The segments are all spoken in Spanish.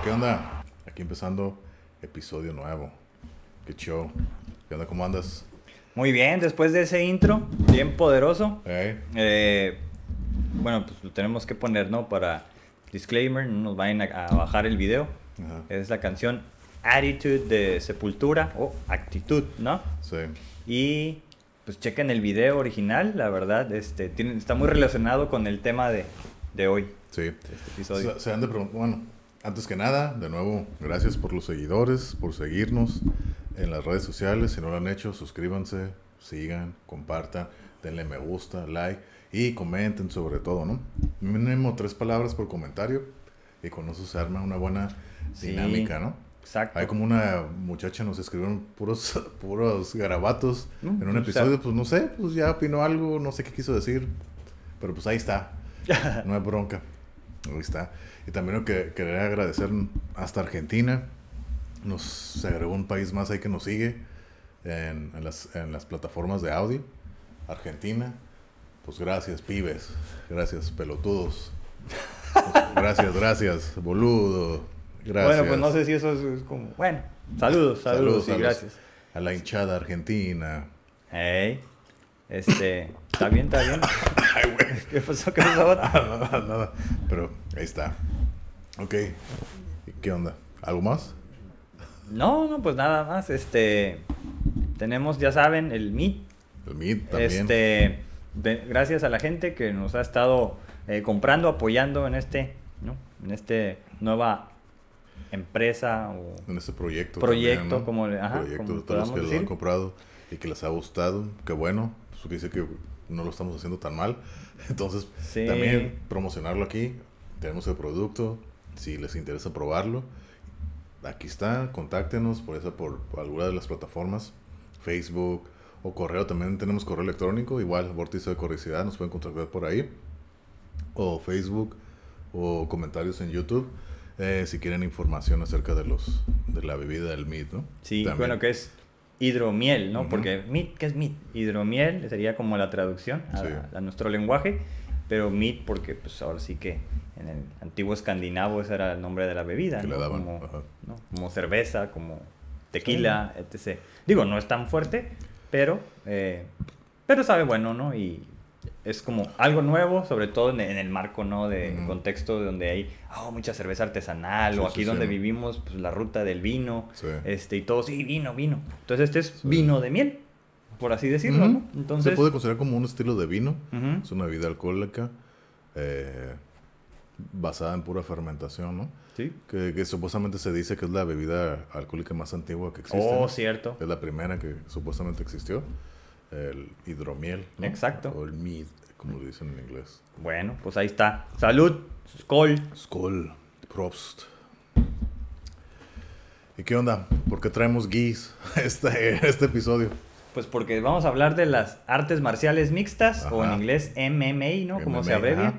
¿Qué onda? Aquí empezando episodio nuevo. Qué show. ¿Qué onda? ¿Cómo andas? Muy bien, después de ese intro, bien poderoso. Hey. Eh, bueno, pues lo tenemos que poner, ¿no? Para disclaimer, no nos vayan a, a bajar el video. Ajá. Es la canción Attitude de Sepultura o Actitud, ¿no? Sí. Y pues chequen el video original, la verdad, este, tiene, está muy relacionado con el tema de, de hoy, Sí. este episodio. Se, se han de preguntar, bueno, antes que nada, de nuevo, gracias por los seguidores, por seguirnos en las redes sociales. Si no lo han hecho, suscríbanse, sigan, compartan, denle me gusta, like y comenten sobre todo, ¿no? Mínimo tres palabras por comentario y con eso se arma una buena Sí. dinámica, ¿no? Exacto. Hay como una muchacha nos escribieron puros, puros garabatos Mm, en un o episodio, pues no sé, pues ya opinó algo, no sé qué quiso decir, pero pues ahí está, no hay bronca, ahí está. Y también que, quería agradecer hasta Argentina, nos se agregó un país más ahí que nos sigue en, en las, en las plataformas de audio, Argentina, pues gracias pibes, gracias pelotudos, Pues, gracias, gracias, boludo, gracias. Bueno, pues no sé si eso es, como, bueno, saludos, saludos, Saludos y a los- gracias. A la hinchada argentina. Hey, este, está bien, está bien. ¿Qué pasó? ¿Qué pasó? nada, nada. Pero ahí está. Ok. ¿Y ¿Qué onda? ¿Algo más? No, no, pues nada más, este, tenemos, ya saben, el Meet, El Meet también. este, de- gracias a la gente que nos ha estado eh, comprando, apoyando en este, ¿no? En este nueva empresa o En este proyecto. proyecto, también, ¿no? como le- ajá, proyecto como de todos los que lo han comprado y que les ha gustado. Qué bueno. Pues que dice que no lo estamos haciendo tan mal. Entonces, Sí. también promocionarlo aquí. Tenemos el producto. Si les interesa probarlo, aquí está. Contáctenos por esa, por, alguna de las plataformas. Facebook o correo. También tenemos correo electrónico. Igual, vórtice de corricidad. Nos pueden contactar por ahí. O Facebook. O comentarios en YouTube. eh, si quieren información acerca de los de la bebida del meat, ¿no? Sí, También. bueno, que es hidromiel, ¿no? Porque meat, ¿qué es meat? Hidromiel sería como la traducción a, Sí. a nuestro lenguaje, pero meat porque pues ahora sí que en el antiguo escandinavo ese era el nombre de la bebida, Que le ¿no? daban, Como, ajá. ¿no? como cerveza, como tequila, etc. Digo, no es tan fuerte, pero, eh, pero sabe bueno, ¿no? Y es como algo nuevo, sobre todo en, el marco, ¿no? De contexto donde hay oh, mucha cerveza artesanal Sí, o aquí sí. donde vivimos, pues la ruta del vino, este, y todo, sí, vino, vino. Entonces este es vino de miel, por así decirlo. ¿no? Entonces, Se puede considerar como un estilo de vino. Es una bebida alcohólica eh, basada en pura fermentación, ¿no? Sí. Que, que supuestamente se dice que es la bebida alcohólica más antigua que existe. Oh, ¿no? cierto. Es la primera que supuestamente existió. El hidromiel. ¿no? Exacto. O el mead, como lo dicen en inglés. Bueno, pues ahí está. Salud, Skol. Skol, Prost. ¿Y qué onda? ¿Por qué traemos guis este, este episodio? Pues porque vamos a hablar de las artes marciales mixtas, o en inglés MMA, ¿no? Como se abrevia.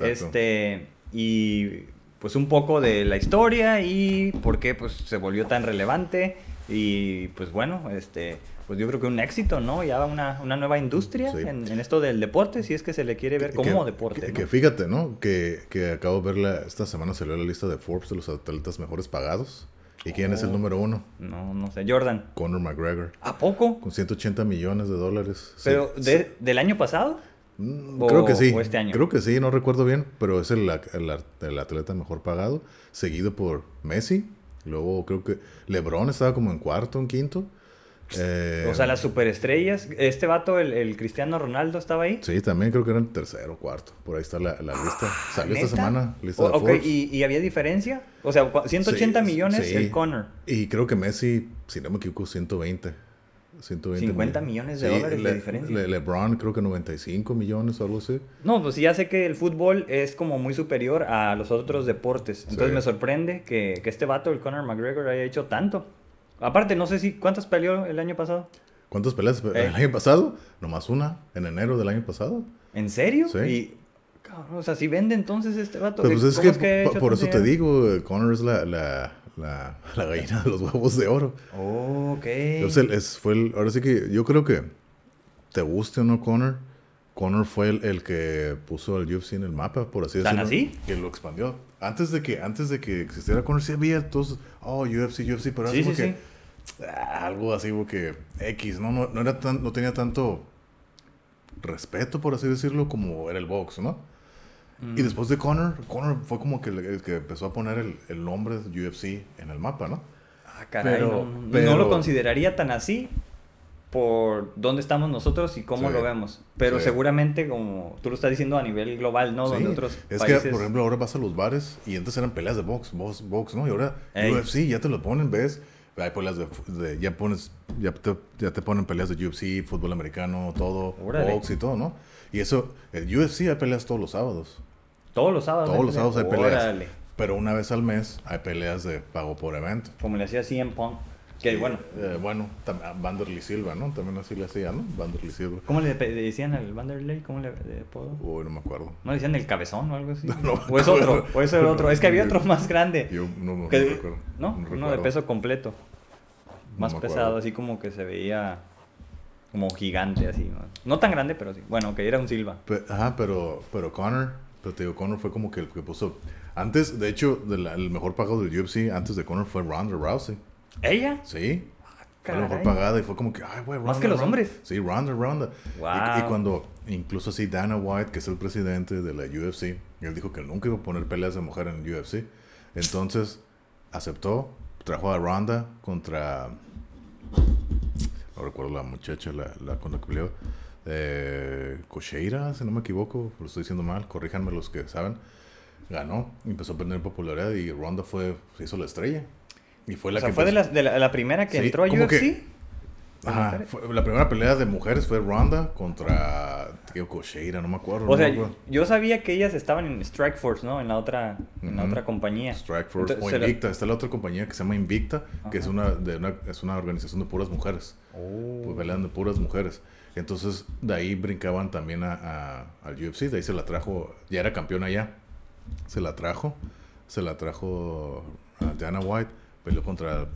Este, y pues un poco de la historia y por qué pues se volvió tan relevante. Y pues bueno, este, pues yo creo que un éxito, ¿no? Ya una, una nueva industria Sí. en, en esto del deporte, si es que se le quiere ver como deporte. Que, ¿no? que fíjate, ¿no? Que, que acabo de ver la, esta semana salió la lista de Forbes de los atletas mejores pagados. ¿Y quién es el Oh. número uno? No, no sé. Jordan, Conor McGregor. ¿a poco? Con 180 millones de dólares. Pero sí. de- del año pasado. Mm, Creo que sí. o este año. Creo que sí, no recuerdo bien, pero es el, el- el atleta mejor pagado, seguido por Messi. Luego creo que LeBron estaba como en cuarto, en quinto. Eh, O sea, las superestrellas. Este vato, el, el Cristiano Ronaldo, estaba ahí. Sí, también creo que eran tercero, cuarto. Por ahí está la, la lista. Salió esta Ah, semana, lista O- de ok, Forbes. ¿y, y había diferencia? O sea, cua- 180 Sí, millones sí. el Connor. Y creo que Messi, si no me equivoco, 120. 120 50 millones de dólares de diferencia. Le- LeBron creo que 95 millones o algo así. No, pues ya sé que el fútbol es como muy superior a los otros deportes. Entonces me sorprende que, que este vato, el Conor McGregor, haya hecho tanto. Aparte, no sé si cuántas peleó el año pasado. ¿Cuántas peleas Eh. el año pasado? Nomás una, en enero del año pasado. ¿En serio? Sí. Y, cabrón, o sea, si vende entonces este vato. Pero pues es ¿cómo que por eso te digo, eh, Conor es la, la, la, la gallina de los huevos de oro. Oh, ok. Entonces, es, fue el- ahora sí que yo creo que te guste o no Conor, Conor fue el, el que puso al UFC en el mapa, por así ¿Tan decirlo. así? Que lo expandió. Antes de que, antes de que existiera Conor, sí había todos, oh, UFC, UFC, pero Sí, como sí, que sí. ah, algo así como que X, ¿no? No, no, era tan, no tenía tanto respeto, por así decirlo, como era el box, ¿no? Mm. Y después de Conor, Conor fue como que el, el que empezó a poner el, el nombre de UFC en el mapa, ¿no? Ah, caray, pero- no- pero- no lo consideraría tan así por dónde estamos nosotros y cómo Sí. lo vemos. Pero Sí. seguramente, como tú lo estás diciendo a nivel global, ¿no? Sí, Donde otros es países... que, por ejemplo, ahora vas a los bares y antes eran peleas de box, box, box, ¿no? Y ahora Ey. UFC, ya te lo ponen, ¿ves? Hay peleas de, de- ya pones, ya te, ya te ponen peleas de UFC, fútbol americano, todo, Órale. box y todo, ¿no? Y eso, el UFC hay peleas todos los sábados, Todos los sábados. todos los sábados hay peleas, Órale. pero una vez al mes hay peleas de pago por evento. Como le hacía CM Punk. Que Y, bueno, eh, bueno, Vanderlei Silva, ¿no? También así le hacía, ¿no? Vanderlei Silva. ¿cómo le decían al Vanderlei? ¿Cómo le, apodo? Uy, no me acuerdo. ¿No le decían el cabezón o algo así? No, o es no, otro, no. o es el otro. Es que había otro más grande. Yo no, no, Que- recuerdo. ¿No? Uno de peso completo. No Más me pesado, así como que se veía como gigante, así. ¿no? No tan grande, pero sí. Bueno, que era un Silva. Ajá, pero, pero Connor, pero te digo, Connor fue como que el que puso. Antes, de hecho, de la- el mejor pagado del UFC, antes de Connor fue Ronda Rousey. ¿Ella? Sí. Fue la mejor pagada y fue como que, ay, güey, ¿Más que los Ronda". hombres? Sí, Ronda, Ronda. Y- Wow. Y, cuando, incluso así, Dana White, que es el presidente de la UFC, él dijo que nunca iba a poner peleas de mujer en UFC. Entonces, aceptó, trajo a Ronda contra. No recuerdo la muchacha, la, la con la que peleó. Eh, Cocheira, si no me equivoco, lo estoy diciendo mal, corríjanme los que saben. Ganó, empezó a perder popularidad y Ronda fue, se hizo la estrella. Y fue la o sea, que fue de la, de la, la primera que Sí, entró a UFC. que- ¿De Ajá, fue- la primera pelea de mujeres fue Ronda contra Cocheira, no me acuerdo. O sea, no me acuerdo. yo sabía que ellas estaban en Strike Force, ¿no? En la otra, en la otra compañía. Strike Force Entonces, o Invicta. Está la otra compañía que se llama Invicta, que es una, de una, es una organización de puras mujeres. Oh. Pues pelean de puras mujeres. Entonces, de ahí brincaban también a, a- al UFC. De ahí se la trajo, ya era campeona ya. Se la trajo, se la trajo a Diana White. Peleó contra,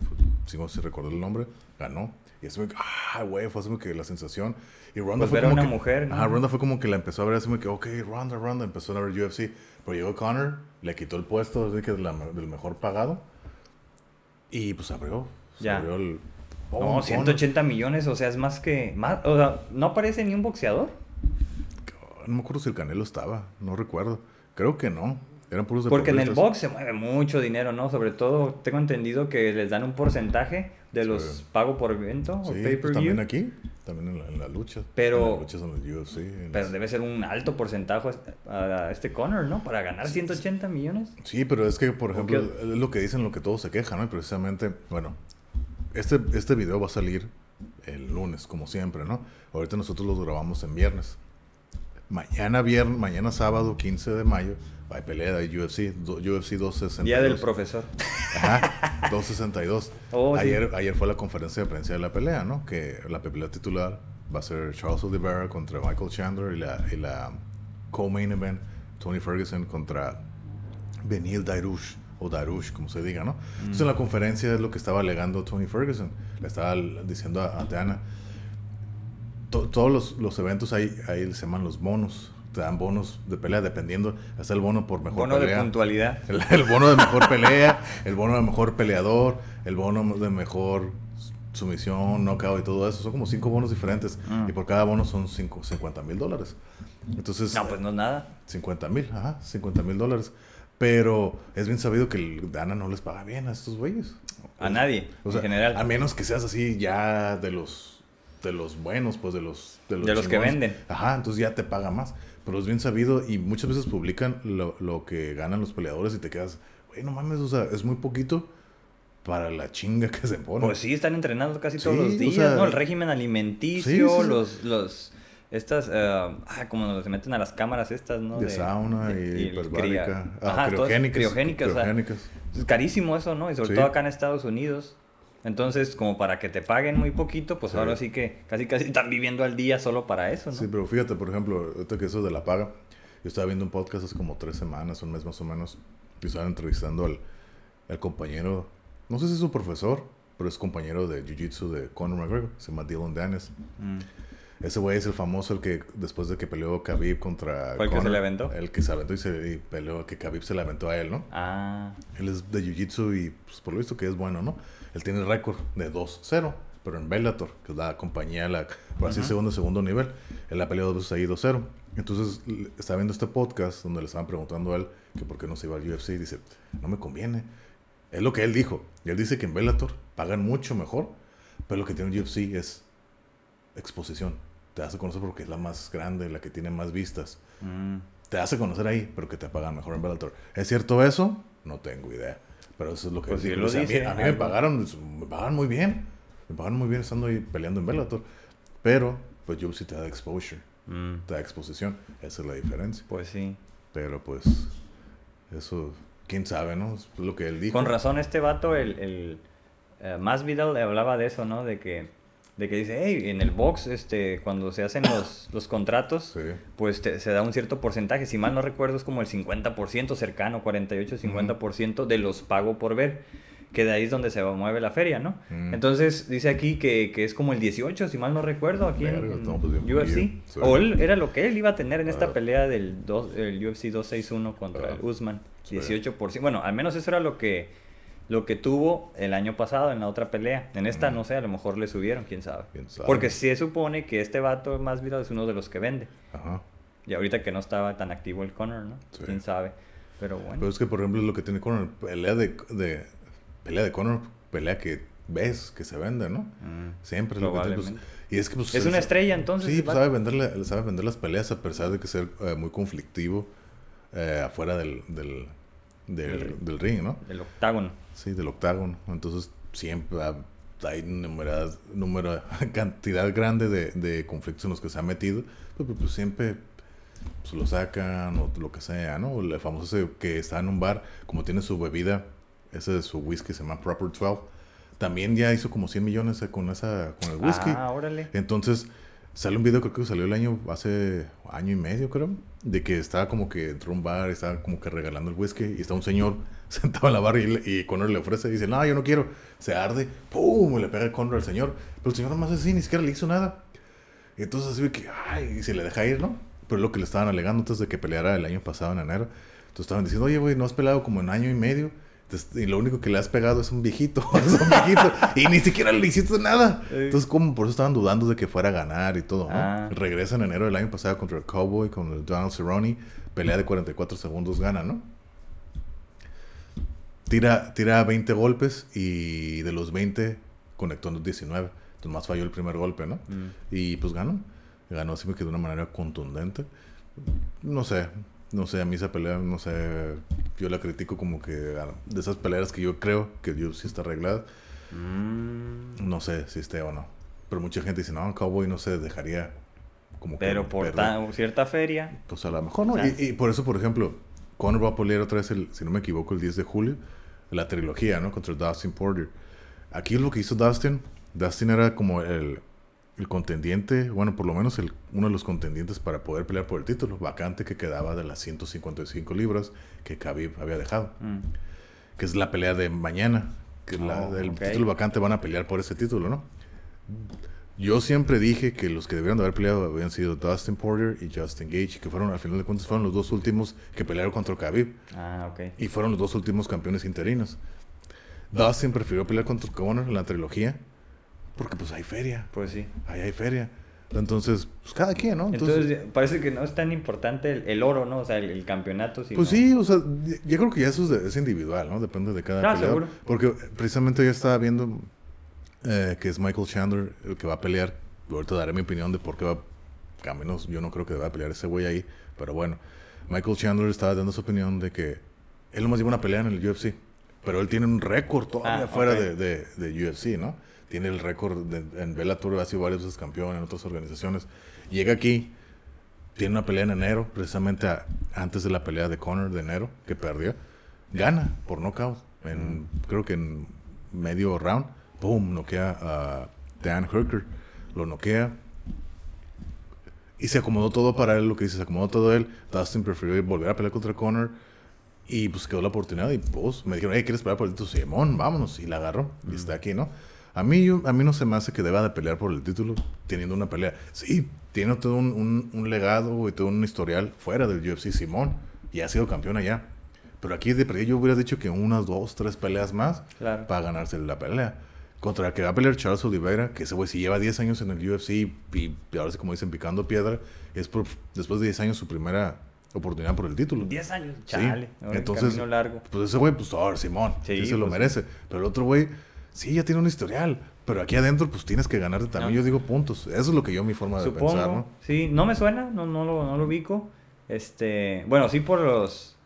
si no se recordó el nombre, ganó. Y eso, ah, güey, fue así como que la sensación. Y Ronda Pues fue como una que, mujer, ¿no? Ajá, Ronda fue como que la empezó a ver así como que, ok, Ronda, Ronda, empezó a ver UFC. Pero llegó Connor, le quitó el puesto así que la- del mejor pagado. Y pues abrió. se Ya. abrió el... ¡Pum! No, Conor. 180 millones, o sea, es más que... Más, o sea, no aparece ni un boxeador. No me acuerdo si el Canelo estaba, no recuerdo. Creo que no. Eran puros Porque en el box se mueve mucho dinero, ¿no? Sobre todo, tengo entendido que les dan un porcentaje de los Sí. pago por evento o Sí, pues pay-per-view. también aquí, también en la, en la lucha. Pero- En luchas en el UFC. en pero las- debe ser un alto porcentaje a este Conor, ¿no? Para ganar 180 millones. Sí, pero es que, por ¿O ejemplo, es lo que dicen, lo que todos se quejan, ¿no? Y precisamente, bueno, este, este video va a salir el lunes, como siempre, ¿no? Ahorita nosotros los grabamos en viernes. Mañana viernes, mañana sábado, 15 de mayo, hay pelea de UFC, do- UFC 262. Día del profesor. Ajá, 262. Oh, sí. ayer, ayer fue la conferencia de prensa de la pelea, ¿no? Que la pelea titular va a ser Charles Oliveira contra Michael Chandler y la, y la co-main event, Tony Ferguson contra Benil Dairush. o Darush, como se diga, ¿no? Entonces en la conferencia es lo que estaba alegando Tony Ferguson. Le estaba diciendo a, a Diana, todos los, los, eventos ahí, ahí se llaman los bonos. Te dan bonos de pelea dependiendo. Hasta el bono por mejor pelea. Bono de puntualidad. El, bono de mejor pelea, el bono de mejor peleador, el bono de mejor sumisión, knockout y todo eso. Son como cinco bonos diferentes. Mm. Y por cada bono son cinco, 50 mil dólares. Entonces... No, pues no es nada. 50 mil, ajá, 50 mil dólares. Pero es bien sabido que el Dana no les paga bien a estos güeyes. A nadie, en general. A menos que seas así ya de los de los buenos, pues de los de los, que venden. Ajá, entonces ya te paga más. Pero es bien sabido y muchas veces publican lo, lo que ganan los peleadores y te quedas, güey, no mames, o sea, es muy poquito para la chinga que se pone. Pues sí, están entrenando casi todos los días, ¿no? El régimen alimenticio, los, los, estas, uh, ah, como se meten a las cámaras estas, ¿no? De, sauna y, hiperbárica. Ah, criogénicas. criogénicas. es carísimo eso, ¿no? Y sobre todo acá en Estados Unidos. Entonces, como para que te paguen muy poquito, pues ahora sí que casi casi están viviendo al día solo para eso, ¿no? Sí, pero fíjate, por ejemplo, esto que eso de la paga, yo estaba viendo un podcast hace como tres semanas, un mes más o menos, y estaban entrevistando al, al compañero, no sé si es su profesor, pero es compañero de Jiu-Jitsu de Conor McGregor, se llama Dylan Dennis. Mm. Ese güey es el famoso, el que después de que peleó Khabib contra... ¿Cuál que se le aventó? El que se aventó y, se, peleó, que Khabib se le aventó a él, ¿no? Ah. Él es de Jiu-Jitsu y pues, por lo visto que es bueno, ¿no? Él tiene el récord de 2-0, pero en Bellator, que es la compañía, la, por así segundo, segundo nivel. Él ha peleado dos veces ahí 2-0. Entonces, estaba viendo este podcast donde le estaban preguntando a él que por qué no se iba al UFC y dice, no me conviene. Es lo que él dijo. Y él dice que en Bellator pagan mucho mejor, pero lo que tiene el UFC es exposición te hace conocer porque es la más grande, la que tiene más vistas. Mm. Te hace conocer ahí, pero que te pagan mejor en Bellator. ¿Es cierto eso? No tengo idea. Pero eso es lo que pues lo dice, a, mí, me pagaron, me pagaron muy bien. Me pagaron muy bien estando ahí peleando en Bellator. Pero, pues yo sí te da exposure. Mm. Te da exposición. Esa es la diferencia. Pues sí. Pero pues, eso, quién sabe, ¿no? Es lo que él dijo. Con razón, este vato, el, el uh, Masvidal, hablaba de eso, ¿no? De que de que dice, hey, en el box, este, cuando se hacen los, los contratos, pues se da un cierto porcentaje, si mal no recuerdo es como el 50% cercano, 48-50% de los pago por ver, que de ahí es donde se mueve la feria, ¿no? Entonces dice aquí que, que, es como el 18, si mal no recuerdo, aquí en, UFC. Pues, o él, era lo que él iba a tener en esta ah. pelea del dos, el UFC 261 contra ah. el Usman, 18%. Bueno, al menos eso era lo que lo que tuvo el año pasado en la otra pelea. En esta, no sé, a lo mejor le subieron, quién sabe. Porque se supone que este vato más viral es uno de los que vende. Ajá. Y ahorita que no estaba tan activo el Conor, ¿no? Quién sabe. Pero bueno. Pero es que, por ejemplo, es lo que tiene Conor. Pelea de, de, pelea de Conor, pelea que ves que se vende, ¿no? Mm, Siempre es lo que tiene. Pues, y es que, pues, es una estrella, entonces. Sí, pues, sabe, venderle, sabe vender las peleas a pesar de que ser eh, muy conflictivo eh, afuera del, del, del, ring, ¿no? Del octágono. Sí, del octágono. Entonces, siempre hay numerada, número, cantidad grande de, de, conflictos en los que se ha metido, pues, pues, pues siempre pues, lo sacan o lo que sea, ¿no? El famoso ese que está en un bar, como tiene su bebida, ese de su whisky se llama Proper 12, también ya hizo como 100 millones con esa con el whisky. Ah, órale. Entonces, Sale un video, creo que salió el año, hace año y medio, creo, de que estaba como que entró un bar, estaba como que regalando el whisky y está un señor sentado en la barra y, y Conor le ofrece dice, no, yo no quiero. Se arde, ¡pum! Le pega Conor al señor. Pero el señor nomás así, ni siquiera le hizo nada. Y entonces así que, ay, y se le deja ir, ¿no? Pero es lo que le estaban alegando antes de que peleara el año pasado en enero. Entonces estaban diciendo, oye, güey, no has peleado como en año y medio y lo único que le has pegado es un viejito. es un viejito. y ni siquiera le hiciste nada. Entonces, como por eso estaban dudando de que fuera a ganar y todo, ¿no? Ah. Regresa en enero del año pasado contra el Cowboy, con el Donald Cerrone. Pelea de 44 segundos, gana, ¿no? Tira, tira 20 golpes y de los 20 conectó en 19. Entonces, más falló el primer golpe, ¿no? Mm. Y pues ganó. Ganó así que de una manera contundente. No sé, no sé, a mí esa pelea, no sé, yo la critico como que de esas peleas que yo creo que Dios sí está arreglada. Mm. No sé si esté o no. Pero mucha gente dice, no, Cowboy no se dejaría como Pero por cierta feria. Pues a lo mejor no. Y, por eso, por ejemplo, Conor va a pelear otra vez, el, si no me equivoco, el 10 de julio, la trilogía, ¿no? Contra Dustin Porter. Aquí lo que hizo Dustin, Dustin era como el el contendiente, bueno, por lo menos el, uno de los contendientes para poder pelear por el título, vacante que quedaba de las 155 libras que Khabib había dejado. Mm. que es la pelea de mañana. Que la, Oh, el título vacante van a pelear por ese título, ¿no? Yo siempre dije que los que debieron de haber peleado habían sido Dustin Porter y Justin Gage, que fueron, al final de cuentas, fueron los dos últimos que pelearon contra Khabib. Ah, ok. Y fueron los dos últimos campeones interinos. Dustin prefirió pelear contra Conor en la trilogía, porque pues hay feria, Pues sí. ahí hay feria. Entonces, pues cada quien, ¿no? Entonces, parece que no es tan importante el, el oro, ¿no? O sea, el, el campeonato. sino- Pues sí, o sea, yo creo que ya eso es, individual, ¿no? Depende de cada Ah, seguro. Porque precisamente yo estaba viendo eh, que es Michael Chandler el que va a pelear. Ahorita daré mi opinión de por qué va, a menos yo no creo que deba pelear ese güey ahí, pero bueno. Michael Chandler estaba dando su opinión de que él nomás lleva una pelea en el UFC, pero él tiene un récord todavía Ah, fuera de, de UFC, ¿no? Tiene el récord de- en Bellator, ha sido varias veces campeón en otras organizaciones. Llega aquí, tiene una pelea en enero, precisamente antes de la pelea de Conor de enero, que perdió. Gana por nocaut. En, Creo que en medio round. Boom, noquea a Dan Hooker. Lo noquea. Y se acomodó todo para él, lo que dice, se acomodó todo él. Dustin prefirió volver a pelear contra Conor. Y pues quedó la oportunidad. Y pues me dijeron, hey, ¿quieres pelear por el? Simón, vámonos. Y la agarró. Y está aquí, ¿no? A mí, yo- a mí no se me hace que deba de pelear por el título teniendo una pelea. Sí, tiene todo un, un- un legado y todo un historial fuera del UFC, Simón. Y ha sido campeón allá. Pero aquí de perdida yo hubiera dicho que unas dos, tres peleas más Claro. para ganarse la pelea. Contra el que va a pelear Charles Oliveira, que ese güey si lleva 10 años en el UFC y, y ahora sí como dicen picando piedra, es por, después de 10 años su primera oportunidad por el título. 10 años, Sí. chale. el Entonces, largo. pues ese güey, pues ahora Simón, sí, Sí, se lo pues, merece. Pero el otro güey, sí, ya tiene un historial. Pero aquí adentro, pues tienes que ganarte también. No. Yo digo puntos. Eso es lo que yo, mi forma de Supongo. pensar, ¿no? Sí, no me suena, no, no, lo, no lo ubico. Este, bueno, sí por los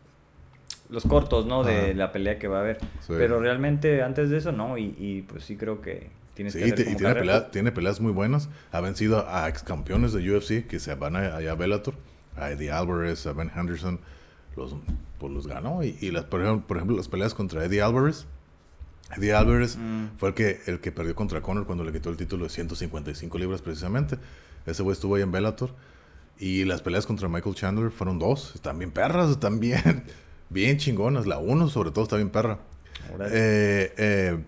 los cortos, ¿no? De Ajá. la pelea que va a haber. Sí. Pero realmente antes de eso, no. Y, y, pues sí creo que tienes Sí, que hacer y tiene, pelea- tiene peleas muy buenas. Ha vencido a ex campeones de UFC que se van a- allá a Bellator. A Eddie Alvarez, a Ben Henderson. Los, pues los ganó. Y, y las, por, ejemplo, por ejemplo, las peleas contra Eddie Alvarez. Eddie Alvarez Mm. fue el que, el que perdió contra Conor cuando le quitó el título de 155 libras precisamente. Ese güey estuvo ahí en Bellator. Y las peleas contra Michael Chandler fueron dos. Están bien perras, están bien, bien chingonas. La uno sobre todo está bien perra. Eh, eh,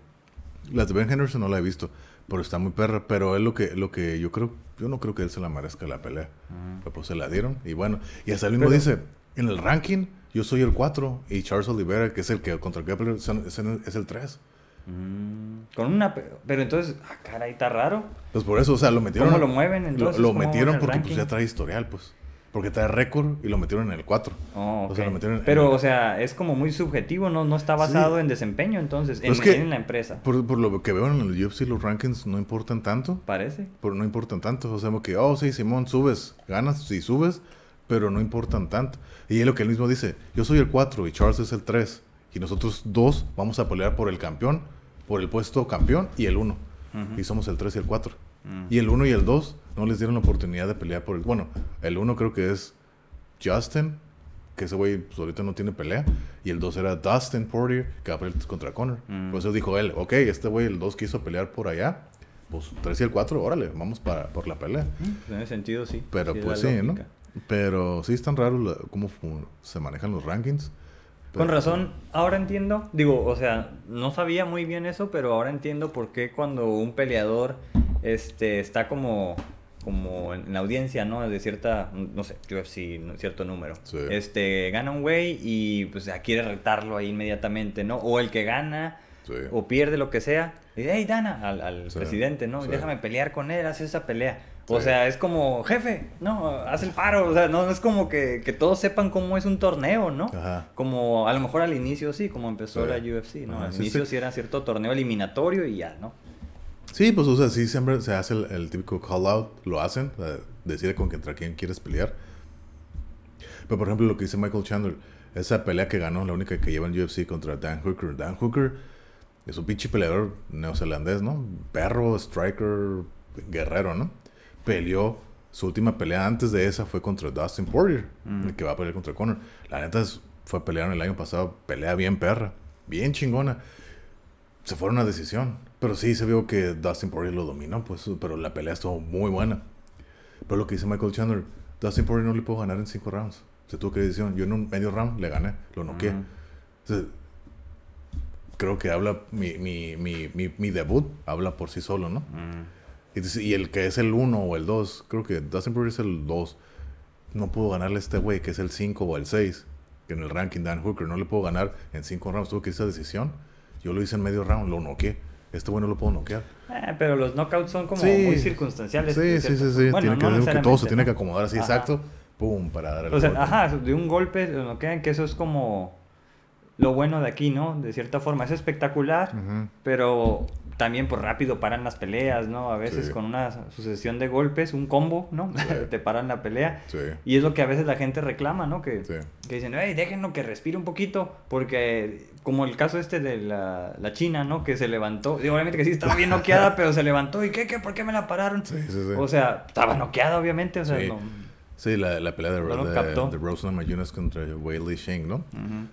las de Ben Henderson no la he visto, pero está muy perra. Pero es lo que, lo que yo creo, yo no creo que él se la merezca la pelea. Ah. Pero pues se la dieron. Y bueno, y hasta él mismo Pero- dice, en el ranking yo soy el 4 y Charles Oliveira, que es el que contra son- es, el- es el 3. Mm, con una... pe- Pero entonces, ah, caray, está raro. Pues por eso, o sea, lo metieron. ¿Cómo lo mueven entonces? lo ¿Cómo van metieron porque pues ya trae historial, pues. Porque trae récord y lo metieron en el 4. Oh, O sea, lo metieron en- Pero, o sea, es como muy subjetivo, ¿no? No está basado en desempeño, entonces, en, Pues que- en la empresa. Por, por lo que veo en el UFC, los rankings no importan tanto. Parece. Pero no importan tanto. O sea, como que, oh, sí, Simón, subes, ganas, sí, subes, pero no importan tanto. Y es lo que él mismo dice: Yo soy el 4 y Charles es el 3. Y nosotros dos vamos a pelear por el campeón, por el puesto campeón y el 1. Ujú. Y somos el 3 y el 4. Mm. Y el 1 y el 2 no les dieron la oportunidad de pelear por el. Bueno, el 1 creo que es Justin, que ese güey pues, ahorita no tiene pelea. Y el 2 era Dustin Poirier, que va a pelear contra Conor. Mm. Por eso dijo él: Ok, este güey, el 2 quiso pelear por allá. Pues 3 y el 4, órale, vamos para, por la pelea. Mm, en ese sentido, sí. Pero Sí, pues sí, ¿no? Pero sí están raros la- cómo se manejan los rankings. Con razón, ahora entiendo, digo, o sea, no sabía muy bien eso, pero ahora entiendo por qué cuando un peleador este, está como, como en la audiencia, ¿no? De cierta, no sé, UFC, cierto número. Sí. Este, gana un güey y pues ya quiere retarlo ahí inmediatamente, ¿no? O el que gana Sí. o pierde lo que sea, dice, hey, Dana, al, al Sí, presidente, ¿no? Déjame pelear con él, haz esa pelea. O Sí. sea, es como, jefe, no, haz el paro. O sea, no, no es como que, que todos sepan cómo es un torneo, ¿no? Ajá. Como a lo mejor al inicio sí, como empezó Sí. la UFC, ¿no? Ajá, al sí, inicio sí. era cierto torneo eliminatorio y ya, ¿no? Sí, pues o sea, sí siempre se hace el, el típico call out, lo hacen, eh, decide con contra quién quieres pelear. Pero por ejemplo, lo que dice Michael Chandler, esa pelea que ganó, la única que lleva en UFC contra Dan Hooker. Dan Hooker es un pinche peleador neozelandés, ¿no? Perro, striker, guerrero, ¿no? Peleó, su última pelea antes de esa fue contra Dustin Poirier, Mm. el que va a pelear contra Conor. La neta es- fue pelear el año pasado, pelea bien perra, bien chingona se fueron a decisión. Pero sí se vio que Dustin Poirier lo dominó, pues, pero la pelea estuvo muy buena. Pero lo que dice Michael Chandler, Dustin Poirier no le puedo ganar en cinco rounds. Se tuvo que decisión. Yo en un medio round le gané, lo sea, creo que habla, mi, mi, mi, mi, mi debut habla por sí solo, ¿no? Mm. Y, el que es el 1 o el 2, creo que Dustin Poirier es el 2. No pudo ganarle a este güey que es el 5 o el 6. Que en el ranking Dan Hooker no le puedo ganar en 5 rounds. Tuvo que irse a decisión. Yo lo hice en medio round, lo noqueé. Este güey no lo puedo noquear. Eh, pero los knockouts son como Sí. muy circunstanciales. Sí, sí, sí, sí. forma. tiene Bueno, que, que todo se tiene que acomodar así Ajá. exacto. Pum, para dar el O sea, golpe. ajá, de un golpe no quedan que eso es como lo bueno de aquí, ¿no? De cierta forma, es espectacular, Ujú. pero también pues rápido paran las peleas, ¿no? A veces Sí. con una sucesión de golpes, un combo, ¿no? Sí. Te paran la pelea. Sí. Y es lo que a veces la gente reclama, ¿no? Que, Sí. que dicen, hey, déjenlo que respire un poquito, porque como el caso este de la, la China, ¿no? Que se levantó, digo, obviamente que sí estaba bien noqueada, pero se levantó, ¿y qué, qué, por qué me la pararon? Sí, sí, sí. O sea, estaba noqueada, obviamente, o sea, no... Sí, la, la pelea de, No de, de Rose Namajunas contra Weili Shing, ¿no?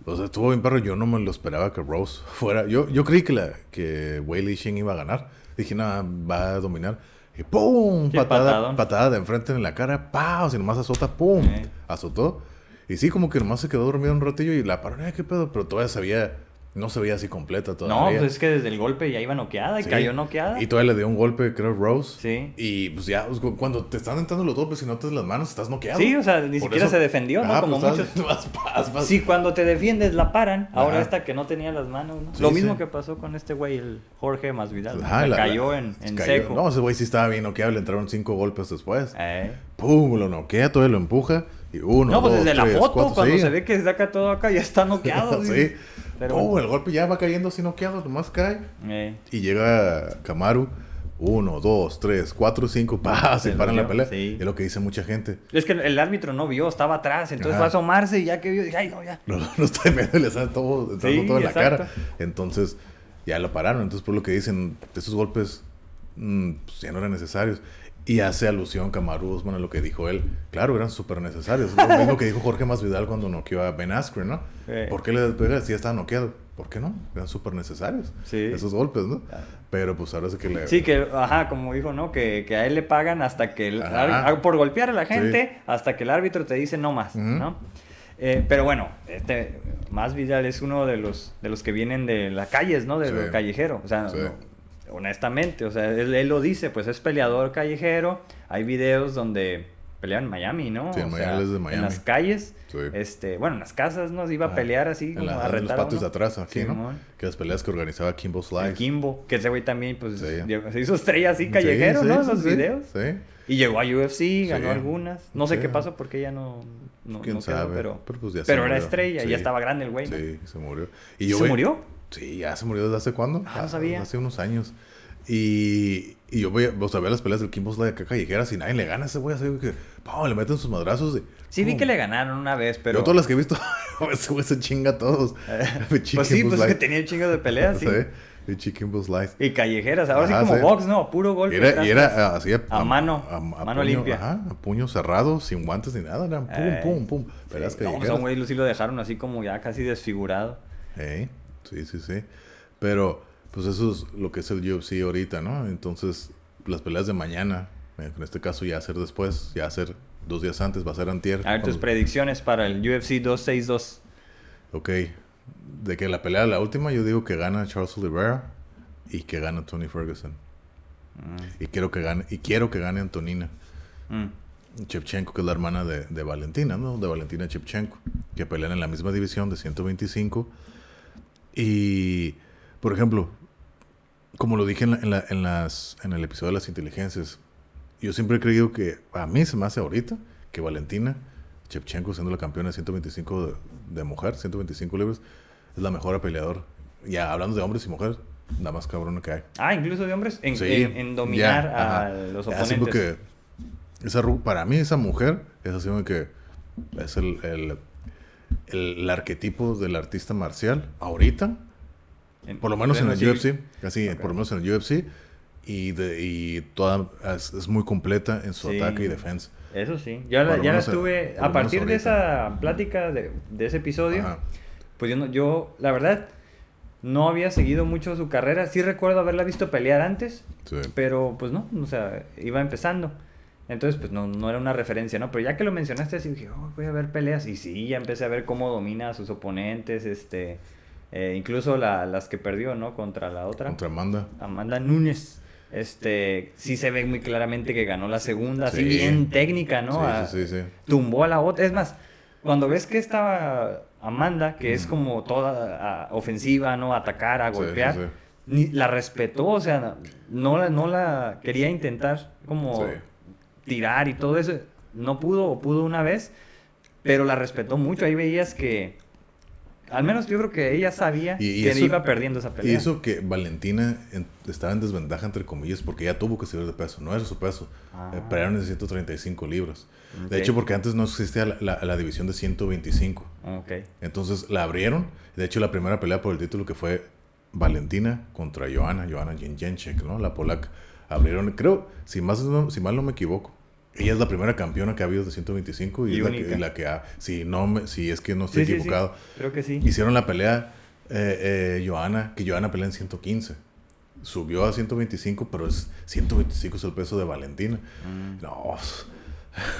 O sea, estuvo bien perro. Yo no me lo esperaba que Rose fuera. Yo, yo creí que, la, que Shing iba a ganar. Dije, nada, va a dominar. Y ¡pum! Patada, patada de enfrente en la cara. ¡Pau! Si nomás azota, ¡pum! Azotó. Y sí, como que nomás se quedó dormido un ratillo y la paró. "Eh, ¿Qué pedo? Pero todavía se veía... No se veía así completa No, todavía. pues es que desde el golpe ya iba noqueada y Sí. cayó noqueada. Y todavía le dio un golpe, creo, Rose. Sí. Y pues ya, pues, cu- cuando te están entrando los golpes y no te las manos, estás noqueado. Sí, o sea, ni Por siquiera eso- se defendió, ¿no? Ah, Como pues, muchos. vas, vas, vas. Sí, cuando te defiendes la paran. Ahora esta que no tenía las manos, ¿no? Sí, Lo mismo sí. que pasó con este güey, el Jorge Masvidal. ¿no? Ajá, Que la- cayó en, en cayó. seco. No, ese güey sí estaba bien noqueado, le entraron cinco golpes después. Eh. Pum, lo noquea, todavía lo empuja. Y uno, No, pues dos, desde la foto, cuatro, cuando sí. se ve que saca todo acá, ya está noqueado. sí. Pero bueno. el golpe ya va cayendo así noqueado, nomás cae. Eh, Y llega Kamaru. Uno, dos, tres, cuatro, cinco. Pa, se paran la pelea. sí. Es lo que dice mucha gente. Es que el árbitro no vio, estaba atrás, entonces Ajá. fue a asomarse y ya que vio, ay, no, ya. No, no, no está viendo, le está todo, entrando Sí, todo en la cara. Entonces, ya lo pararon. Entonces, por lo que dicen, esos golpes mm, pues, ya no eran necesarios. Y hace alusión Kamaru Usman a lo que dijo él. Claro, eran súper necesarios. Es lo mismo que dijo Jorge Masvidal cuando noqueó a Ben Askren, ¿no? ¿Por qué le despega si ya estaba noqueado? ¿Por qué no? Eran súper necesarios. Sí. Esos golpes, ¿no? Ah. Pero pues ahora sí que le... Sí, que, ajá, como dijo, ¿no? Que, que a él le pagan hasta que, el ar- por golpear a la gente, hasta que el árbitro te dice no más. ¿no? Eh, pero bueno, este, más Vidal es uno de los, de los que vienen de las calles, ¿no? De lo callejero, o sea, no, honestamente, o sea, él, él lo dice, pues es peleador callejero, hay videos donde pelean en Miami, ¿no? Sí, en O Miami, sea, él es de Miami. En las calles, Sí. este, bueno, en las casas, ¿no? Se iba a pelear así, en, como la- a en los retar patios de atrás aquí, ¿no? Simón. Que las peleas que organizaba Kimbo El Slice. Kimbo, que ese güey también, pues, Sí. se hizo estrella así Sí, callejero, sí, ¿no? sí, Esos sí, videos. Sí. Y llegó a UFC, ganó Sí. algunas. No sé Sí. qué pasó porque ya no, no, ¿Quién no quedó, sabe? pero, Pero, pues, ya se pero era murió. estrella, Sí. ya estaba grande el güey. ¿no? Sí, se murió. ¿Se yo, güey, murió? Sí, ya se murió desde hace cuándo? Ah, no sabía. Hace unos años. Y, y yo voy a, o sea, veo las peleas del Kimbo Slice acá callejeras y nadie le gana a ese güey. Así que, pum, le meten sus madrazos. y, Sí, vi que le ganaron una vez, pero... Yo todas las que he visto, ese güey se chinga a todos. Pues sí, pues es que tenía un chingo de peleas, sí. El Kimbo Slice. Y callejeras, ahora Ajá, sí como sí. box, ¿no? Puro golpe. Era, y era ah, así A mano, mano puño, limpia. Ajá, a puño cerrado, sin guantes ni nada. Eran pum, Eh, pum, pum. Peleas Sí, no, pues a callejeras. un güey sí lo dejaron así como ya casi desfigurado. Ey, sí, sí, sí. Pero, pues eso es lo que es el UFC ahorita, ¿no? Entonces, las peleas de mañana, en este caso ya hacer después, ya hacer dos días antes, va a ser antier. A ver tus predicciones para el UFC 262. Ok. De que la pelea, la última, yo digo que gana Charles Oliveira y que gana Tony Ferguson. Y quiero que gane, y quiero que gane Antonina. Mm. Chevchenko, que es la hermana de, de Valentina, ¿no? De Valentina Chevchenko, que pelean en la misma división de 125. Y, por ejemplo, como lo dije en, la- en la- en las, en el episodio de las inteligencias, yo siempre he creído que, a mí se me hace ahorita, que Valentina Chevchenko, siendo la campeona de 125 de, de mujer, 125 libras, es la mejor peleador. Ya hablando de hombres y mujeres, la más cabrona que hay. Ah, incluso de hombres en, Sí, en- en dominar a ajá. los Así oponentes. porque esa, para mí esa mujer es así como que es el, el, el- el arquetipo del artista marcial ahorita, En- por lo menos en el UFC, así, Ok. por lo menos en el UFC, y, de, y toda, es, es muy completa en su Sí. ataque y defensa. Eso sí. Ya la, ya la estuve. lo A partir de esa plática, de, de ese episodio, Ajá. pues yo, no, yo, la verdad, no había seguido mucho su carrera. Sí recuerdo haberla visto pelear antes, Sí. pero pues no, o sea, iba empezando. Entonces, pues no, no era una referencia, ¿no? Pero ya que lo mencionaste así, dije, oh, voy a ver peleas. Y sí, ya empecé a ver cómo domina a sus oponentes, este... Eh, incluso la, las que perdió, ¿no? Contra la otra. Contra Amanda. Amanda Núñez. Este, sí se ve muy claramente que ganó la segunda, así Sí. bien técnica, ¿no? Sí, sí, sí, sí. tumbó a la otra. Es más, cuando ves que estaba Amanda, que es como toda ofensiva, ¿no? Atacar, a golpear, sí, sí. ni- la respetó, o sea, no la, no la quería intentar como Sí. Tirar y todo eso. No pudo o pudo una vez, pero la respetó mucho. Ahí veías que, al menos yo creo que ella sabía Y- y que eso- iba perdiendo esa pelea. Y eso que Valentina en- estaba en desventaja, entre comillas, porque ella tuvo que subir de peso. No era su peso. Ah. Eh, pelearon en 135 libras. De hecho, porque antes no existía la, la- la división de 125. Ok. Entonces la abrieron. De hecho, la primera pelea por el título que fue Valentina contra Joana, Joana Jędrzejczyk, ¿no? La polaca. Abrieron, creo, si, más, no- si mal no me equivoco, ella es la primera campeona que ha habido de 125 y, Y es la que, la que ha, si, no me- si es que no estoy Sí, sí, sí. equivocado, Creo que sí. hicieron la pelea eh, eh, Joana, que Joana pelea en 115. Subió a 125, pero es 125 es el peso de Valentina. Mm. No, pues,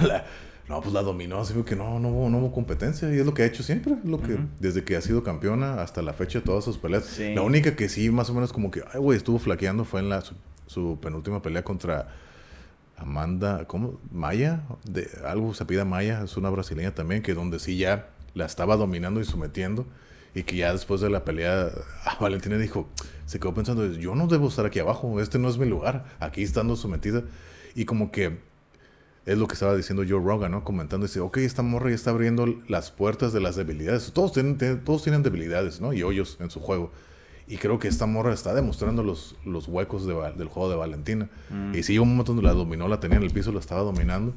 la, no, pues la dominó, así que no, no, hubo, no hubo competencia y es lo que ha hecho siempre, lo que, desde que ha sido campeona hasta la fecha de todas sus peleas. La única que sí, más o menos como que, ay, güey, estuvo flaqueando fue en la, su, penúltima pelea contra Amanda, ¿cómo? Maya, de, algo se pida Maya, es una brasileña también, que donde sí ya la estaba dominando y sometiendo. Y que ya después de la pelea, a Valentina dijo, se quedó pensando, yo no debo estar aquí abajo, este no es mi lugar, aquí estando sometida. Y como que es lo que estaba diciendo Joe Rogan, ¿no? Comentando, dice, ok, esta morra ya está abriendo las puertas de las debilidades. Todos tienen- todos tienen debilidades, ¿no? Y hoyos en su juego. Y creo que esta morra está demostrando los, los huecos de del juego de Valentina. Mm. Y sí, un momento donde la dominó, la tenía en el piso, la estaba dominando.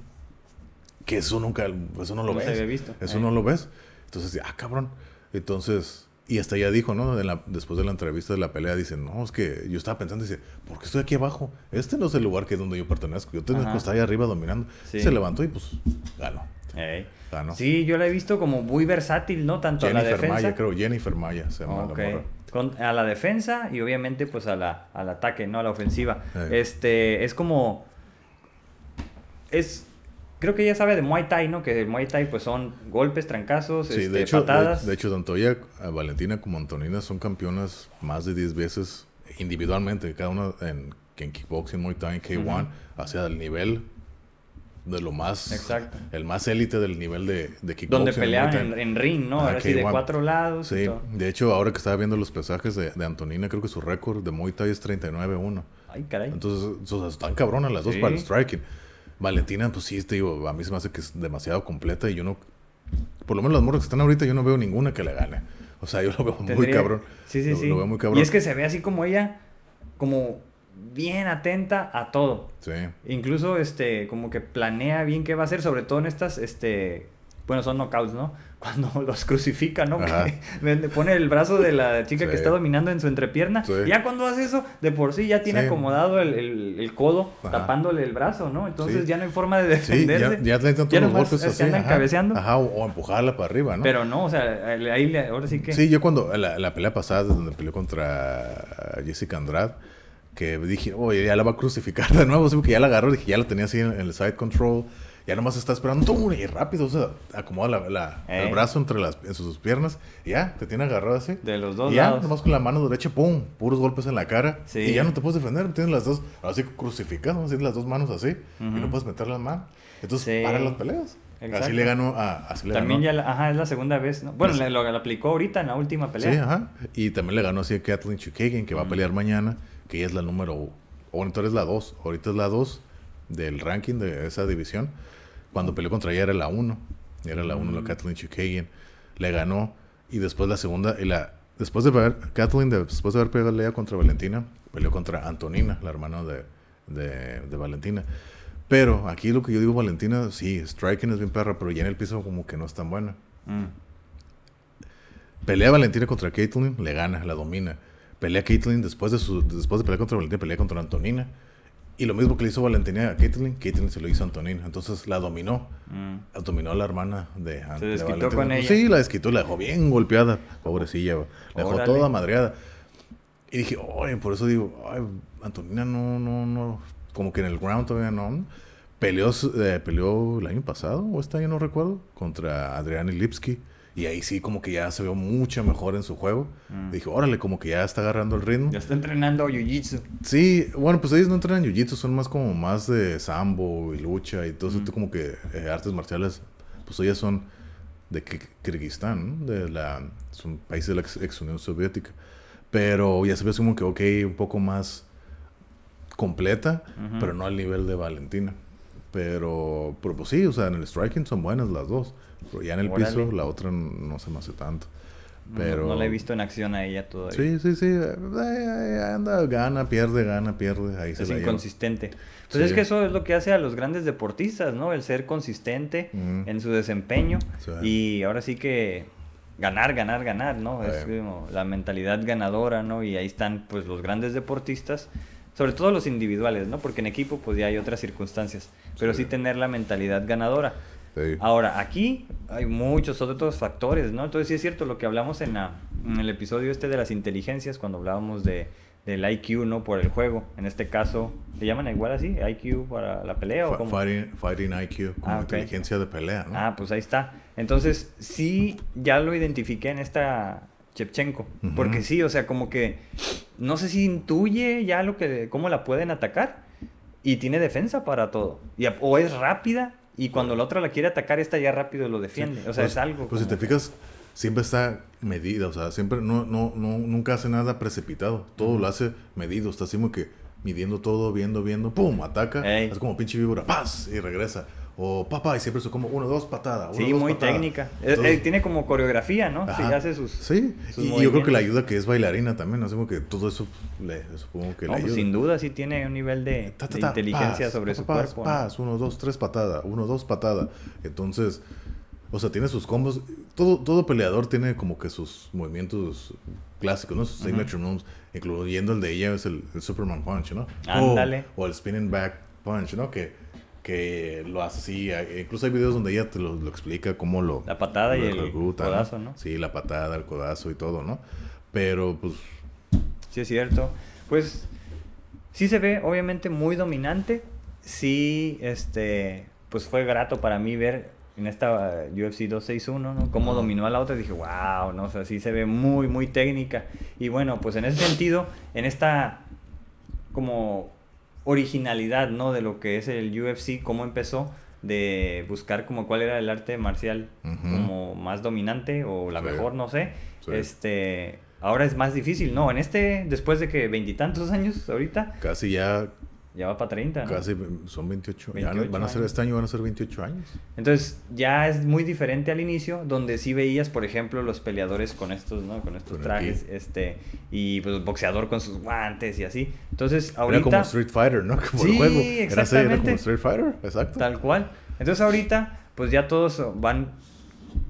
Que eso nunca, eso no lo No se ves. había visto. Eso Eh. no lo ves. Entonces, ah, cabrón. Entonces, y hasta ella dijo, ¿no? De la- después de la entrevista de la pelea, dice, no, es que yo estaba pensando, dice, ¿por qué estoy aquí abajo? Este no es el lugar que es donde yo pertenezco. Yo tengo que estar ahí arriba dominando. Sí. Se levantó y pues ganó. Ey. Ganó. Sí, yo la he visto como muy versátil, ¿no? Tanto a la Jennifer defensa. Maya, creo. Jennifer Maya se llama la morra. Con- a la defensa y obviamente pues a la, al ataque, ¿no? A la ofensiva. Eh. Este, es como... Es... Creo que ella sabe de Muay Thai, ¿no? Que el Muay Thai pues son golpes, trancazos, Sí, este, de hecho, de, patadas. de hecho, tanto ella, a Valentina como Antonina son campeonas más de 10 veces individualmente, cada una en, en kickboxing, Muay Thai, K1, Ujú. hacia el nivel de lo más, Exacto. el más élite del nivel de, de kickboxing. Donde peleaban en, en ring, ¿no? Ah, Ahora sí, de K1. cuatro lados. y Sí, todo. de hecho, ahora que estaba viendo los pesajes de, de Antonina, creo que su récord de Muay Thai es 39-1. Ay, caray. Entonces, o sea, están cabronas las dos para el striking. Valentina, pues sí, te digo, a mí se me hace que es demasiado completa y yo no. Por lo menos las morras que están ahorita, yo no veo ninguna que le gane. O sea, yo lo veo muy cabrón. Sí, sí, Lo- sí. Lo veo muy cabrón. Y es que se ve así como ella, como bien atenta a todo. Sí. Incluso, este, como que planea bien qué va a hacer, sobre todo en estas, este, bueno, son knockouts, ¿no? Cuando los crucifica, ¿no? Que pone el brazo de la chica Sí. que está dominando en su entrepierna. Sí. Ya cuando hace eso, de por sí ya tiene Sí. acomodado el, el- el codo, Ajá. tapándole el brazo, ¿no? Entonces ya no hay forma de defenderse. ya Ya todos los golpes así. andan ajá. cabeceando. Ajá, o, o empujarla para arriba, ¿no? Pero no, o sea, ahí le- ahora sí que... Sí, yo cuando la, la pelea pasada, donde peleó contra Jessica Andrade, que dije, oye, ya la va a crucificar de nuevo, sí, porque ya la agarró, dije, ya la tenía así en, en el side control, ya nomás está esperando, ¡tum! y rápido, o sea, acomoda la- la- Eh. el brazo entre las, en sus piernas, y ya, te tiene agarrado así. De los dos y ya, lados. nomás con la mano derecha, ¡pum! Puros golpes en la cara, Sí. y ya no te puedes defender, tienes las dos, así crucificado, así las dos manos así, y Ujú. no puedes meter las manos. Entonces, Sí. para las peleas. Exacto. Así le ganó a... Así le También ganó. ya, la- ajá, es la segunda vez, ¿no? Bueno, le- lo, lo aplicó ahorita en la última pelea. Sí, ajá. Y también le ganó así a Kathleen Chukagian, que va a pelear mañana, que ella es la número... O ahorita es la 2. Ahorita es la 2 del ranking de esa división. Cuando peleó contra ella era la 1. Era la 1 la Mm. Kathleen Chukagian. Le ganó. Y después la segunda... Y la, después de haber... Kathleen, de- después de haber peleado contra Valentina, peleó contra Antonina, la hermana de, de, de Valentina. Pero aquí lo que yo digo, Valentina, sí, striking es bien perra, pero ya en el piso como que no es tan buena. Mm. Pelea Valentina contra Caitlyn, le gana, la domina. Pelea Caitlyn después de su después de pelear contra Valentina, pelea contra Antonina. Y lo mismo que le hizo Valentina a Caitlyn, Caitlyn se lo hizo a Antonina. Entonces la dominó. Mm. Dominó a la hermana de, de desquitó Valentina. con Pues ella. Sí, la desquitó, la dejó bien golpeada. Pobrecilla, la dejó Órale. toda madreada. Y dije, oye, por eso digo, ay, Antonina no, no, no. Como que en el ground todavía no. Peleó, eh, peleó el año pasado, o este año no recuerdo, contra Adriana Lipski. Y ahí sí, como que ya se vio mucho mejor en su juego. Dije, órale, como que ya está agarrando el ritmo. Ya está entrenando jiu-jitsu. Sí, bueno, pues ellos no entrenan jiu-jitsu, son más como más de sambo y lucha y todo eso, como que eh, artes marciales, pues ellas son de Ki- Kirguistán, ¿no? de la, es un país de la ex, ex Unión Soviética. Pero ya se ve como que, ok, un poco más completa, pero no al nivel de Valentina. Pero, pero pues sí, o sea, en el striking son buenas las dos. Pero ya en el Órale. piso, la otra no se me hace tanto. Pero... No, la he visto en acción a ella todavía. Sí, sí, sí. anda, gana, pierde, gana, pierde. Ahí se Es lleva. inconsistente. Sí. es que eso es lo que hace a los grandes deportistas, ¿no? El ser consistente Ujú. en su desempeño. Sí. Y ahora sí que ganar, ganar, ganar, ¿no? Es como la mentalidad ganadora, ¿no? Y ahí están pues los grandes deportistas, sobre todo los individuales, ¿no? Porque en equipo pues ya hay otras circunstancias, pero Sí. tener la mentalidad ganadora. Sí. Ahora, aquí hay muchos otros factores, ¿no? Entonces sí es cierto lo que hablamos en, la- en el episodio este de las inteligencias, cuando hablábamos de, del IQ, ¿no? Por el juego. En este caso, ¿le llaman igual así? ¿IQ para la pelea o cómo? Fighting, fighting IQ, como Ah, inteligencia de pelea, ¿no? Ah, pues ahí está. Entonces, sí, ya lo identifiqué en esta Chepchenko. Porque sí, o sea, como que no sé si intuye ya lo que, cómo la pueden atacar. Y tiene defensa para todo. Y, o es rápida. Y cuando la otra la quiere atacar, esta ya rápido lo defiende. O sea, Pues- es algo. Pues si te fijas, siempre está medida, o sea, siempre no, no, no, nunca hace nada precipitado. Todo lo hace medido, está así como que midiendo todo, viendo, viendo, ¡pum! Ataca, Ey. es como pinche víbora, ¡paz! Y regresa. O papá, y siempre es como uno, dos, patada. uno, Sí, dos, muy patada. técnica. Eh, Entonces- eh, tiene como coreografía, ¿no? Sí, hace sus. Sí, sus y yo creo que le ayuda que es bailarina también, como que todo eso le supongo que No, le pues, ayuda. sin duda sí tiene un nivel de, Ta, ta, de ta, inteligencia paz, sobre paz, su paz, cuerpo. ¿no? Uno, dos, tres patada, uno, dos patada. Entonces, o sea, tiene sus combos. Todo, todo peleador tiene como que sus movimientos clásicos, ¿no? Sus signature moves, incluyendo el de ella es el, el Superman Punch, ¿no? Ándale. O, o el Spinning Back Punch, ¿no? Que, que lo hace así. Incluso hay videos donde ella te lo, lo explica cómo lo... La patada y el codazo, ¿no? Sí, la patada, el codazo y todo, ¿no? Pero, pues, Sí, es cierto. Pues sí se ve obviamente muy dominante. Sí, este, pues fue grato para mí ver en esta uh, UFC 261, ¿no? Cómo dominó a la otra. Dije, wow, ¿no? O sea, sí se ve muy, muy técnica. Y bueno, pues en ese sentido, en esta como originalidad, ¿no? De lo que es el UFC, cómo empezó de buscar como cuál era el arte marcial como más dominante o la Sí. mejor, no sé. Sí. Este, ahora es más difícil, ¿no? En este, después de que veintitantos años ahorita, casi ya ya va para 30, ¿no? Casi son 28, ya 28 van a ser años. este año van a ser 28 años. Entonces, ya es muy diferente al inicio, donde sí veías, por ejemplo, los peleadores con estos, ¿no? Con estos Con trajes, este, y pues el boxeador con sus guantes y así. Entonces, Era ahorita... como Street Fighter, ¿no? Como Sí, el juego. Era, así, era exactamente. como Street Fighter, exacto. Tal cual. Entonces ahorita, pues ya todos van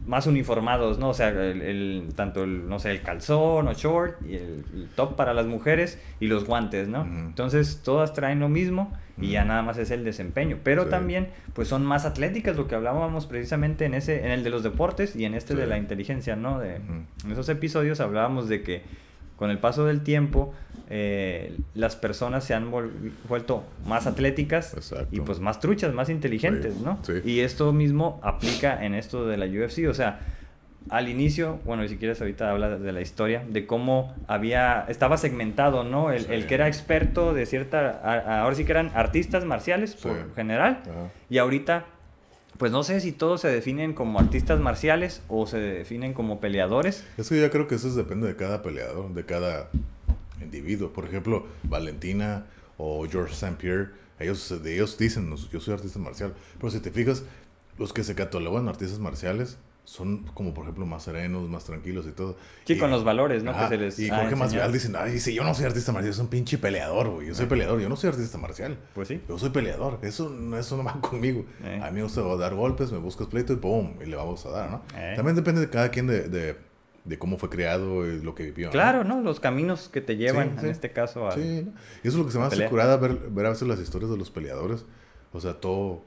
más uniformados, ¿no? O sea, el, el- tanto el, no sé, el calzón o short y el, el top para las mujeres y los guantes, ¿no? Entonces todas traen lo mismo y ya nada más es el desempeño. Pero Sí. también, pues son más atléticas, lo que hablábamos precisamente en ese, en el de los deportes y en este Sí. de la inteligencia, ¿no? De. En esos episodios hablábamos de que con el paso del tiempo eh, las personas se han vuelto más atléticas Exacto. y pues más truchas, más inteligentes, Sí, ¿no? sí. Y esto mismo aplica en esto de la UFC, o sea, al inicio, bueno, y si quieres ahorita habla de la historia, de cómo había, estaba segmentado, ¿no? El, Sí. el que era experto de cierta, a- ahora sí que eran artistas marciales por general, Ajá. y ahorita, pues no sé si todos se definen como artistas marciales o se definen como peleadores. Es que yo creo que eso depende de cada peleador, de cada individuo. Por ejemplo, Valentina o George St. Pierre, ellos, ellos dicen, "Nos- yo soy artista marcial. Pero si te fijas, los que se catalogan artistas marciales son como, por ejemplo, más serenos, más tranquilos y todo. Sí, Y- con los valores, ¿no? Ajá, que se les y Jorge Masvidal enseñado. dicen, ay, si yo no soy artista marcial, soy un pinche peleador, güey. Yo soy peleador, yo no soy artista marcial. Pues sí. Yo soy peleador, eso, no- eso no va conmigo. Eh. A mí me gusta dar golpes, me buscas pleito y ¡pum! Y le vamos a dar, ¿no? Eh. También depende de cada quien de, de, de cómo fue criado y lo que vivió. Claro, ¿no? Los caminos que te llevan, Sí, sí. en este caso, a... Sí, ¿no? Y eso es lo que se me a hace curada ver, ver a veces las historias de los peleadores. O sea, todo,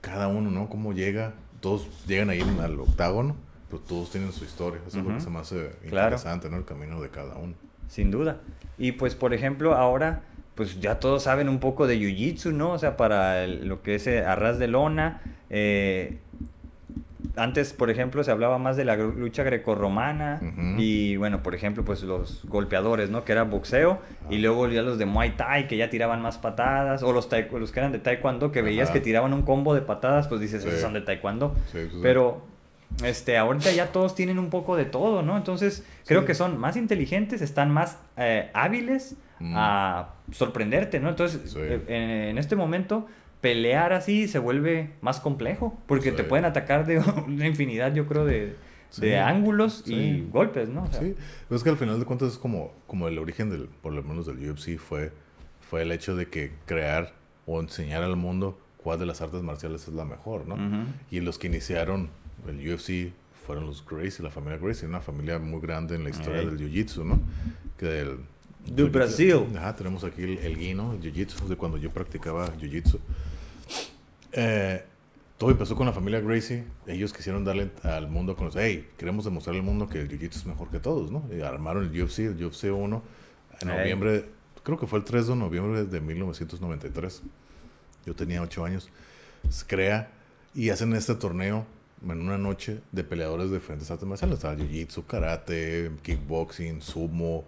cada uno, ¿no? Cómo llega, todos llegan ahí al octágono, pero todos tienen su historia. Eso es lo que se me hace Claro. interesante, ¿no? El camino de cada uno. Sin duda. Y pues, por ejemplo, ahora, pues ya todos saben un poco de Jiu-Jitsu, ¿no? O sea, para el- lo que es eh, arras de lona. eh, antes, por ejemplo, se hablaba más de la lucha grecorromana y, bueno, por ejemplo, pues los golpeadores, ¿no? Que era boxeo y luego ya los de Muay Thai que ya tiraban más patadas o los, los que eran de Taekwondo que veías Ajá. que tiraban un combo de patadas, pues dices, Sí. esos son de Taekwondo. Sí, sí, sí. Pero este, ahorita ya todos tienen un poco de todo, ¿no? Entonces creo que son más inteligentes, están más eh, hábiles Mm. a sorprenderte, ¿no? Entonces, eh, en, en este momento, pelear así se vuelve más complejo, porque te pueden atacar de una infinidad, yo creo, de, Sí. de ángulos y golpes, ¿no? O sea, Sí, pero es que al final de cuentas es como, como el origen del, por lo menos del UFC fue, fue el hecho de que crear o enseñar al mundo cuál de las artes marciales es la mejor, ¿no? Y los que iniciaron el UFC fueron los Gracie, la familia Gracie, una familia muy grande en la historia del Jiu-Jitsu, ¿no? Que del... De Brasil. Ajá, tenemos aquí el, el guino, el Jiu-Jitsu, de cuando yo practicaba Jiu-Jitsu. Eh, todo empezó con la familia Gracie. Ellos quisieron darle al mundo a conocer, hey, queremos demostrar al mundo que el Jiu-Jitsu es mejor que todos, ¿no? Y armaron el UFC, el UFC 1, en Ey. noviembre, creo que fue el 3 de noviembre de 1993. Yo tenía 8 años. Se crea y hacen este torneo en una noche de peleadores de diferentes artes marciales. Estaba Jiu-Jitsu, Karate, Kickboxing, Sumo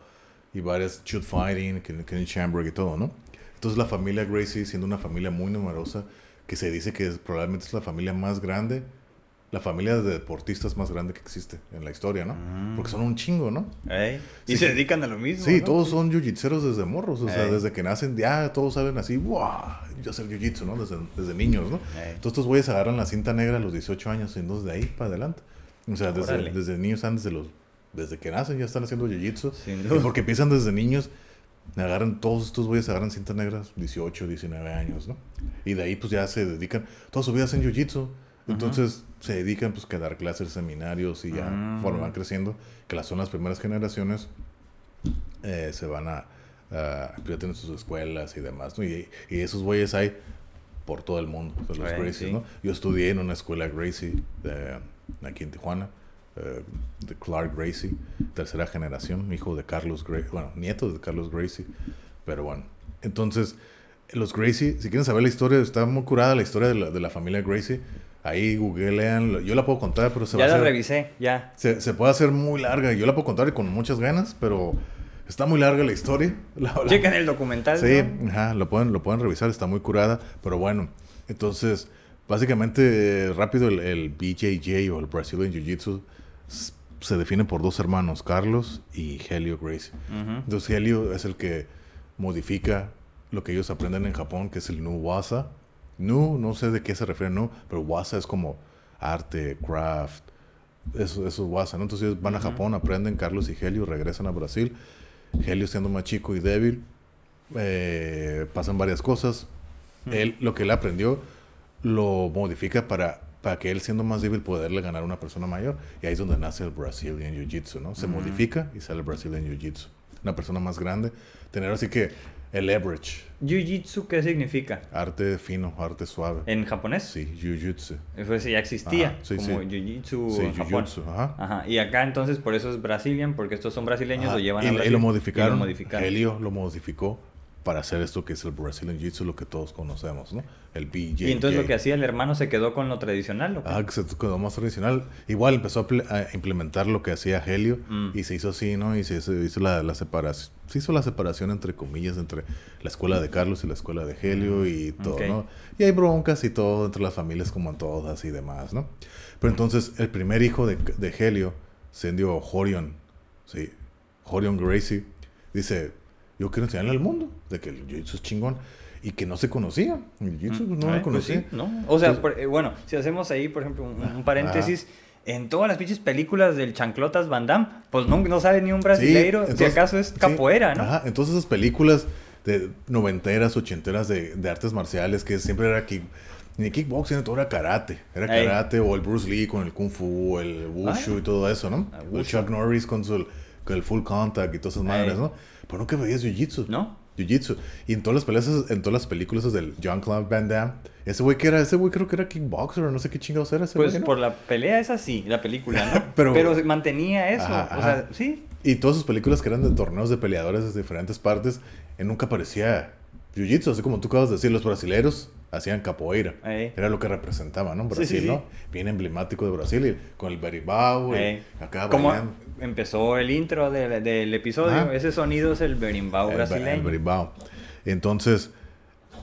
y varias Shoot Fighting, Ken- Kenny Chamberg y todo, ¿no? Entonces la familia Gracie, siendo una familia muy numerosa, que se dice que es, probablemente es la familia más grande, la familia de deportistas más grande que existe en la historia, ¿no? Mm. Porque son un chingo, ¿no? Ey, Y Sí, se dedican a lo mismo. Sí, ¿no? todos son jiu-jitseros desde morros, o sea, desde que nacen, ya todos saben así, ¡wow! Yo hacer jiu-jitsu, ¿no? Desde, desde niños, ¿no? Ey. Entonces estos güeyes agarran la cinta negra a los 18 años y entonces de ahí para adelante. O sea, desde, desde niños están desde los desde que nacen ya están haciendo jiu-jitsu. Y porque empiezan desde niños, agarran todos estos güeyes agarran cinta negras 18, 19 años, ¿no? Y de ahí pues ya se dedican, toda su vida hacen jiu-jitsu. Entonces se dedican pues que a dar clases, seminarios y ya conforme van creciendo, que las son las primeras generaciones, eh, se van a, a ya tienen sus escuelas y demás, ¿no? Y, y esos güeyes hay por todo el mundo, los Gracies. ¿no? Yo estudié en una escuela Gracie de, aquí en Tijuana, eh, de Clark Gracie, tercera generación, hijo de Carlos Gracie, bueno, nieto de Carlos Gracie, pero bueno, entonces los Gracie, si quieren saber la historia, está muy curada la historia de la, de la familia Gracie, ahí googlean, yo la puedo contar, pero se Ya va a la hacer- revisé, ya. se, se puede hacer muy larga. Yo la puedo contar con muchas ganas, pero está muy larga la historia. La- la- Chequen el documental. Sí, ¿no? ajá, lo pueden, lo pueden revisar, está muy curada. Pero bueno, entonces, básicamente, eh, rápido, el, el BJJ o el Brazilian Jiu-Jitsu se define por dos hermanos, Carlos y Helio Gracie. Entonces, Helio es el que modifica lo que ellos aprenden en Japón, que es el Nu Wasa. Nu, no sé de qué se refiere Nu, pero Wasa es como arte, craft, eso, eso es Wasa, ¿no? Entonces ellos van a. Japón, aprenden, Carlos y Helio regresan a Brasil. Helio siendo más chico y débil, eh, pasan varias cosas. Él, lo que él aprendió, lo modifica para, para que él siendo más débil poderle ganar a una persona mayor. Y ahí es donde nace el Brazilian Jiu-Jitsu, ¿no? Se Ujú. modifica y sale el Brazilian Jiu-Jitsu. Una persona más grande. Tener así que el leverage, Jiu-Jitsu, ¿qué significa? arte fino, arte suave. ¿En japonés? Sí, Jiu-Jitsu. Pues ya existía, Ajá, sí, como sí. Jiu-Jitsu Sí, Japón. Jiu-Jitsu, ajá. Ajá, y acá entonces por eso es Brazilian, porque estos son brasileños, Ajá, lo llevan y, a y Brasil. lo modificaron. y lo modificaron. Helio lo modificó para hacer esto que es el Brazilian Jiu-Jitsu, lo que todos conocemos, ¿no? El BJJ. Y entonces lo que hacía el hermano se quedó con lo tradicional, ¿o qué? Ah, que se quedó más tradicional. Igual empezó a, ple- a implementar lo que hacía Helio Mm. y se hizo así, ¿no? Y se, hizo la, la separación. Se hizo la separación entre comillas entre la escuela de Carlos y la escuela de Helio y todo. ¿no? Y hay broncas y todo entre las familias como en todas y demás, ¿no? Pero entonces el primer hijo de, de Helio, siendo Horion, sí, Horion Gracie, dice, yo quiero enseñarle al mundo de que el jiu-jitsu es chingón y que no se conocía. El jiu-jitsu no Ay, lo pues conocía. sí, ¿no? O sea, Entonces- por- eh, bueno, si hacemos ahí, por ejemplo, un, un paréntesis, en todas las pinches películas del Chanclotas Van Damme, pues no, no sale ni un brasileiro, si entonces- acaso es sí, capoeira, ¿no? Ajá, entonces esas películas de noventeras, ochenteras de, de artes marciales, que siempre era kick, ni kickboxing, todo era karate. Era Ey. karate o el Bruce Lee con el kung fu, el wushu Ah. y todo eso, ¿no? Ah, El. Chuck Norris con, su, con el full contact y todas esas madres, Ey. ¿no? Pero nunca veías jiu-jitsu. ¿No? Jiu-jitsu. Y en todas las peleas, en todas las películas del John Claude Van Damme, ese güey que era, ese güey creo que era kickboxer no sé qué chingados era ese Pues güey, ¿no? por la pelea es así, la película, ¿no? Pero- mantenía eso, Ajá, o sea, ajá. sí. Y todas sus películas que eran de torneos de peleadores de diferentes partes, él nunca aparecía jiu-jitsu, así como tú acabas de decir, los brasileños hacían capoeira. Ey. Era lo que representaba, ¿no? Brasil, Sí, sí, sí. ¿no? Bien emblemático de Brasil, y con el Ey. acá Como bailando. Empezó el intro del, del episodio, Ajá. ese sonido es el berimbau El, el brasileño. berimbau. Entonces,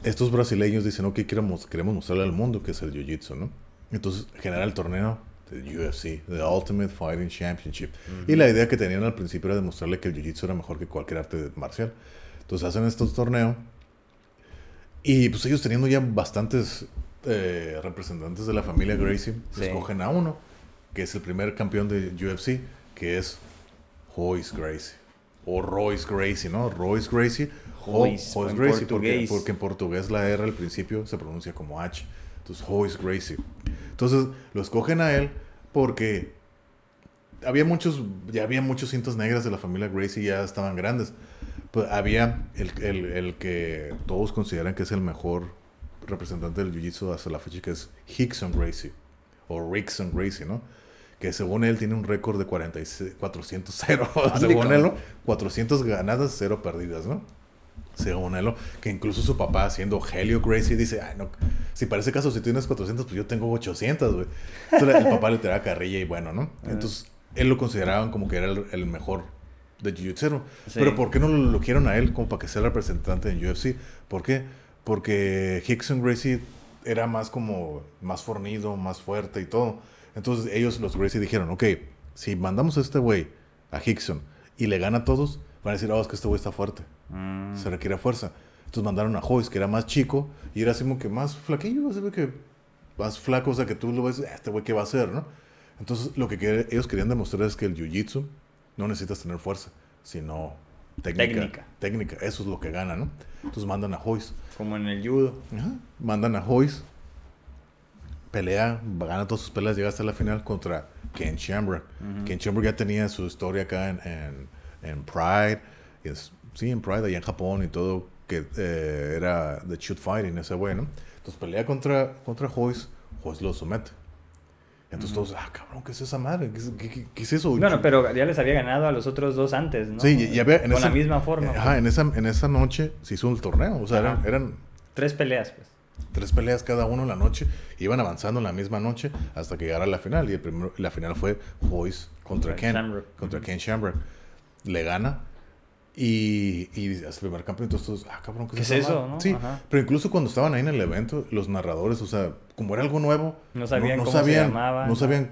estos brasileños dicen, ok, queremos, queremos mostrarle al mundo que es el jiu-jitsu, ¿no? Entonces, genera el torneo de UFC, The Ultimate Fighting Championship. Y la idea que tenían al principio era demostrarle que el jiu-jitsu era mejor que cualquier arte marcial. Entonces, hacen estos torneos. Y pues ellos teniendo ya bastantes eh, representantes de la familia Gracie, Sí. escogen a uno, que es el primer campeón de UFC, que es Royce Gracie. O Royce Gracie, ¿no? Royce Gracie. o Royce, Gracie, porque, porque en portugués la R al principio se pronuncia como H. Entonces, Royce Gracie. Entonces, lo escogen a él porque había muchos, ya había muchos cintas negras de la familia Gracie, ya estaban grandes. Pues había el, el, el que todos consideran que es el mejor representante del Jiu-Jitsu hasta la fecha, que es Hickson Gracie, o Rickson Gracie, ¿no? Que según él tiene un récord de 46 400-0, según cabrón. él, ¿no? 400 ganadas, 0 perdidas, ¿no? Según él, que incluso su papá, siendo Helio Gracie, dice, ay, no, si parece caso, si tienes 400, pues yo tengo 800, güey. Entonces el papá le tiraba carrilla y bueno, ¿no? Entonces, él lo consideraban como que era el, el mejor de Jiu-Jitsu. Sí. Pero ¿por qué no lo eligieron a él como para que sea el representante en UFC? ¿Por qué? Porque Hickson Gracie era más como, más fornido, más fuerte y todo. Entonces ellos, los Gracie, dijeron, ok, si mandamos a este güey, a Hickson, y le gana a todos, van a decir, oh, es que este güey está fuerte Mm, se requiere fuerza. Entonces mandaron a Joyce, que era más chico, y era así como que más flaquillo, se ve que más flaco, o sea, que tú lo ves, "Ah, este güey, ¿qué va a hacer, no? Entonces, lo que quer- ellos querían demostrar es que el jiu-jitsu no necesitas tener fuerza, sino técnica. Técnica. Técnica, eso es lo que gana, ¿no? Entonces mandan a Joyce. como en el judo. Ajá. Mandan a Joyce, pelea, gana todas sus peleas, llega hasta la final contra Ken Shamrock. Ken Shamrock ya tenía su historia acá en, en, en Pride, y es- sí, en Pride, allá en Japón y todo, que eh, era de shoot fighting ese güey, ¿no? Entonces pelea contra, contra Joyce, Joyce lo somete. Entonces todos, ah, cabrón, ¿qué es esa madre? ¿Qué qué- qué- qué es eso? Bueno, pero ya les había ganado a los otros dos antes, ¿no? Sí, y- y había- en Con esa- la misma forma. Ajá, en esa, en esa noche se hizo el torneo, o sea, eran, eran Tres peleas, pues. Tres peleas cada uno en la noche, iban avanzando en la misma noche hasta que llegara la final. Y el primero, la final fue Joyce contra Contra Ken, contra. Ken Shamrock. Le gana y, y es el primer campeón. Entonces, ah, cabrón, ¿qué, ¿Qué es eso, madre?" no? Sí, Ajá. pero incluso cuando estaban ahí en el evento, los narradores, o sea, como era algo nuevo, No sabían cómo se llamaban, no ¿no? sabían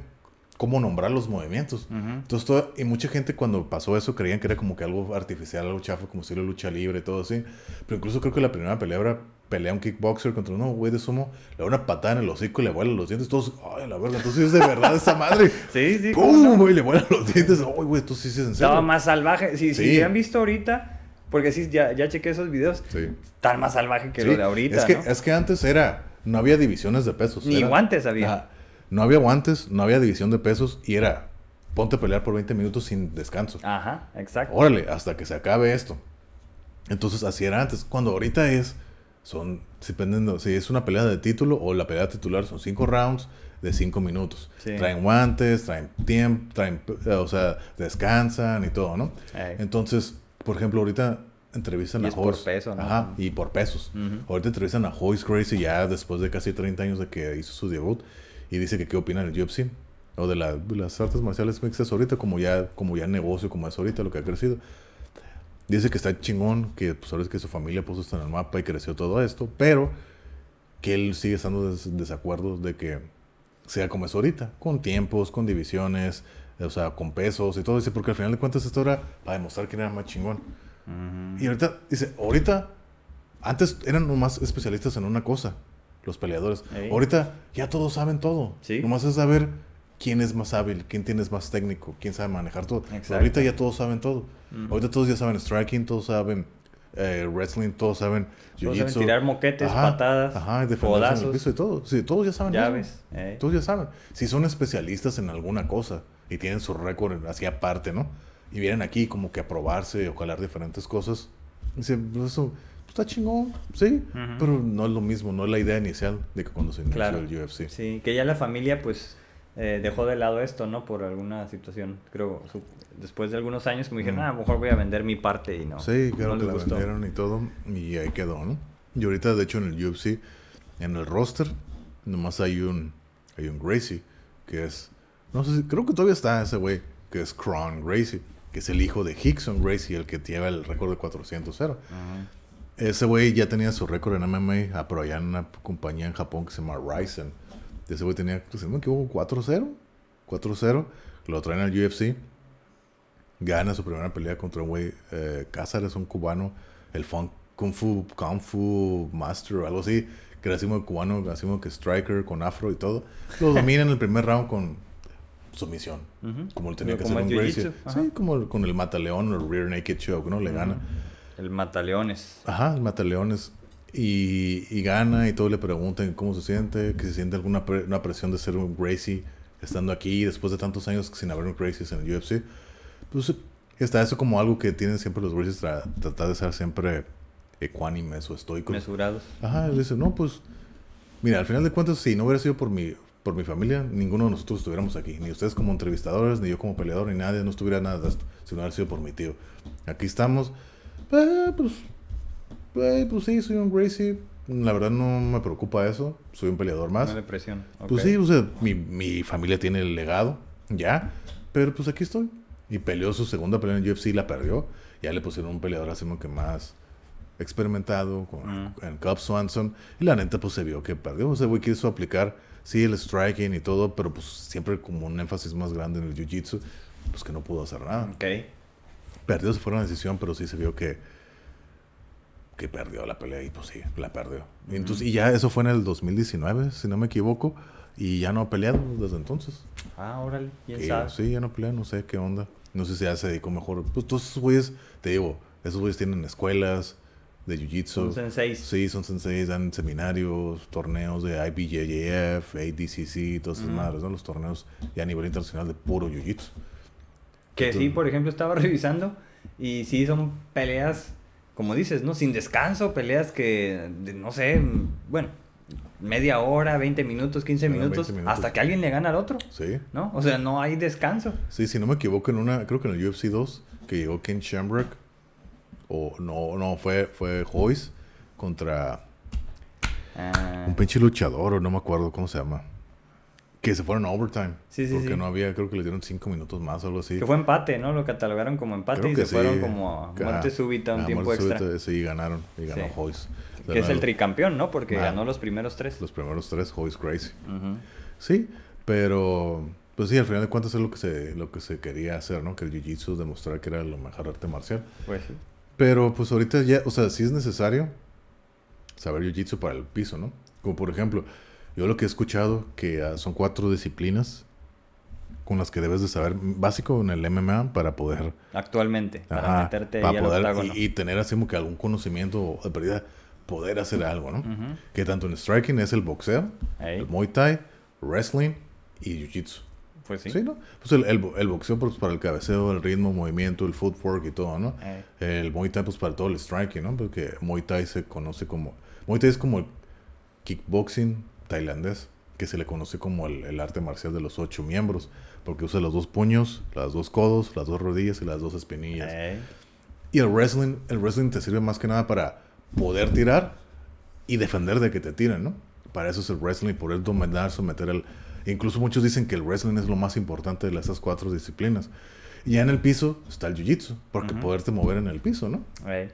cómo nombrar los movimientos. Ujú. Entonces, todo- y mucha gente cuando pasó eso creían que era como que algo artificial, algo chafa, como estilo lucha libre y todo así. Pero incluso creo que la primera pelea era pelea un kickboxer contra un güey de sumo, le da una patada en el hocico y le vuelan los dientes. Todos, ay, la verga, entonces es de verdad esa madre. Sí, sí. ¿cómo no? ¡Pum! Güey, le vuelan los dientes. Ay, güey, esto sí es en Estaba serio. más salvaje. Si, si Sí. han visto ahorita, porque sí, ya, ya chequé esos videos, Sí. tan más salvaje que Sí. lo de ahorita, Es que, ¿no? es que antes era, no había divisiones de pesos. Ni era- guantes había. Ajá. No había guantes, no había división de pesos y era, ponte a pelear por 20 minutos sin descanso. Ajá, exacto. Órale, hasta que se acabe esto. Entonces, así era antes. Cuando ahorita es, son, dependiendo, si es una pelea de título o la pelea titular, son cinco rounds de cinco minutos. Sí. Traen guantes, traen tiempo, traen, eh, o sea, descansan y todo, ¿no? Entonces, por ejemplo, ahorita entrevistan Y a es por peso, ¿no? Ajá, y por pesos. Ujú. Ahorita entrevistan a Joyce Gracie ya después de casi 30 años de que hizo su debut y dice que qué opina del UFC o de, la- de las artes marciales mixtas ahorita como ya como ya negocio como es ahorita lo que ha crecido. Dice que está chingón, que pues ahora es que su familia puso esto en el mapa y creció todo esto, pero que él sigue estando en desacuerdo de que sea como es ahorita, con tiempos, con divisiones, o sea, con pesos y todo. Dice, porque al final de cuentas esto era para demostrar quién era más chingón. Ujú. Y ahorita, dice, ahorita, antes eran nomás especialistas en una cosa, los peleadores. Ahorita ya todos saben todo. Sí. Nomás es saber quién es más hábil, quién tiene más técnico, quién sabe manejar todo. Ahorita ya todos saben todo. Ahorita todos ya saben striking, todos saben eh, wrestling, todos saben Todos saben tirar moquetes, Ajá, patadas, ajá, defenderse en el piso y todo. Sí, todos ya saben. Todos ya saben. Si son especialistas en alguna cosa y tienen su récord así aparte, ¿no? Y vienen aquí como que a probarse o calar diferentes cosas. Dice, pues eso está chingón, sí, Ujú. pero no es lo mismo, no es la idea inicial de que cuando se inició Claro. el UFC. Sí, que ya la familia, pues, eh, dejó de lado esto, ¿no? Por alguna situación, creo, su- después de algunos años, como dijeron, Mm. ah, a lo mejor voy a vender mi parte y no. Sí, claro no que la gustó. vendieron y todo, y ahí quedó, ¿no? Y ahorita, de hecho, en el UFC, en el roster, nomás hay un, hay un Gracie, que es, no sé si, creo que todavía está ese güey, que es Cron Gracie, que es el hijo de Hickson Gracie, el que lleva el récord de 400-0. Ajá. Ese güey ya tenía su récord en MMA, pero allá en una compañía en Japón que se llama Ryzen. Ese güey tenía, pues, si no me equivoco, 4-0. 4-0. Lo traen al UFC. Gana su primera pelea contra un güey, eh, Cázares, un cubano, el fun, Kung Fu, Kung Fu Master o algo así, que era así como cubano, así como que striker con afro y todo. Lo domina en el primer round con sumisión. Como lo tenía que hacer un Gracie. Sí, como con el mataleón o el rear naked choke, ¿no? Le gana. El Mataleones. Ajá, el Mataleones. Y, y gana y todo le preguntan cómo se siente, que se siente alguna pre- una presión de ser un Gracie estando aquí después de tantos años sin haber un Gracies en el UFC. Pues está eso como algo que tienen siempre los Gracies, tra- tratar de ser siempre ecuánimes o estoicos. Mesurados. Ajá, él dice, no, pues, mira, al final de cuentas, si no hubiera sido por mi, por mi familia, ninguno de nosotros estuviéramos aquí. Ni ustedes como entrevistadores, ni yo como peleador, ni nadie, no estuviera nada de esto, si no hubiera sido por mi tío. Aquí estamos, eh, pues, eh, pues sí, soy un Gracie. La verdad no me preocupa eso, soy un peleador más. No de presión. Pues sí, o sea, mi, mi familia tiene el legado, ya, pero pues aquí estoy. Y peleó su segunda pelea en UFC la perdió. Ya le pusieron un peleador así como que más experimentado con, Mm. en Cub Swanson. Y la neta, pues se vio que perdió. O sea, güey quiso aplicar, sí, el striking y todo, pero pues siempre como un énfasis más grande en el jiu-jitsu, pues que no pudo hacer nada. Ok. Perdió, se fue una decisión, pero sí se vio que que perdió la pelea y pues sí, la perdió. Y, entonces, y ya eso fue en el 2019, si no me equivoco, y ya no ha peleado desde entonces. Ah, órale, quién sabe. sí, ya no pelea, no sé qué onda. No sé si ya se dedicó mejor. Pues todos esos güeyes, te digo, esos güeyes tienen escuelas de jiu-jitsu. Son senseis. Sí, son senseis, dan seminarios, torneos de IBJJF, ADCC, todas esas Mm. madres, ¿no? Los torneos ya a nivel internacional de puro jiu-jitsu. Que sí, por ejemplo, estaba revisando y sí son peleas, como dices, ¿no? Sin descanso, peleas que, de- no sé, bueno, media hora, 20 minutos, 15 Eran minutos, 20 minutos. hasta que alguien le gana al otro, Sí. ¿no? O sea, no hay descanso. Sí, si no me equivoco, en una, creo que en el UFC 2, que llegó Ken Shamrock, o no, no, fue, fue Hoyce contra Ah, un pinche luchador, o no me acuerdo cómo se llama. Que se fueron a overtime. Sí, sí, Porque sí. no había, creo que le dieron cinco minutos más o algo así. que fue empate, ¿no? Lo catalogaron como empate Creo y se fueron como a muerte súbita, un tiempo muerte extra. súbita, Sí, ganaron. Y ganó Sí. Hoyce. Que es el tricampeón, ¿no? Porque Ah. ganó los primeros tres. Los primeros tres, Hoyce. Ujú. Sí, pero pues sí, al final de cuentas es lo que se, lo que se quería hacer, ¿no? Que el Jiu-Jitsu demostrar que era lo mejor arte marcial. Pues sí. Pero pues ahorita ya, o sea, sí es necesario saber jiu-jitsu para el piso, ¿no? Como por ejemplo, yo lo que he escuchado que ah, son cuatro disciplinas con las que debes de saber básico en el MMA para poder Actualmente, para ajá, meterte para ahí al poder octágono. y, y tener así como que algún conocimiento de pérdida, poder hacer algo, ¿no? Ujú. Que tanto en striking es el boxeo, Ahí, el muay thai, wrestling y jiu-jitsu. Pues sí. Sí, ¿no? Pues el, el, el boxeo pues, para el cabeceo, el ritmo, movimiento, el footwork y todo, ¿no? Eh, El Muay Thai, pues para todo el striking, ¿no? Porque Muay Thai se conoce como. Muay Thai es como el kickboxing tailandés, que se le conoce como el, el arte marcial de los ocho miembros, porque usa los dos puños, las dos codos, las dos rodillas y las dos espinillas. eh, Y el wrestling, el wrestling te sirve más que nada para poder tirar y defender de que te tiren, ¿no? Para eso es el wrestling, poder dominar, someter el... Incluso muchos dicen que el wrestling es lo más importante de esas cuatro disciplinas. Y ya en el piso está el jiu-jitsu, porque Ujú. poderte mover en el piso, ¿no? eh.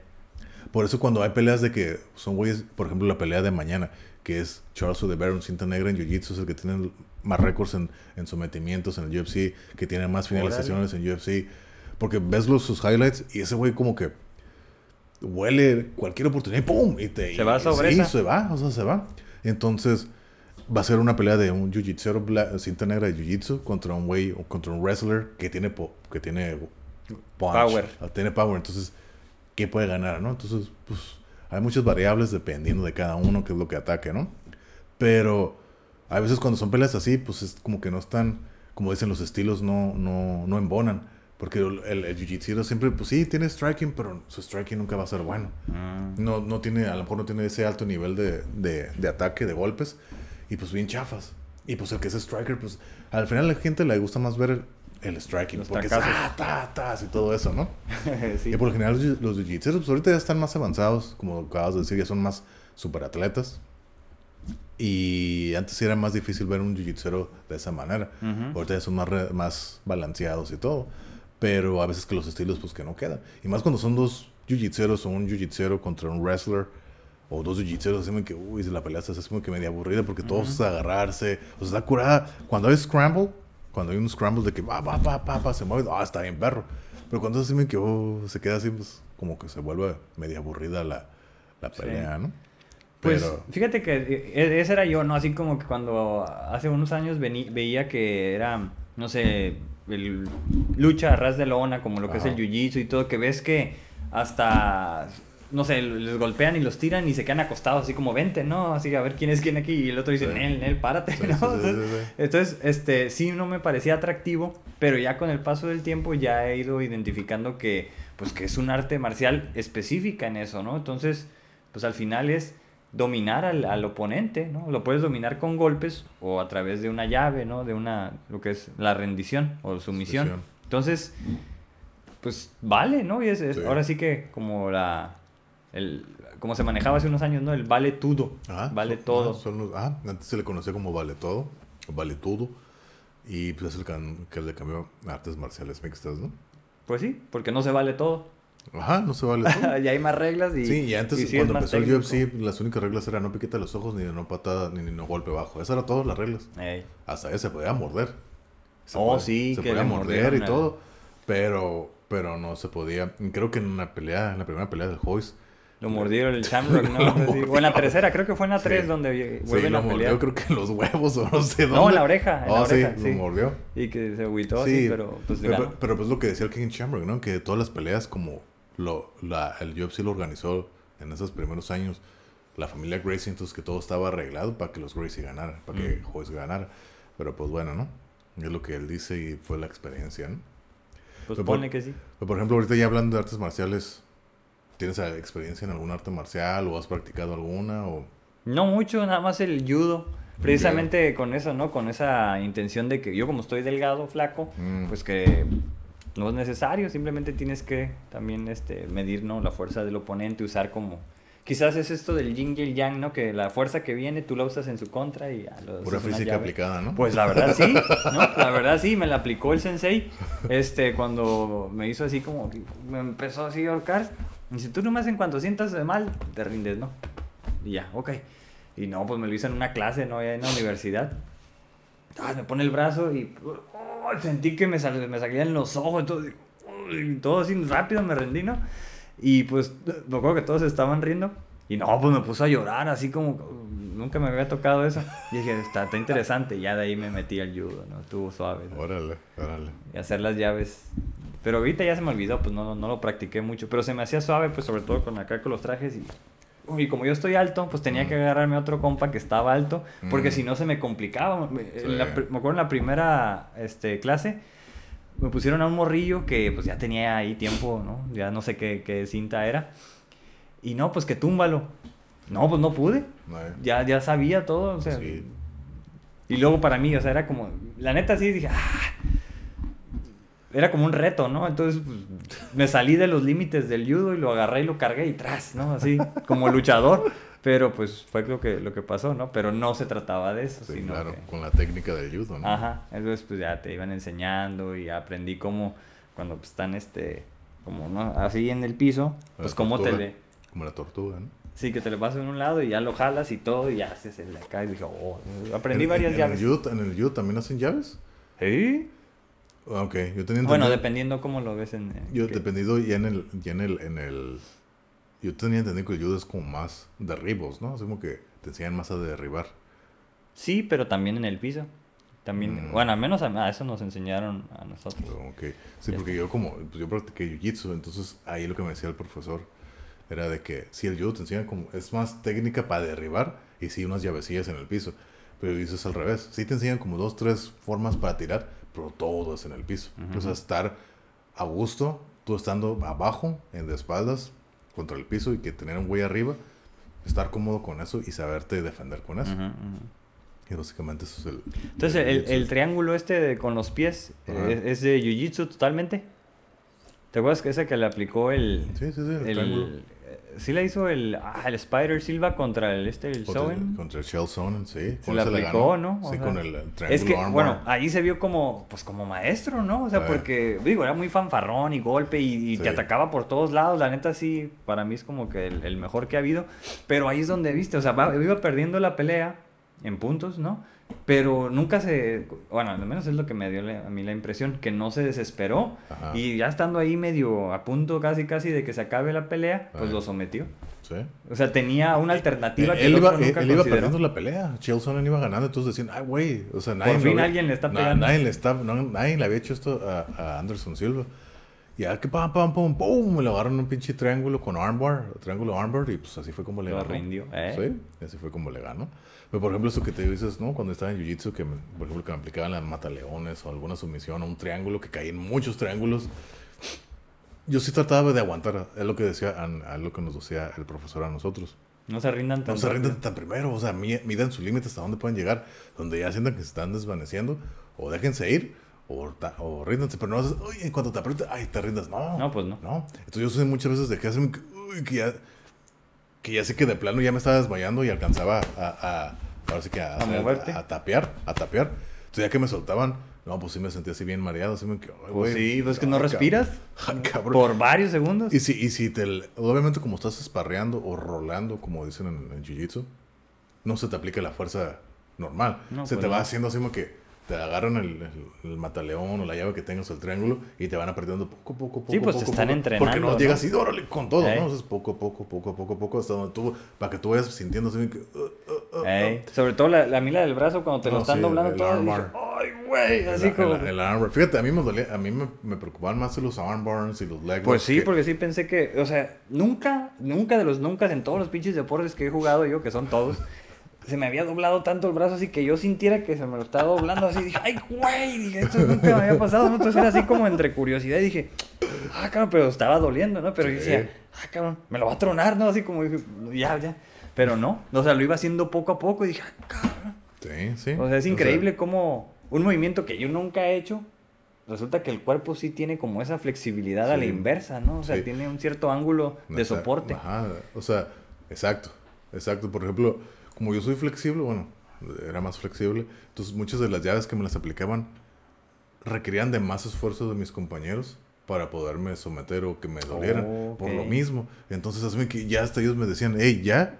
Por eso cuando hay peleas de que son güeyes, por ejemplo la pelea de mañana, que es Charles un cinta negra en Jiu-Jitsu, es el que tiene más récords en, en sometimientos en el UFC, que tiene más finalizaciones en UFC. Porque ves los, sus highlights y ese güey como que huele cualquier oportunidad y ¡pum! Y te, Se va sobre sí, esa. se va, o sea, se va. Entonces va a ser una pelea de un jiu-jitsu, cinta negra de jiu-jitsu contra un güey, contra un wrestler que tiene, po- que tiene punch, Power. ah, Tiene power. Entonces, ¿qué puede ganar, no? Entonces, pues, hay muchas variables dependiendo de cada uno, qué es lo que ataque, ¿no? Pero a veces cuando son peleas así, pues es como que no están, como dicen los estilos, no, no, no embonan. Porque el, el, jiu-jitsu siempre, pues sí, tiene striking, pero su striking nunca va a ser bueno. Mm, No, no tiene, a lo mejor no tiene ese alto nivel de, de, de ataque, de golpes, y pues bien chafas. Y pues el que es striker, pues al final a la gente le gusta más ver el, striking. Los porque es tacazos. ah, ta, tas y todo eso, ¿no? sí. Y por lo general los, jiu-jitseros pues ahorita ya están más avanzados, como acabas de decir, ya son más superatletas. Y antes era más difícil ver un jiu-jitsero de esa manera. Ujú. Ahorita ya son más, re- más balanceados y todo. Pero a veces que los estilos pues que no quedan. Y más cuando son dos jiu-jitseros o un jiu-jitsero contra un wrestler. O dos jiu-jitseros, así que, uy, la pelea está así como que media aburrida porque todos es agarrarse. O sea, está curada. Cuando hay scramble, cuando hay un scramble de que va, va, va, va, va, se mueve, ah, está bien perro. Pero cuando es así como que, oh, se queda así, pues como que se vuelve media aburrida la, la Sí. pelea, ¿no? Pues fíjate que e- ese era yo, ¿no? Así como que cuando hace unos años vení- veía que era, no sé, el lucha a ras de lona, como lo que es el jiu-jitsu y todo, que ves que hasta, no sé, les golpean y los tiran y se quedan acostados, así como vente, ¿no? Así a ver quién es quién aquí. Y el otro dice, Sí. Nel, Nel, párate, Sí, ¿no? sí, Entonces, este, sí no me parecía atractivo, pero ya con el paso del tiempo ya he ido identificando que, pues, que es un arte marcial específica en eso, ¿no? Entonces, pues al final es dominar al, al oponente, ¿no? Lo puedes dominar con golpes o a través de una llave, ¿no? De una, lo que es la rendición o sumisión. Entonces, pues vale, ¿no? Y es, es- ahora sí que como la, el, como se manejaba hace unos años, ¿no? El vale todo, Ajá, vale son- todo. ah, son los- ah, antes se le conocía como vale todo, vale todo. Y pues es el can- que le cambió a artes marciales mixtas, ¿no? Pues sí, porque no se vale todo. Ajá, no se vale todo. ya hay más reglas y... Sí, y antes y sí cuando empezó el técnico. UFC, las únicas reglas eran no piquete los ojos, ni no patada, ni, ni no golpe bajo. Esas eran todas las reglas. Ey. Hasta eso se podía morder. Se Oh, podía- sí, Se que podía morder y el- todo. Pero, pero no se podía. Creo que en una pelea, en la primera pelea del Hoist. Lo mordieron el Shamrock, ¿no? Sí, O en la tercera, creo que fue en la Sí. 3 donde Sí, vuelven lo a pelear. mordió, creo que en los huevos o no sé dónde. No, en la oreja, en la Oh, oreja, sí, sí. lo mordió. Y que se agüitó así, pero pues pero, pues lo que decía el King Shamrock, ¿no? Que todas las peleas, como lo, la, el UFC lo organizó en esos primeros años, la familia Gracie, entonces que todo estaba arreglado para que los Gracie ganaran, para que Mm. Hoist ganara. Pero pues bueno, ¿no? Es lo que él dice y fue la experiencia, ¿no? Pues pero- pone que sí. Pero, por ejemplo, ahorita ya hablando de artes marciales, ¿tienes experiencia en algún arte marcial o has practicado alguna? O... No mucho, nada más el judo. Precisamente con eso, ¿no? Con esa intención de que yo como estoy delgado, flaco, Mm. pues que no es necesario, simplemente tienes que también este, medir, ¿no? La fuerza del oponente, usar como... Quizás es esto del yin y el yang, ¿no? Que la fuerza que viene tú la usas en su contra y ya lo Pura física llave. aplicada, ¿no? Pues la verdad sí, ¿no? La verdad sí, me la aplicó el sensei. Este, cuando me hizo así como, me empezó así a ahorcar. Y dice, tú nomás en cuanto sientas mal, te rindes, ¿no? Y ya, ok. Y no, pues me lo hizo en una clase, ¿no? Ya en la universidad. Ah, me pone el brazo y oh, sentí que me, sal- me salían los ojos todo, y todo así rápido me rendí, ¿no? Y pues me acuerdo que todos estaban riendo. Y no, pues me puso a llorar, así como nunca me había tocado eso. Y dije, está, está interesante. Y ya de ahí me metí al judo, ¿no? Estuvo suave. ¿no? Órale, órale. Y hacer las llaves. Pero ahorita ya se me olvidó, pues no, no lo practiqué mucho. Pero se me hacía suave, pues sobre todo con acá con los trajes. Y, y como yo estoy alto, pues tenía que agarrarme a otro compa que estaba alto. Porque Mm. si no se me complicaba. Me- en Sí. la me acuerdo en la primera este, clase, me pusieron a un morrillo que pues ya tenía ahí tiempo, ¿no? Ya no sé qué, qué cinta era. Y no, pues que túmbalo. No, pues no pude. No. Ya, ya sabía todo, o sea. Sí. Y luego para mí, o sea, era como. La neta sí dije, "Ah". Era como un reto, ¿no? Entonces, pues, me salí de los límites del judo y lo agarré y lo cargué y tras, ¿no? Así, como luchador. Pero pues fue lo que, lo que pasó, ¿no? Pero no se trataba de eso, Sí, sino claro, que- con la técnica del judo, ¿no? Ajá, entonces pues ya te iban enseñando y aprendí cómo, cuando pues, están este, como, ¿no? Así en el piso, pues cómo te le... Como la tortuga, ¿no? Sí, que te le pasas en un lado y ya lo jalas y todo y ya haces el de acá y dije, oh, aprendí En- varias en, llaves. En el, judo, en el judo también hacen llaves. ¿Sí? Ok, yo tenía Bueno, dependiendo cómo lo ves en... en Yo, que- dependido ya en el, ya en el, en el, yo tenía entendido que el judo es como más derribos, ¿no? Es como que te enseñan más a derribar. Sí, pero también en el piso. También, Mm. bueno, al menos a, a eso nos enseñaron a nosotros. Ok. Sí, Ya porque yo como, pues yo practiqué jiu-jitsu, entonces ahí lo que me decía el profesor era de que si el judo te enseña como, es más técnica para derribar y sí unas llavecillas en el piso. Pero dices al revés, sí te enseñan como dos, tres formas para tirar, pero todo es en el piso. O sea, estar a gusto, tú estando abajo, en de espaldas, contra el piso y que tener un güey arriba, estar cómodo con eso y saberte defender con eso. Y básicamente eso es el... Entonces, el, el triángulo este de- con los pies eh, es, de Jiu-Jitsu totalmente. ¿Te acuerdas que ese que le aplicó el... Sí, sí, sí, el, sí le hizo el, ah, el Spider Silva contra el este, el Contra, contra el Shell Sonnen, sí. Se le aplicó. ¿no? O Sí, sea, con el, el triángulo Es que, armbar. bueno, ahí se vio como, pues como maestro, ¿no? O sea, Ah. porque, digo, era muy fanfarrón y golpe y, y te Sí. atacaba por todos lados. La neta, sí, para mí es como que el, el mejor que ha habido. Pero ahí es donde, viste, o sea, va- iba perdiendo la pelea en puntos, ¿no? Pero nunca se, bueno, al menos es lo que me dio la- a mí la impresión, que no se desesperó. Ajá. Y ya estando ahí medio a punto casi, casi de que se acabe la pelea, pues lo sometió. Sí. O sea, tenía una alternativa que él el iba, otro él, nunca él iba perdiendo la pelea. Chael Sonnen iba ganando. Entonces decían, ay, güey. O sea, nadie. Por fin alguien le está pegando. nadie, le está, no- nadie le había hecho esto a, a Anderson Silva. Y ya que pam, pam, pum, pum. Me lo agarraron un pinche triángulo con armbar. Triángulo armbar. Y pues así fue como le ganó. rindió, ¿eh? Sí, así fue como le ganó. Pero por ejemplo, eso que te dices, ¿no? Cuando estaba en Jiu-Jitsu, que me- por ejemplo, que me aplicaban las mataleones o alguna sumisión o un triángulo, que caí en muchos triángulos. Yo sí trataba de aguantar, es lo que decía, a lo que nos decía el profesor a nosotros. No se rindan No tan se rindan tan primero, o sea, mi- midan su límite hasta dónde pueden llegar, donde ya sientan que se están desvaneciendo, o déjense ir, o, o ríndanse, pero no haces, uy, en cuanto te aprieta, ay, te rindas, no. No, pues no. No, entonces yo sé muchas veces de que hacen, uy, que ya, que ya sé que de plano ya me estaba desmayando y alcanzaba a, a ahora sí que a, A moverte. a, tapear, a tapear. Entonces ya que me soltaban, no, pues sí me sentía así bien mareado, así me ay, Pues güey, sí, pues que no respiras cabrón. Ay, cabrón. por varios segundos. Y si, y si te, obviamente como estás esparreando o rolando, como dicen en, en Jiu-Jitsu, no se te aplica la fuerza normal. No, se pues te va haciendo así como que te agarran el, el- el mataleón o la llave que tengas o el triángulo y te van apretando poco, poco, poco. Sí, pues poco, están poco, entrenando, Porque no, ¿no? llegas así, órale, con todo, Ey. ¿no? Entonces poco, poco, poco, poco, poco, hasta donde tú, para que tú vayas sintiendo así que... uh, uh, uh, Sobre todo la, la mila del brazo cuando te lo están sí, doblando el todo. armbar. Ay, güey, así el- como. el- armbar. Fíjate, a mí me dolía, a mí me, me preocupaban más los armbars y los leg Pues sí, que- porque sí pensé que, o sea, nunca, nunca de los nunca en todos los pinches deportes que he jugado yo, que son todos, se me había doblado tanto el brazo así que yo sintiera que se me lo estaba doblando así. Dije, ay, güey, dije, esto nunca me había pasado, ¿no? Entonces era así como entre curiosidad y dije, ah, cabrón, pero estaba doliendo, ¿no? Pero yo decía, ah, cabrón, me lo va a tronar, ¿no? Así como dije, ya, ya. Pero no, o sea, lo iba haciendo poco a poco y dije, ah, cabrón. Sí, sí. O sea, es increíble cómo un movimiento que yo nunca he hecho, resulta que el cuerpo sí tiene como esa flexibilidad a la inversa, ¿no? O sea, Sí. tiene un cierto ángulo de soporte. Ajá, o sea, exacto, exacto. Por ejemplo, como yo soy flexible, bueno, era más flexible, entonces muchas de las llaves que me las aplicaban requerían de más esfuerzo de mis compañeros para poderme someter o que me dolieran Oh, por lo mismo. Entonces, así que ya hasta ellos me decían, hey, ya,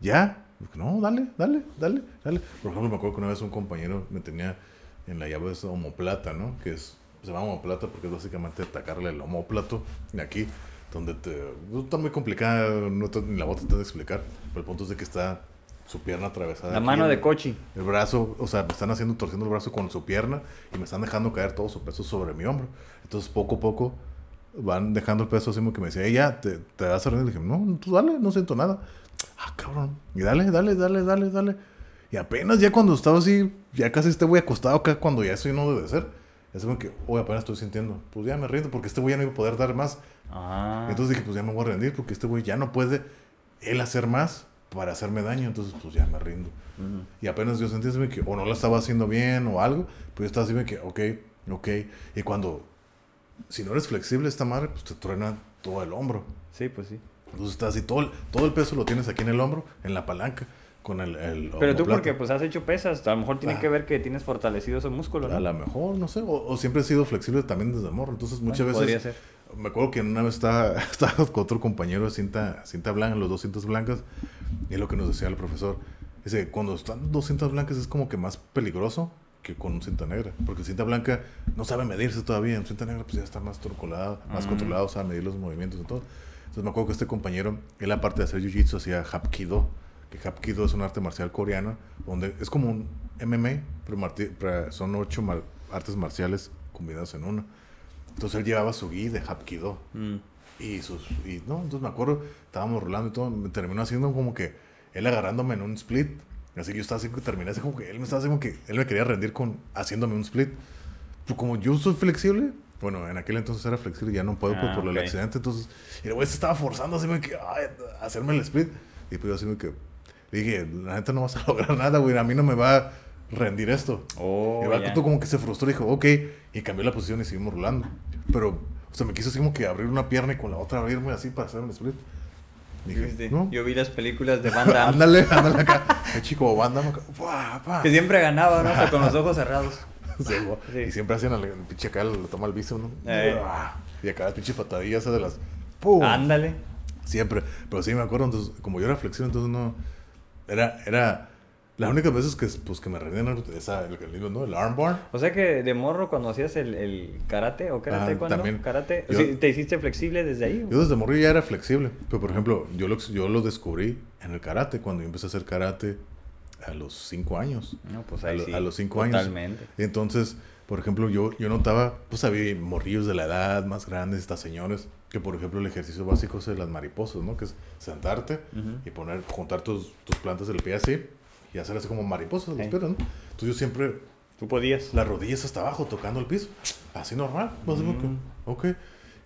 ya. No, dale, dale, dale, dale. Por ejemplo, me acuerdo que una vez un compañero me tenía en la llave esa homoplata, ¿no? Que es, se llama homoplata porque es básicamente atacarle el homóplato de aquí, donde te... está muy complicada, no te- ni la voy a tratar de explicar, pero el punto es de que está su pierna atravesada. La mano de Cochi. El brazo, o sea, me están haciendo, torciendo el brazo con su pierna y me están dejando caer todo su peso sobre mi hombro. Entonces, poco a poco van dejando el peso así como que me decía, "Ey, ya, te, te vas a rendir. Le dije, no, tú dale, no siento nada. Ah, cabrón. Y dale, dale, dale, dale, dale. Y apenas ya cuando estaba así, ya casi este güey acostado acá, cuando ya eso no debe ser. Es como que, oye, apenas estoy sintiendo. Pues ya me rindo porque este güey ya no iba a poder dar más. Ah. Entonces dije, pues ya me voy a rendir porque este güey ya no puede él hacer más para hacerme daño. Entonces, pues ya me rindo. Y apenas yo sentí que o no la estaba haciendo bien o algo, pues yo estaba así que, ok, ok. Y cuando, si no eres flexible esta madre, pues te truena todo el hombro. Sí, pues sí. Entonces estás así, todo el, todo el peso lo tienes aquí en el hombro, en la palanca, con el... el Pero tú porque pues has hecho pesas, a lo mejor tiene Ah. que ver que tienes fortalecido esos músculos, A ¿no? lo mejor, no sé, o, o siempre he sido flexible también desde morro. Entonces muchas Bueno, veces... Podría ser. Me acuerdo que una vez estaba, estaba con otro compañero de cinta, cinta blanca, los dos cintas blancas, y es lo que nos decía el profesor. Dice, cuando están dos cintas blancas es como que más peligroso que con cinta negra, porque cinta blanca no sabe medirse todavía, en cinta negra pues ya está más controlado, más Mm. controlado, sabe medir los movimientos y todo. Entonces me acuerdo que este compañero, él aparte de hacer jiu-jitsu hacía hapkido, que hapkido es un arte marcial coreano, donde es como un MMA, pero pero son ocho mar- artes marciales combinadas en uno. Entonces él llevaba su gi de hapkido. Mm. Y sus, y no, entonces me acuerdo, estábamos rolando y todo, me terminó haciendo como que él agarrándome en un split. Así que yo estaba así que terminé así como que él me estaba haciendo que él me quería rendir con haciéndome un split. Pues como yo soy flexible, bueno, en aquel entonces era flexible, ya no puedo Ah, por el ok. accidente, entonces, y el güey se estaba forzando así que ay, a hacerme el split. Y pues yo así que dije, la neta no vas a lograr nada, güey, a mí no me va rendir esto. Oh, el vato ya. como que se frustró y dijo, ok, y cambió la posición y seguimos rolando. Pero, o sea, me quiso así como que abrir una pierna y con la otra abrirme así para hacer un split. Dije, no. Yo vi las películas de Van Damme. ándale, ándale acá. El chico banda acá. ¡Pua, pa! que siempre ganaba, ¿no? Hasta con los ojos cerrados. Sí. Sí. Y siempre hacían el pinche acá, le toma el viso, ¿no? Eh. Y acá las pinches patadillas esas de las. ¡Pum! Ándale. Siempre. Pero sí me acuerdo, entonces, como yo era flexible, entonces no. Era. era las únicas veces que, pues, que me rendían esa, el, el, ¿no? el armbar. O sea que de morro cuando hacías el, el karate o karate Ah, cuando también. karate, Yo- sí, ¿te hiciste flexible desde ahí? Yo desde morrillo ya era flexible. Pero, por ejemplo, yo lo, yo lo descubrí en el karate, cuando yo empecé a hacer karate a los 5 años. No, pues a, ahí sí. a los 5 años. Totalmente. Entonces, por ejemplo, yo, yo notaba, pues había morrillos de la edad más grandes, estas señores, que por ejemplo el ejercicio básico es de las mariposas, ¿no? Que es sentarte y poner, juntar tus, tus plantas del pie así y hacer así como mariposas, las Sí. ¿no? Entonces yo siempre, Tú podías. las rodillas hasta abajo, tocando el piso, así normal, como Mm. ok.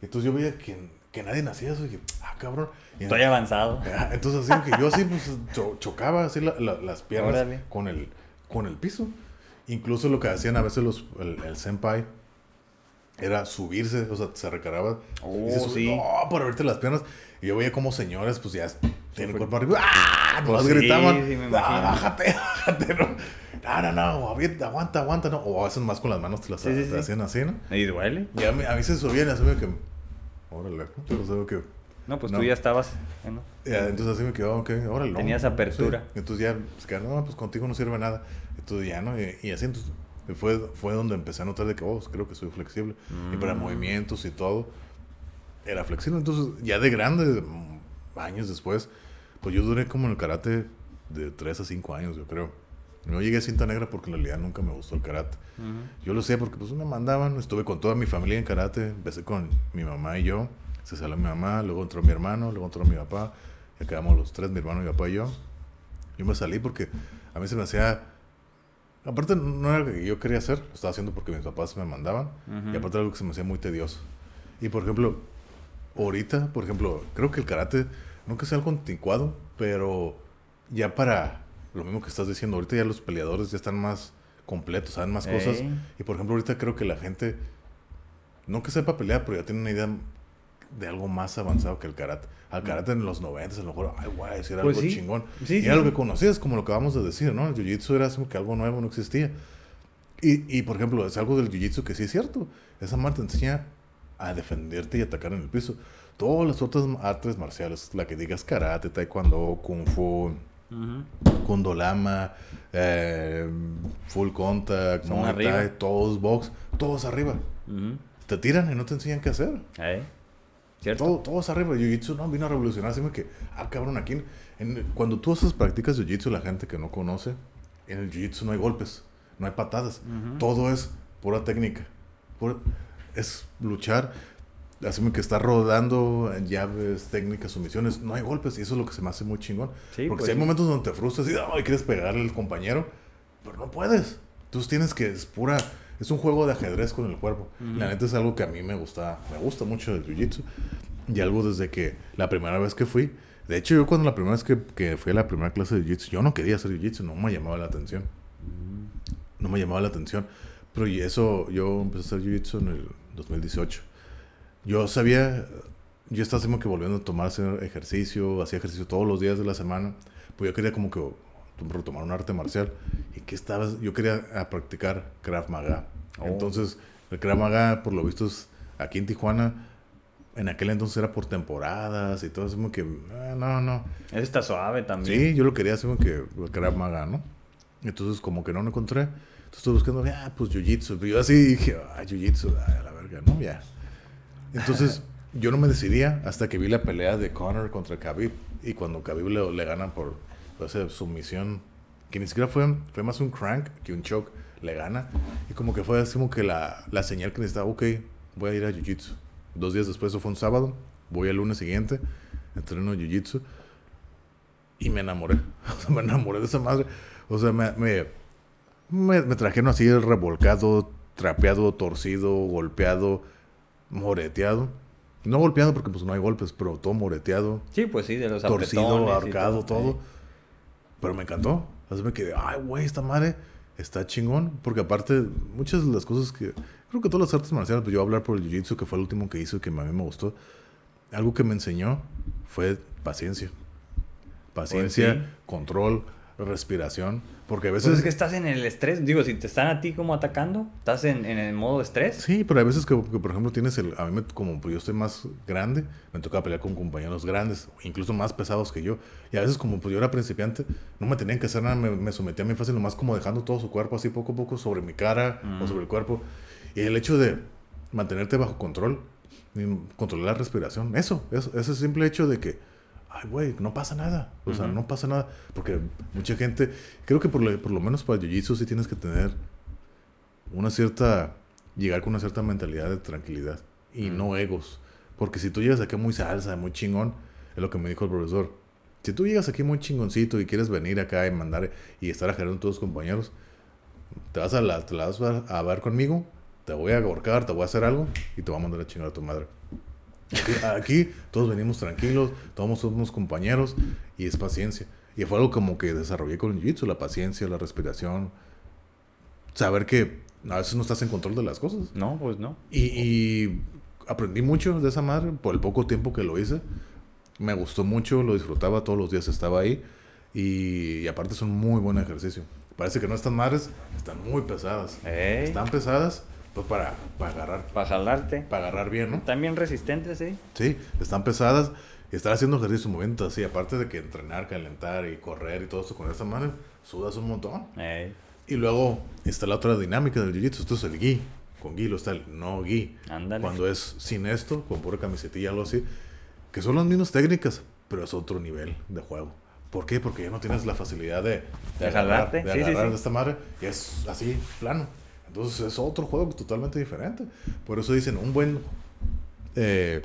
Entonces yo veía que, que nadie hacía eso y dije, ah, cabrón. Y Estoy avanzado. Ah, Entonces así que yo así pues cho- chocaba así la- la- las piernas Órale. con el, con el piso. Incluso lo que hacían a veces los, el, el senpai era subirse, o sea, se recargaba Oh, y se sí. no, para verte las piernas. Y yo veía como señores, pues ya tienen el cuerpo arriba, ¡ah! Sí, gritaban, sí, "Ah, bájate, bájate, no. No, no, aguanta, aguanta, no. O a veces más con las manos te las Sí, te hacían así, ¿no? ¿Y duele? Y a mí, a mí se subían y así me que, órale, ¿no? O sea, que... No, pues No. tú ya estabas. ¿eh, ¿no? Ya, entonces así me quedó, ok, órale. Tenías apertura. Entonces ya, pues, que, no, pues contigo no sirve nada. Entonces ya, ¿no? Y, y así, entonces, fue, fue donde empecé a notar de que, oh, creo que soy flexible. Y para Mm. movimientos y todo, era flexible. Entonces, ya de grande, mm, años después, pues yo duré como en el karate de 3 a 5 años, yo creo. No llegué a cinta negra porque en realidad nunca me gustó el karate. Ujú. Yo lo sé porque pues me mandaban, estuve con toda mi familia en karate, empecé con mi mamá y yo, se salió mi mamá, luego entró mi hermano, luego entró mi papá, ya quedamos los tres, mi hermano, mi papá y yo. Yo me salí porque a mí se me hacía, aparte no era lo que yo quería hacer, lo estaba haciendo porque mis papás me mandaban, Ujú. y aparte era algo que se me hacía muy tedioso. Y por ejemplo, ahorita, por ejemplo, creo que el karate, no que sea algo anticuado, pero ya para lo mismo que estás diciendo, ahorita ya los peleadores ya están más completos, saben más cosas. Y por ejemplo, ahorita creo que la gente, no que sepa pelear, pero ya tiene una idea de algo más avanzado que el karate. Al karate en los 90 a lo mejor, ay, guay, si era Pues algo sí. chingón. Sí, y sí, era lo que conocías, como lo que acabamos de decir, ¿no? El jiu-jitsu era como que algo nuevo, no existía. Y, y por ejemplo, es algo del jiu-jitsu que sí es cierto. Esa madre te enseña a defenderte y atacar en el piso. Todas las otras artes marciales, la que digas karate, taekwondo, kung fu, kundolama, eh, full contact, muay todos box, todos arriba. Te tiran y no te enseñan qué hacer. ¿Eh? ¿Cierto? Todo, todos arriba. Jiu-Jitsu no vino a revolucionar. Así que, ah, cabrón, aquí. en- cuando tú haces prácticas de Jiu-Jitsu, la gente que no conoce, en el Jiu-Jitsu no hay golpes, no hay patadas. Todo es pura técnica. pura- es luchar. Así como que está rodando en llaves, técnicas, sumisiones. No hay golpes y eso es lo que se me hace muy chingón. Sí, Porque pues si hay momentos donde te frustras y ay, quieres pegarle al compañero, pero no puedes. Entonces tienes que, es pura, es un juego de ajedrez con el cuerpo. Ujú. La neta es algo que a mí me gusta, me gusta mucho del jiu-jitsu. Y algo desde que la primera vez que fui, de hecho yo cuando la primera vez que, que fui a la primera clase de jiu-jitsu, yo no quería hacer jiu-jitsu, no me llamaba la atención. No me llamaba la atención. Pero y eso, yo empecé a hacer jiu-jitsu en el 2018. Yo sabía, yo estaba como que volviendo a tomar ejercicio, hacía ejercicio todos los días de la semana. Pues yo quería como que retomar un arte marcial. Y que estaba, yo quería a practicar Krav Maga. Oh. Entonces, el Krav Maga, por lo visto, es aquí en Tijuana. En aquel entonces era por temporadas y todo eso, como que, ah, no, no. Ese está suave también. Sí, yo lo quería hacer como que el Krav Maga, ¿no? Entonces, como que no lo encontré. Entonces, estuve buscando, ah, pues Jiu-Jitsu. Yo así dije, ah, Jiu-Jitsu, a la verga, ¿no? Ya. Entonces, yo no me decidía hasta que vi la pelea de Conor contra Khabib. Y cuando Khabib le, le gana por esa sumisión, que ni siquiera fue, fue más un crank que un choke, le gana. Y como que fue así como que la, la señal que necesitaba, ok, voy a ir a Jiu-Jitsu. Dos días después, eso fue un sábado, voy al lunes siguiente, entreno Jiu-Jitsu. Y me enamoré. O sea, me enamoré de esa madre. O sea, me, me, me, me trajeron así revolcado, trapeado, torcido, golpeado, moreteado. No golpeado porque pues no hay golpes, pero todo moreteado, Sí, pues sí, de los torcido, ahorcado, todo. Sí. Pero me encantó. Así me quedé, ay, güey, esta madre está chingón, porque aparte, muchas de las cosas que. Creo que todas las artes marciales, pues yo voy a hablar por el jiu-jitsu, que fue el último que hizo y que a mí me gustó. Algo que me enseñó fue paciencia. Paciencia, Pues sí. control, respiración. Porque a Pues veces. es que estás en el estrés. Digo, si te están a ti como atacando, estás en, en el modo estrés. Sí, pero hay veces que, que, por ejemplo, tienes el. A mí, me- como pues, yo estoy más grande, me toca pelear con compañeros grandes, incluso más pesados que yo. Y a veces, como pues, yo era principiante, no me tenían que hacer nada, me, me sometía muy fácil, nomás como dejando todo su cuerpo así poco a poco sobre mi cara Mm. o sobre el cuerpo. Y el hecho de mantenerte bajo control, y controlar la respiración, eso, eso, ese simple hecho de que. Ay, güey, no pasa nada. O sea, Ujú. no pasa nada. Porque mucha gente, creo que por lo, por lo menos para jiu-jitsu sí tienes que tener una cierta, llegar con una cierta mentalidad de tranquilidad y Mm. no egos. Porque si tú llegas aquí muy salsa, muy chingón, es lo que me dijo el profesor. Si tú llegas aquí muy chingoncito y quieres venir acá y mandar y estar ajerando a todos tus compañeros, te vas a la, te la vas a, a ver conmigo, te voy a ahorcar, te voy a hacer algo y te voy a mandar a chingar a tu madre. Aquí, aquí todos venimos tranquilos, todos somos compañeros y es paciencia. Y fue algo como que desarrollé con el jiu-jitsu, la paciencia, la respiración, saber que a veces no estás en control de las cosas. No, pues no. Y, y aprendí mucho de esa madre por el poco tiempo que lo hice. Me gustó mucho, lo disfrutaba, todos los días estaba ahí. Y, y aparte es un muy buen ejercicio. Parece que no estas madres están muy pesadas. Están pesadas pues para, para agarrar, para jalarte. para agarrar bien, ¿no? También resistentes, sí. Sí, están pesadas y estar haciendo ejercicio, movimiento así, aparte de que entrenar, calentar y correr y todo eso con esta madre, sudas un montón. Ey, Y luego está la otra dinámica del jiu-jitsu, esto es el gi. Con gi lo está el no gi. ándale. Cuando es sin esto, con pura camisetilla, algo así, que son las mismas técnicas, pero es otro nivel de juego. ¿Por qué? Porque ya no tienes la facilidad de, De agarrar, jalarte, de, sí, sí, agarrar sí. de esta madre y es así, plano. Entonces es otro juego totalmente diferente. Por eso dicen, un buen eh,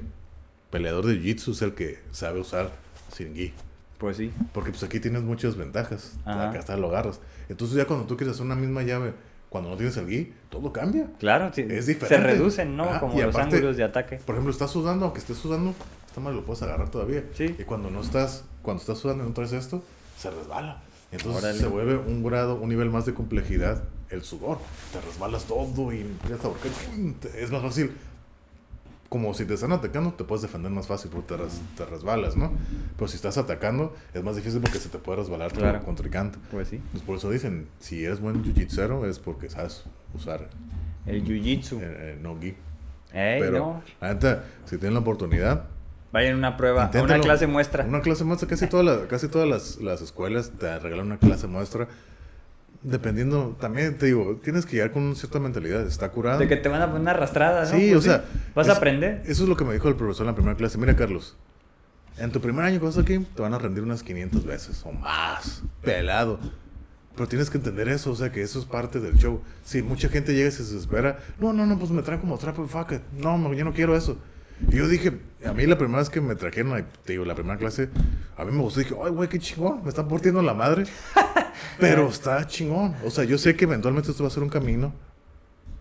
peleador de jiu-jitsu es el que sabe usar sin gi. Pues sí. Porque pues aquí tienes muchas ventajas. Ajá. Acá hasta lo agarras. Entonces ya cuando tú quieres hacer una misma llave, cuando no tienes el gi, todo cambia. Claro, sí. Es Se diferente. reducen, ¿no? Ajá, Como y los aparte- ángulos de ataque. Por ejemplo, estás sudando, aunque estés sudando, esta madre lo puedes agarrar todavía. Sí. Y cuando no estás, cuando estás sudando y no traes esto, se resbala. Entonces Órale. se vuelve un grado, un nivel más de complejidad el sudor. Te resbalas todo y empiezas a ahorcar. Es más fácil. Como si te están atacando, te puedes defender más fácil porque te, res- te resbalas, ¿no? Pero si estás atacando, es más difícil porque se te puede resbalar tu Claro. contrincante. Pues sí. Pues por eso dicen, si eres buen jiu-jitsu es porque sabes usar El jiu-jitsu. eh, eh, no gi. Ey, Pero, no. la neta, si tienen la oportunidad, Vayan a una prueba, a una Inténtalo. clase muestra. Una clase muestra, casi todas las, casi todas las, las escuelas te regalan una clase muestra. Dependiendo, también te digo, tienes que llegar con una cierta mentalidad. Está curado. De que te van a poner una arrastrada, ¿no? Sí, Pues o sea, Vas a aprender. Eso es lo que me dijo el profesor en la primera clase. Mira, Carlos, en tu primer año que vas aquí, te van a rendir unas 500 veces o más. Pelado. Pero tienes que entender eso, o sea, que eso es parte del show. Si mucha gente llega y se desespera, no, no, no, pues me traen como trapo, fuck it. No, no, yo no quiero eso. Y yo dije, a mí la primera vez que me trajeron, te digo, la primera clase, a mí me gustó. Dije, ay, güey, qué chingón, me están portiendo la madre. Pero está chingón. O sea, yo sé que eventualmente esto va a ser un camino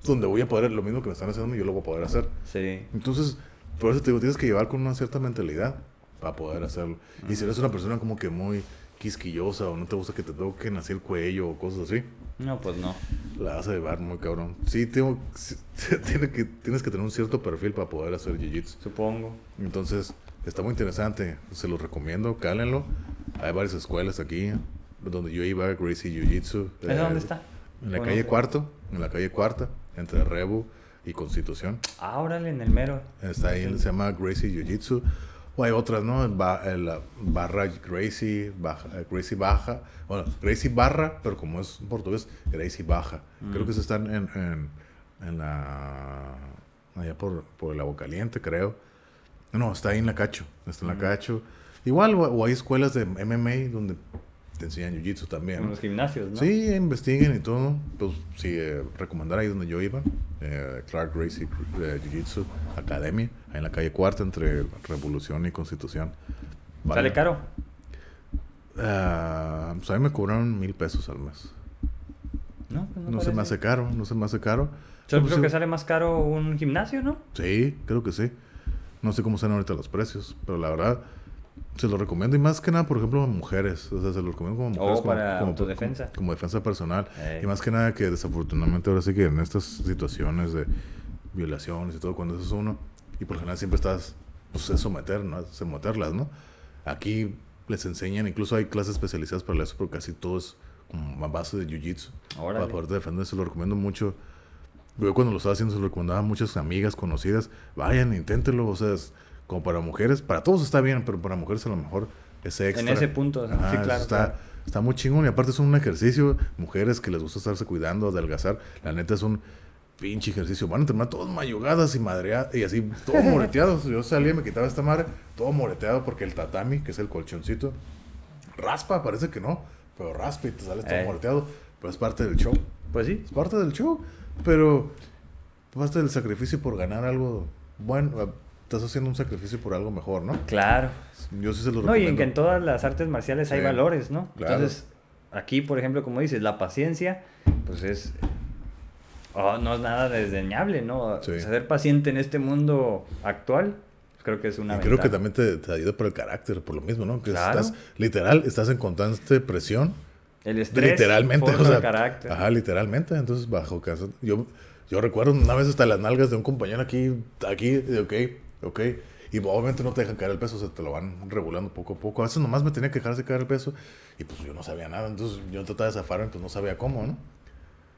donde voy a poder, lo mismo que me están haciendo, yo lo voy a poder hacer. Sí. Entonces, por eso te digo, tienes que llevar con una cierta mentalidad para poder hacerlo. Y si eres una persona como que muy quisquillosa o no te gusta que te toquen así el cuello o cosas así, No, pues no. la vas a llevar muy cabrón. Sí, tengo, sí, tiene que, tienes que tener un cierto perfil para poder hacer jiu-jitsu. Supongo. Entonces, está muy interesante. Se los recomiendo, cálenlo. Hay varias escuelas aquí donde yo iba, Gracie Jiu-Jitsu. ¿Esa eh, dónde está? En la Bueno, calle. Cuarto, en la calle Cuarta, entre Rebu y Constitución. Ah, órale, en el mero. Está ahí, se llama Gracie Jiu Jitsu. O hay otras, ¿no? Ba- eh, la barra Gracie, baja, eh, Gracie Baja. Bueno, Gracie Barra, pero como es en portugués, Gracie Baja. Creo que se están en, en, en la. Allá por, por el agua caliente, creo. No, está ahí en la Cacho. Está en la Cacho. Igual, o, o hay escuelas de MMA donde te enseñan Jiu Jitsu también. En ¿no? los gimnasios, ¿no? Sí, investiguen y todo. Pues sí, eh, recomendar ahí donde yo iba. eh, Clark Gracie eh, Jiu Jitsu Academy, ahí en la calle Cuarta entre Revolución y Constitución. Vale. ¿Sale caro? Pues a mí me cobraron mil pesos al mes. No, pues No, se me hace caro, no se me hace caro. Yo Pues, creo que sale más caro un gimnasio, ¿no? Sí, creo que sí. No sé cómo están ahorita los precios, pero la verdad, Se lo recomiendo y más que nada, por ejemplo, a mujeres. O sea, se lo recomiendo como mujeres. O como- para como. Como, como defensa personal. Y más que nada que desafortunadamente ahora sí que en estas situaciones de violaciones y todo, cuando eso es uno, y por lo general siempre estás, pues es someter, ¿no? Someterlas, ¿no? Aquí les enseñan, incluso hay clases especializadas para eso, porque casi todo es como a base de jiu-jitsu. Para poder defenderse, lo recomiendo mucho. Yo cuando lo estaba haciendo se lo recomendaba a muchas amigas conocidas. Vayan, inténtenlo. O sea, es como para mujeres, para todos está bien, pero para mujeres a lo mejor es extra. En ese punto, Ajá, sí, claro. Está, claro. está muy chingón y aparte es un ejercicio. Mujeres que les gusta estarse cuidando, adelgazar. La neta es un pinche ejercicio. Van a terminar todos mayugadas y madreadas y así, todos moreteados. Yo salía y me quitaba esta madre, todo moreteado porque el tatami, que es el colchoncito, raspa, parece que no, pero raspa y te sales todo Eh. moreteado. Pero es parte del show. Pues sí. Es parte del show, pero parte del sacrificio por ganar algo bueno. Estás haciendo un sacrificio por algo mejor, ¿no? Claro. Yo sí se lo No, y recomiendo. en que en todas las artes marciales hay Sí, valores, ¿no? claro. Entonces, aquí, por ejemplo, como dices, la paciencia, pues es... oh, no es nada desdeñable, ¿no? Sí. Ser paciente en este mundo actual, creo que es una Y creo que también te, te ayuda por el carácter, por lo mismo, ¿no? Que Claro. estás, literal, estás en constante presión. El estrés literalmente, o sea, el carácter. Ajá, literalmente. Entonces, bajo casa. Yo, yo recuerdo una vez hasta las nalgas de un compañero aquí, aquí, de ok, ok. Y obviamente no te dejan caer el peso, o sea, te lo van regulando poco a poco. A veces nomás me tenía que dejarse caer el peso y pues yo no sabía nada. Entonces yo trataba de zafarme, pues no sabía cómo, ¿no?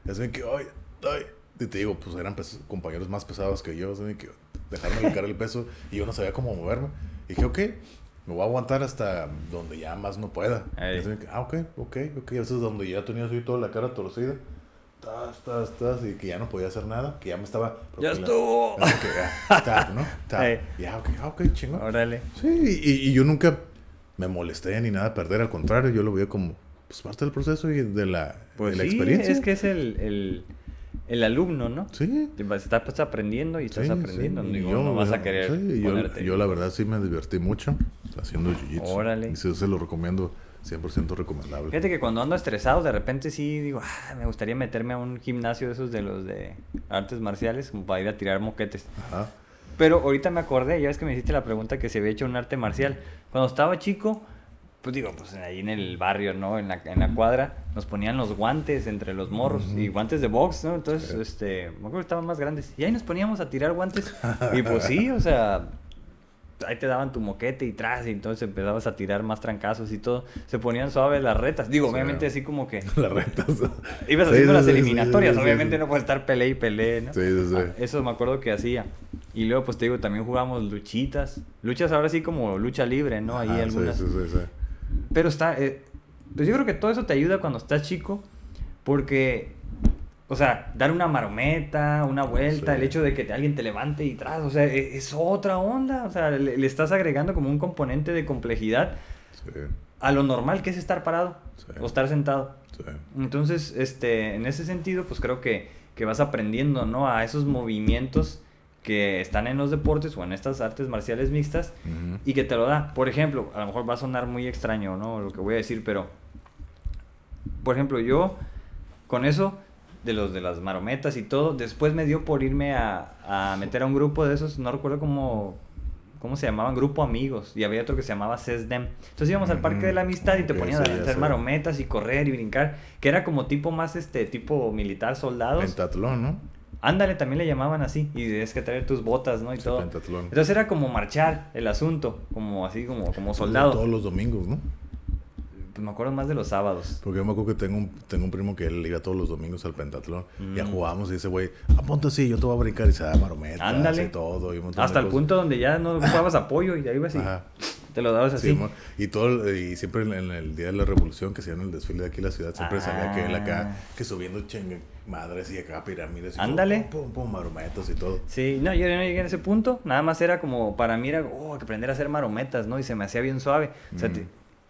De que, ay, ay. Y te digo, pues eran compañeros más pesados que yo, de que dejarme caer el peso y yo no sabía cómo moverme. Y dije, ok, me voy a aguantar hasta donde ya más no pueda. De que, ah, ok, ok, ok. A veces donde ya tenía así toda la cara torcida. Tas, tas, tas, y que ya no podía hacer nada, que ya me estaba... ¡Ya la- estuvo! que ya, tap, ¿no? Tap. Ya, ok, ah, ok, chingón. Órale. Sí, y, y yo nunca me molesté ni nada a perder, al contrario, yo lo veía como pues, parte del proceso y de la, Pues de la sí, experiencia. es que es el, el, el alumno, ¿no? Sí. Estás pues, aprendiendo y estás sí, aprendiendo. sí. Digo, Y yo, no vas a querer sí, yo, la verdad sí me divertí mucho haciendo jiu-jitsu. Órale. Y se lo recomiendo, 100% recomendable. Fíjate que cuando ando estresado, de repente sí digo, ah, me gustaría meterme a un gimnasio de esos de los de artes marciales, como para ir a tirar moquetes. Ajá. Pero ahorita me acordé, ya ves que me hiciste la pregunta que se había hecho un arte marcial. Cuando estaba chico, pues digo, pues ahí en el barrio, ¿no? En la, en la cuadra, nos ponían los guantes entre los morros y guantes de box, ¿no? Entonces, Sí. este, me acuerdo que estaban más grandes. Y ahí nos poníamos a tirar guantes. y pues sí, o sea, ahí te daban tu moquete y tras, y entonces empezabas a tirar más trancazos y todo. Se ponían suaves las retas. Digo, Sí. obviamente así como que Las retas. ibas haciendo sí, las eliminatorias. sí, obviamente no puedes estar peleé y peleé, ¿no? Sí, sí, sí. Ah, Eso me acuerdo que hacía. Y luego, pues te digo, también jugábamos luchitas. Luchas ahora sí como lucha libre, ¿no? Ahí algunas. sí, sí, sí. Pero está. eh, pues yo creo que todo eso te ayuda cuando estás chico. Porque. O sea, dar una marometa, una vuelta, Sí. el hecho de que alguien te levante y tras, o sea, e- es, otra onda. O sea, le, le estás agregando como un componente de complejidad Sí, a lo normal que es estar parado Sí. o estar sentado. Entonces, este, en ese sentido, pues creo que, que vas aprendiendo, ¿no? A esos movimientos que están en los deportes o en estas artes marciales mixtas Ujú. y que te lo da. Por ejemplo, a lo mejor va a sonar muy extraño, ¿no? Lo que voy a decir, pero, por ejemplo, yo con eso de los de las marometas y todo, después me dio por irme a, a meter a un grupo de esos, no recuerdo cómo, cómo se llamaban, grupo amigos, y había otro que se llamaba CESDEM. Entonces íbamos al Parque de la Amistad y te Ok, ponían sí, a hacer marometas y correr y brincar, que era como tipo más este tipo militar, soldados. Pentatlón, ¿no? Ándale, también le llamaban así, y tienes que traer tus botas, ¿no? Y Sí, todo. pentatlón. Entonces era como marchar el asunto, como así, como, como soldado. Todos los domingos, ¿no? Pues me acuerdo más de los sábados. Porque yo me acuerdo que tengo un, tengo un primo que él iba todos los domingos al pentatlón. Ya Mm. jugábamos y ese güey, aponte así, yo te voy a brincar y se da marometas Ándale. y todo. Y Hasta el cosas. punto donde ya no ocupabas apoyo y ahí ibas y Ajá. te lo dabas así. Sí, y todo y siempre en, en el día de la revolución que se en el desfile de aquí en la ciudad siempre salía que él acá Ah. que subiendo chingue madres y acá pirámides y Ándale. pum, pum, pum, marometas y todo Sí, no, yo no llegué a ese punto. Nada más era como, para mí era, oh, que aprender a hacer marometas, ¿no? Y se me hacía bien suave. O sea, Mm. te-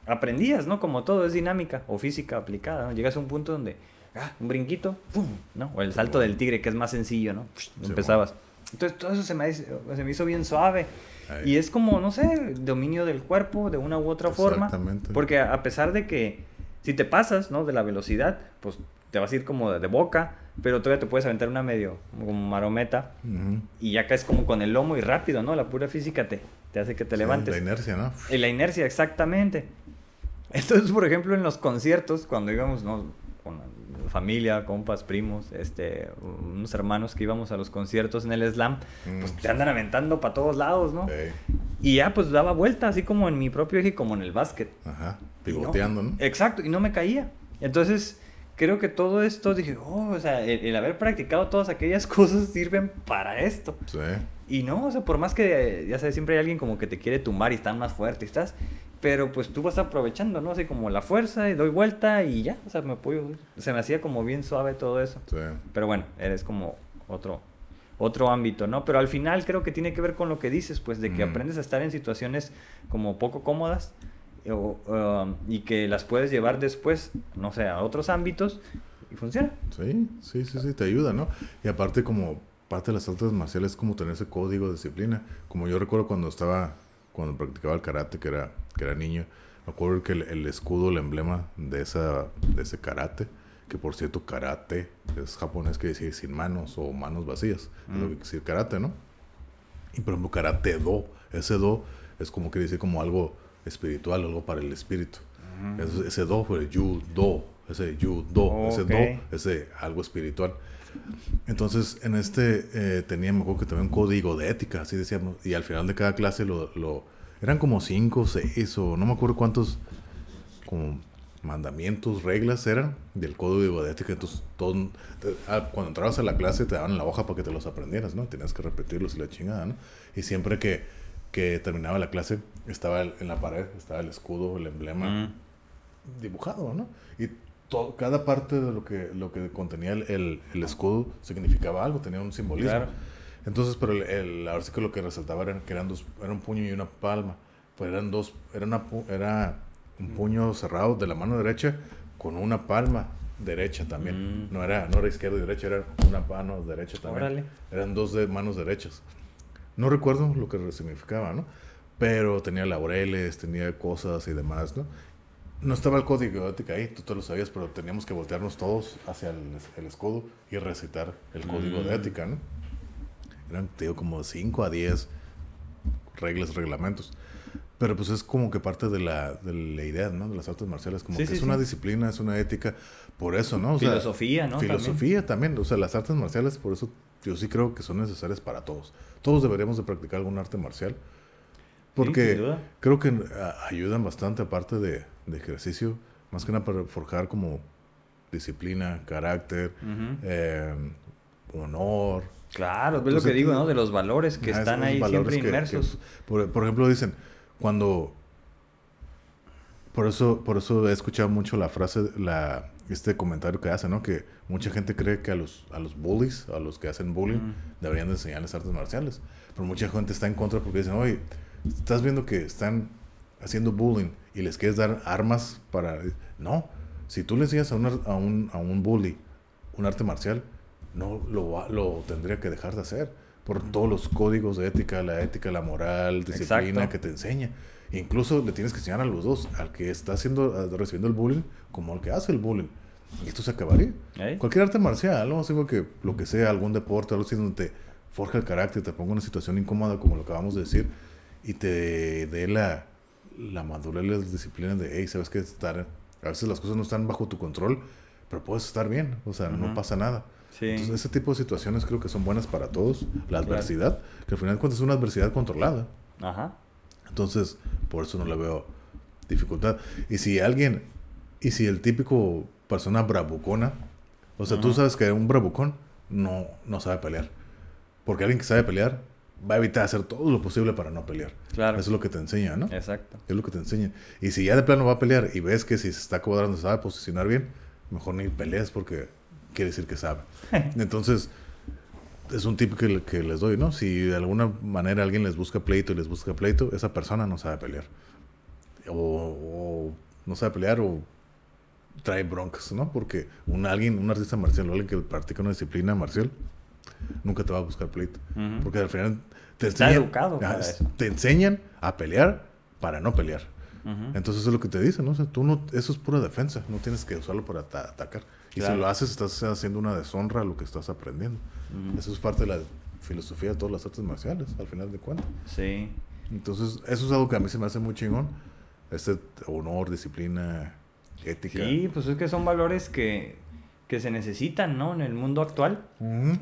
aprendías, ¿no? Como todo es dinámica o física aplicada, ¿no? Llegas a un punto donde, ah, un brinquito, ¡pum! ¿no? O el salto del tigre, que es más sencillo, ¿no? Empezabas. Entonces todo eso se me, hizo- se me hizo bien suave. Ahí. Y es como, no sé, dominio del cuerpo de una u otra forma. Porque a pesar de que si te pasas, ¿no? De la velocidad, pues te vas a ir como de, de boca, pero todavía te puedes aventar una medio como marometa Ujú. y ya caes como con el lomo y rápido, ¿no? La pura física te, te hace que te levantes. La inercia, ¿no? Y la inercia, exactamente. Entonces, por ejemplo, en los conciertos, cuando íbamos, ¿no? Con familia, compas, primos, este, unos hermanos que íbamos a los conciertos en el slam, pues mm. te andan aventando para todos lados, ¿no? Y ya pues daba vuelta, así como en mi propio eje, como en el básquet. Ajá, pivoteando, ¿no? Exacto, y no me caía. Entonces, creo que todo esto, dije, oh, o sea, el, haber practicado todas aquellas cosas sirven para esto. Sí. Y no, o sea, por más que, ya sabes, siempre hay alguien como que te quiere tumbar y están más fuerte y estás, pero pues tú vas aprovechando, ¿no? Así como la fuerza y doy vuelta y ya, o sea, me apoyo. Se me hacía como bien suave todo eso. Sí. Pero bueno, eres como otro otro ámbito, ¿no? Pero al final creo que tiene que ver con lo que dices, pues de que aprendes a estar en situaciones como poco cómodas um, y que las puedes llevar después, no sé, a otros ámbitos y funciona. Sí, sí, sí, sí, te ayuda, ¿no? Y aparte como parte de las artes marciales es como tener ese código de disciplina. Como yo recuerdo cuando estaba, cuando practicaba el karate, que era, que era niño, me acuerdo que el, escudo, el emblema de, esa, de ese karate, que por cierto karate es japonés que decir sin manos o manos vacías, es lo que quiere decir karate, ¿no? Y por ejemplo karate do, ese do es como que dice como algo espiritual, algo para el espíritu. ese do fue el yu do, ese yu do, ese do, ese algo espiritual. Entonces, en este eh, tenía, me acuerdo que también un código de ética, así decíamos, y al final de cada clase lo, lo eran como cinco, seis, o no me acuerdo cuántos, como mandamientos, reglas eran del código de ética. Entonces, ah, cuando entrabas a la clase te daban la hoja para que te los aprendieras, ¿no? Tenías que repetirlos y la chingada, ¿no? Y siempre que, que terminaba la clase, estaba en la pared, estaba el escudo, el emblema mm. dibujado, ¿no? Y todo, cada parte de lo que, lo que contenía el, el, escudo significaba algo, tenía un simbolismo. Entonces, pero el, el, ahora sí que lo que resaltaba eran que eran dos, era un puño y una palma. Pues eran dos, era una, era un puño cerrado de la mano derecha con una palma derecha también. Mm. No, era, no era izquierda y derecha, era una mano derecha también. Eran dos de manos derechas. No recuerdo lo que significaba, ¿no? Pero tenía laureles, tenía cosas y demás, ¿no? No estaba el código de ética ahí, tú, tú lo sabías, pero teníamos que voltearnos todos hacia el, escudo y recitar el código de mm. ética, ¿no? Eran, te digo, como 5 a 10 reglas, reglamentos. Pero pues es como que parte de la, de la idea, ¿no? De las artes marciales, como que es una disciplina, es una ética, por eso, ¿no? filosofía, ¿no? Filosofía también. o sea, las artes marciales, por eso yo sí creo que son necesarias para todos. Todos deberíamos de practicar algún arte marcial, porque creo que ah, ayudan bastante, aparte de, de, ejercicio, más que nada para forjar como disciplina, carácter, eh, honor. Claro, es lo que digo, ¿no? De los valores que están ahí siempre inmersos. por, por ejemplo, dicen cuando por eso, por eso he escuchado mucho la frase, la, este comentario que hace, ¿no? Que mucha gente cree que a los, a los bullies, a los que hacen bullying, deberían de enseñarles artes marciales. Pero mucha gente está en contra porque dicen, oye, estás viendo que están haciendo bullying y les quieres dar armas para... No, si tú le enseñas a, a, un, a un bully un arte marcial, no lo, lo tendría que dejar de hacer por todos los códigos de ética, la ética, la moral, disciplina que te enseña. Incluso le tienes que enseñar a los dos, al que está haciendo, recibiendo el bullying, como al que hace el bullying. Y esto se acabaría. Cualquier arte marcial, ¿no? Digo que lo que sea, algún deporte, algo así donde te forja el carácter, te ponga en una situación incómoda, como lo acabamos de decir, y te dé la, la madurez y la disciplina de, hey, sabes que estar, a veces las cosas no están bajo tu control, pero puedes estar bien, o sea, no pasa nada. Entonces, ese tipo de situaciones creo que son buenas para todos. La adversidad, que al final de cuentas es una adversidad controlada. Ajá. Entonces, por eso no le veo dificultad. Y si alguien, y si el típico persona bravucona, o sea, tú sabes que un bravucón no, no sabe pelear. Porque alguien que sabe pelear va a evitar hacer todo lo posible para no pelear. Claro. Eso es lo que te enseña, ¿no? Exacto. Es lo que te enseña. Y si ya de plano va a pelear y ves que si se está cuadrando sabe posicionar bien, mejor ni peleas porque quiere decir que sabe. Entonces, es un tip que, que, les doy, ¿no? Si de alguna manera alguien les busca pleito y les busca pleito, esa persona no sabe pelear. O, no sabe pelear o trae broncas, ¿no? Porque un alguien, un artista marcial o alguien que practica una disciplina marcial, nunca te va a buscar pleito. Porque al final te enseñan, te enseñan a pelear para no pelear. Entonces eso es lo que te dicen, ¿no? O sea, tú no, eso es pura defensa, no tienes que usarlo para atacar. Y si lo haces, estás haciendo una deshonra a lo que estás aprendiendo. Eso es parte de la filosofía de todas las artes marciales, al final de cuentas. Sí. Entonces, eso es algo que a mí se me hace muy chingón. Este honor, disciplina, ética. Sí, pues es que son valores que, que se necesitan, ¿no? En el mundo actual.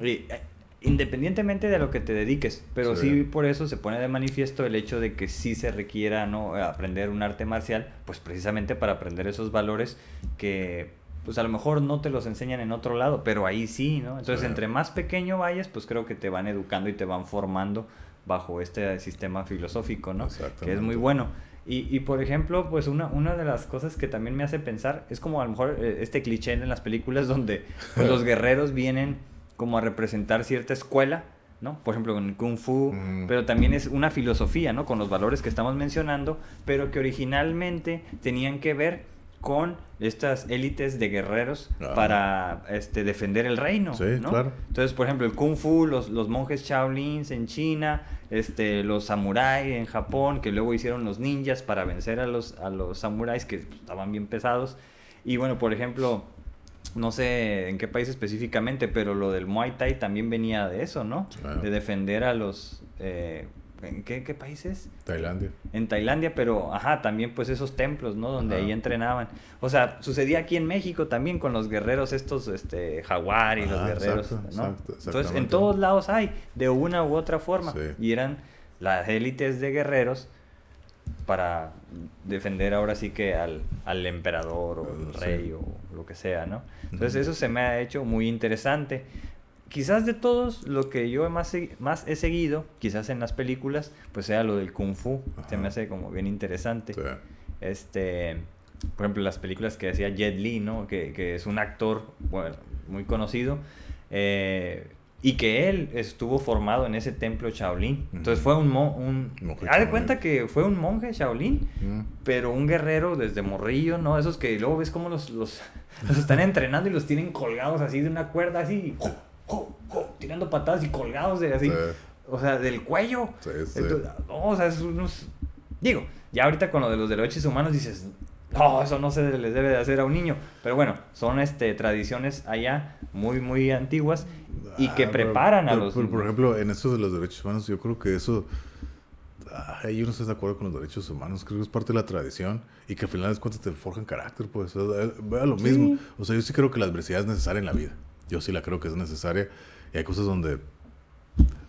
Y, eh, independientemente de lo que te dediques, pero sí. Sí. por eso se pone de manifiesto el hecho de que sí se requiera no aprender un arte marcial, pues precisamente para aprender esos valores que pues a lo mejor no te los enseñan en otro lado, pero ahí sí, ¿no? Entonces, Sí. entre más pequeño vayas, pues creo que te van educando y te van formando bajo este sistema filosófico, ¿no? Que es muy bueno. Y, y, por ejemplo, pues una, una de las cosas que también me hace pensar es como a lo mejor eh, este cliché en las películas donde pues, los guerreros vienen como a representar cierta escuela, ¿no? Por ejemplo, en Kung Fu, Mm. pero también es una filosofía, ¿no? Con los valores que estamos mencionando, pero que originalmente tenían que ver con estas élites de guerreros Ah. para este, defender el reino, Sí, ¿no? claro. Entonces, por ejemplo, el Kung Fu, los, los monjes Shaolins en China, este, los samuráis en Japón, que luego hicieron los ninjas para vencer a los, a los samuráis que estaban bien pesados. Y bueno, por ejemplo, no sé en qué país específicamente, pero lo del Muay Thai también venía de eso, ¿no? De defender a los... eh, ¿En qué, qué países? Tailandia. En Tailandia, pero ajá, también pues esos templos, ¿no? Donde Ajá. ahí entrenaban. O sea, sucedía aquí en México también con los guerreros estos, este, jaguar y los guerreros, exacto, ¿no? exacto, Entonces, en todos lados hay, de una u otra forma. Sí. Y eran las élites de guerreros para defender ahora sí que al, al emperador o el Sí. rey o lo que sea, ¿no? Entonces eso se me ha hecho muy interesante. Quizás de todos, lo que yo más, he- más he seguido, quizás en las películas, pues sea lo del kung fu. Se Ajá. me hace como bien interesante. Sí. Este, por ejemplo, las películas que decía Jet Li, ¿no? Que, que es un actor bueno, muy conocido. eh, y que él estuvo formado en ese templo Shaolin. Entonces fue un... mo- un Monje haz de cuenta que fue un monje Shaolin, Mm. pero un guerrero desde morrillo, ¿no? Esos que luego ves cómo los, los, los están entrenando y los tienen colgados así de una cuerda, así, tirando patadas y colgados de así, Sí. o sea, del cuello. Sí, sí. Entonces, no, o sea, es unos... Digo, ya ahorita con lo de los derechos humanos dices, no, eso no se les debe de hacer a un niño. Pero bueno, son este, tradiciones allá muy, muy antiguas y que Ah, pero- preparan a los... pero, por ejemplo, en esto de los derechos humanos, yo creo que eso. ah, yo no estoy de acuerdo con los derechos humanos. Creo que es parte de la tradición y que al final de cuentas te forjan carácter. Pues eh, vea lo Sí. mismo. O sea, yo sí creo que la adversidad es necesaria en la vida. Yo sí la creo que es necesaria. Y hay cosas donde.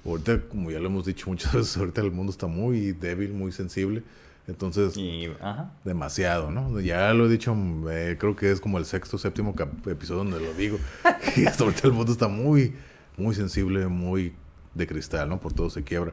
Ahorita, como ya lo hemos dicho muchas veces, ahorita el mundo está muy débil, muy sensible. Entonces, y, ajá. demasiado, ¿no? Ya lo he dicho, eh, creo que es como el sexto, séptimo episodio donde lo digo. y hasta ahorita el mundo está muy, muy sensible, muy de cristal, ¿no? Por todo se quiebra.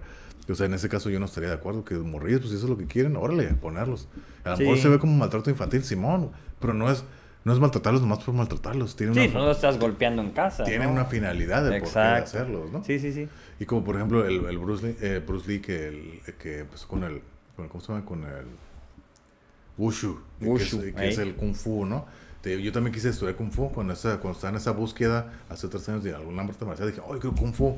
O sea, en ese caso yo no estaría de acuerdo que morrillos, pues si eso es lo que quieren, órale, ponerlos. A lo Sí. mejor se ve como maltrato infantil, Simón, pero no es, no es maltratarlos nomás por maltratarlos. Tienen, Sí, una, no lo estás golpeando en casa. tienen ¿no? una finalidad de por qué hacerlos, ¿no? Sí, sí, sí. Y como por ejemplo el, el Bruce Lee, eh, Bruce Lee que, el, que empezó con el, con el- ¿cómo se llama? Con el Wushu, que Wushu, es, que es el Kung Fu, ¿no? Te- yo también quise estudiar Kung Fu cuando, esa, cuando estaba en esa búsqueda hace tres años de algún arte marcial. Dije, ¡ay, quiero Kung Fu!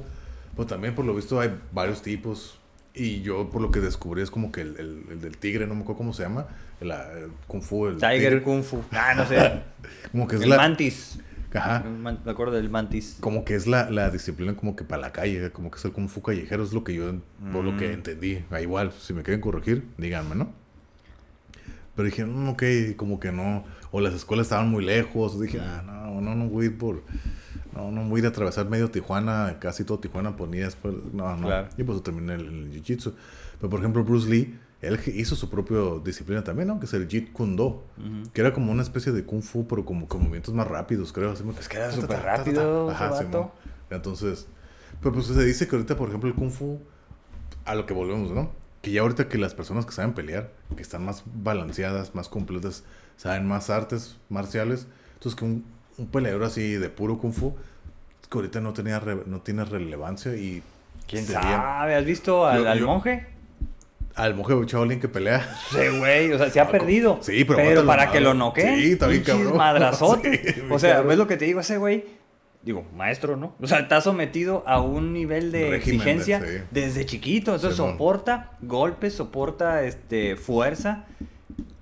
Pero también por lo visto hay varios tipos. Y yo por lo que descubrí es como que el, el- el del tigre, no me acuerdo cómo se llama, el, el Kung Fu, el Tiger tigre, Kung Fu. Ah, no sé. como que es el la... mantis. Ajá. Man- Me acuerdo del mantis. como que es la, la disciplina como que para la calle, como que es el kung fu callejero, es lo que yo, por lo que Mm. entendí. Ah, igual, si me quieren corregir, díganme, ¿no? Pero dije, mm, ok, como que no, o las escuelas estaban muy lejos, dije, ah, no, no, no voy a ir por, no, no voy a atravesar medio Tijuana, casi todo Tijuana por ni después, no, no, Claro. y pues terminé el, el jiu-jitsu. Pero por ejemplo, Bruce Lee, él hizo su propia disciplina también, ¿no? Que es el Jeet Kune Do. Que era como una especie de kung fu, pero como con movimientos más rápidos, creo. Así Es que era súper rápido Simón. vato. Entonces, pero pues se dice que ahorita, por ejemplo, el kung fu, a lo que volvemos, ¿no? Que ya ahorita que las personas que saben pelear, que están más balanceadas, más completas, saben más artes marciales, entonces que un, un peleador así de puro kung fu, que ahorita no, tenía re- no tiene relevancia y... ¿Quién sería- sabe? ¿Has visto al, Yo- al yo- monje? Al monje Shaolin que pelea. Sí, güey, o sea, se ha Ah, perdido. sí, pero pero para que lo madre. noqueen. Sí, está bien pinches cabrón. madrazotes. Sí, bien o sea, cabrón. ¿ves lo que te digo? Ese güey, digo, maestro, ¿no? O sea, está sometido a un nivel de Régimen, exigencia sí. desde chiquito. Entonces soporta golpes, soporta este fuerza.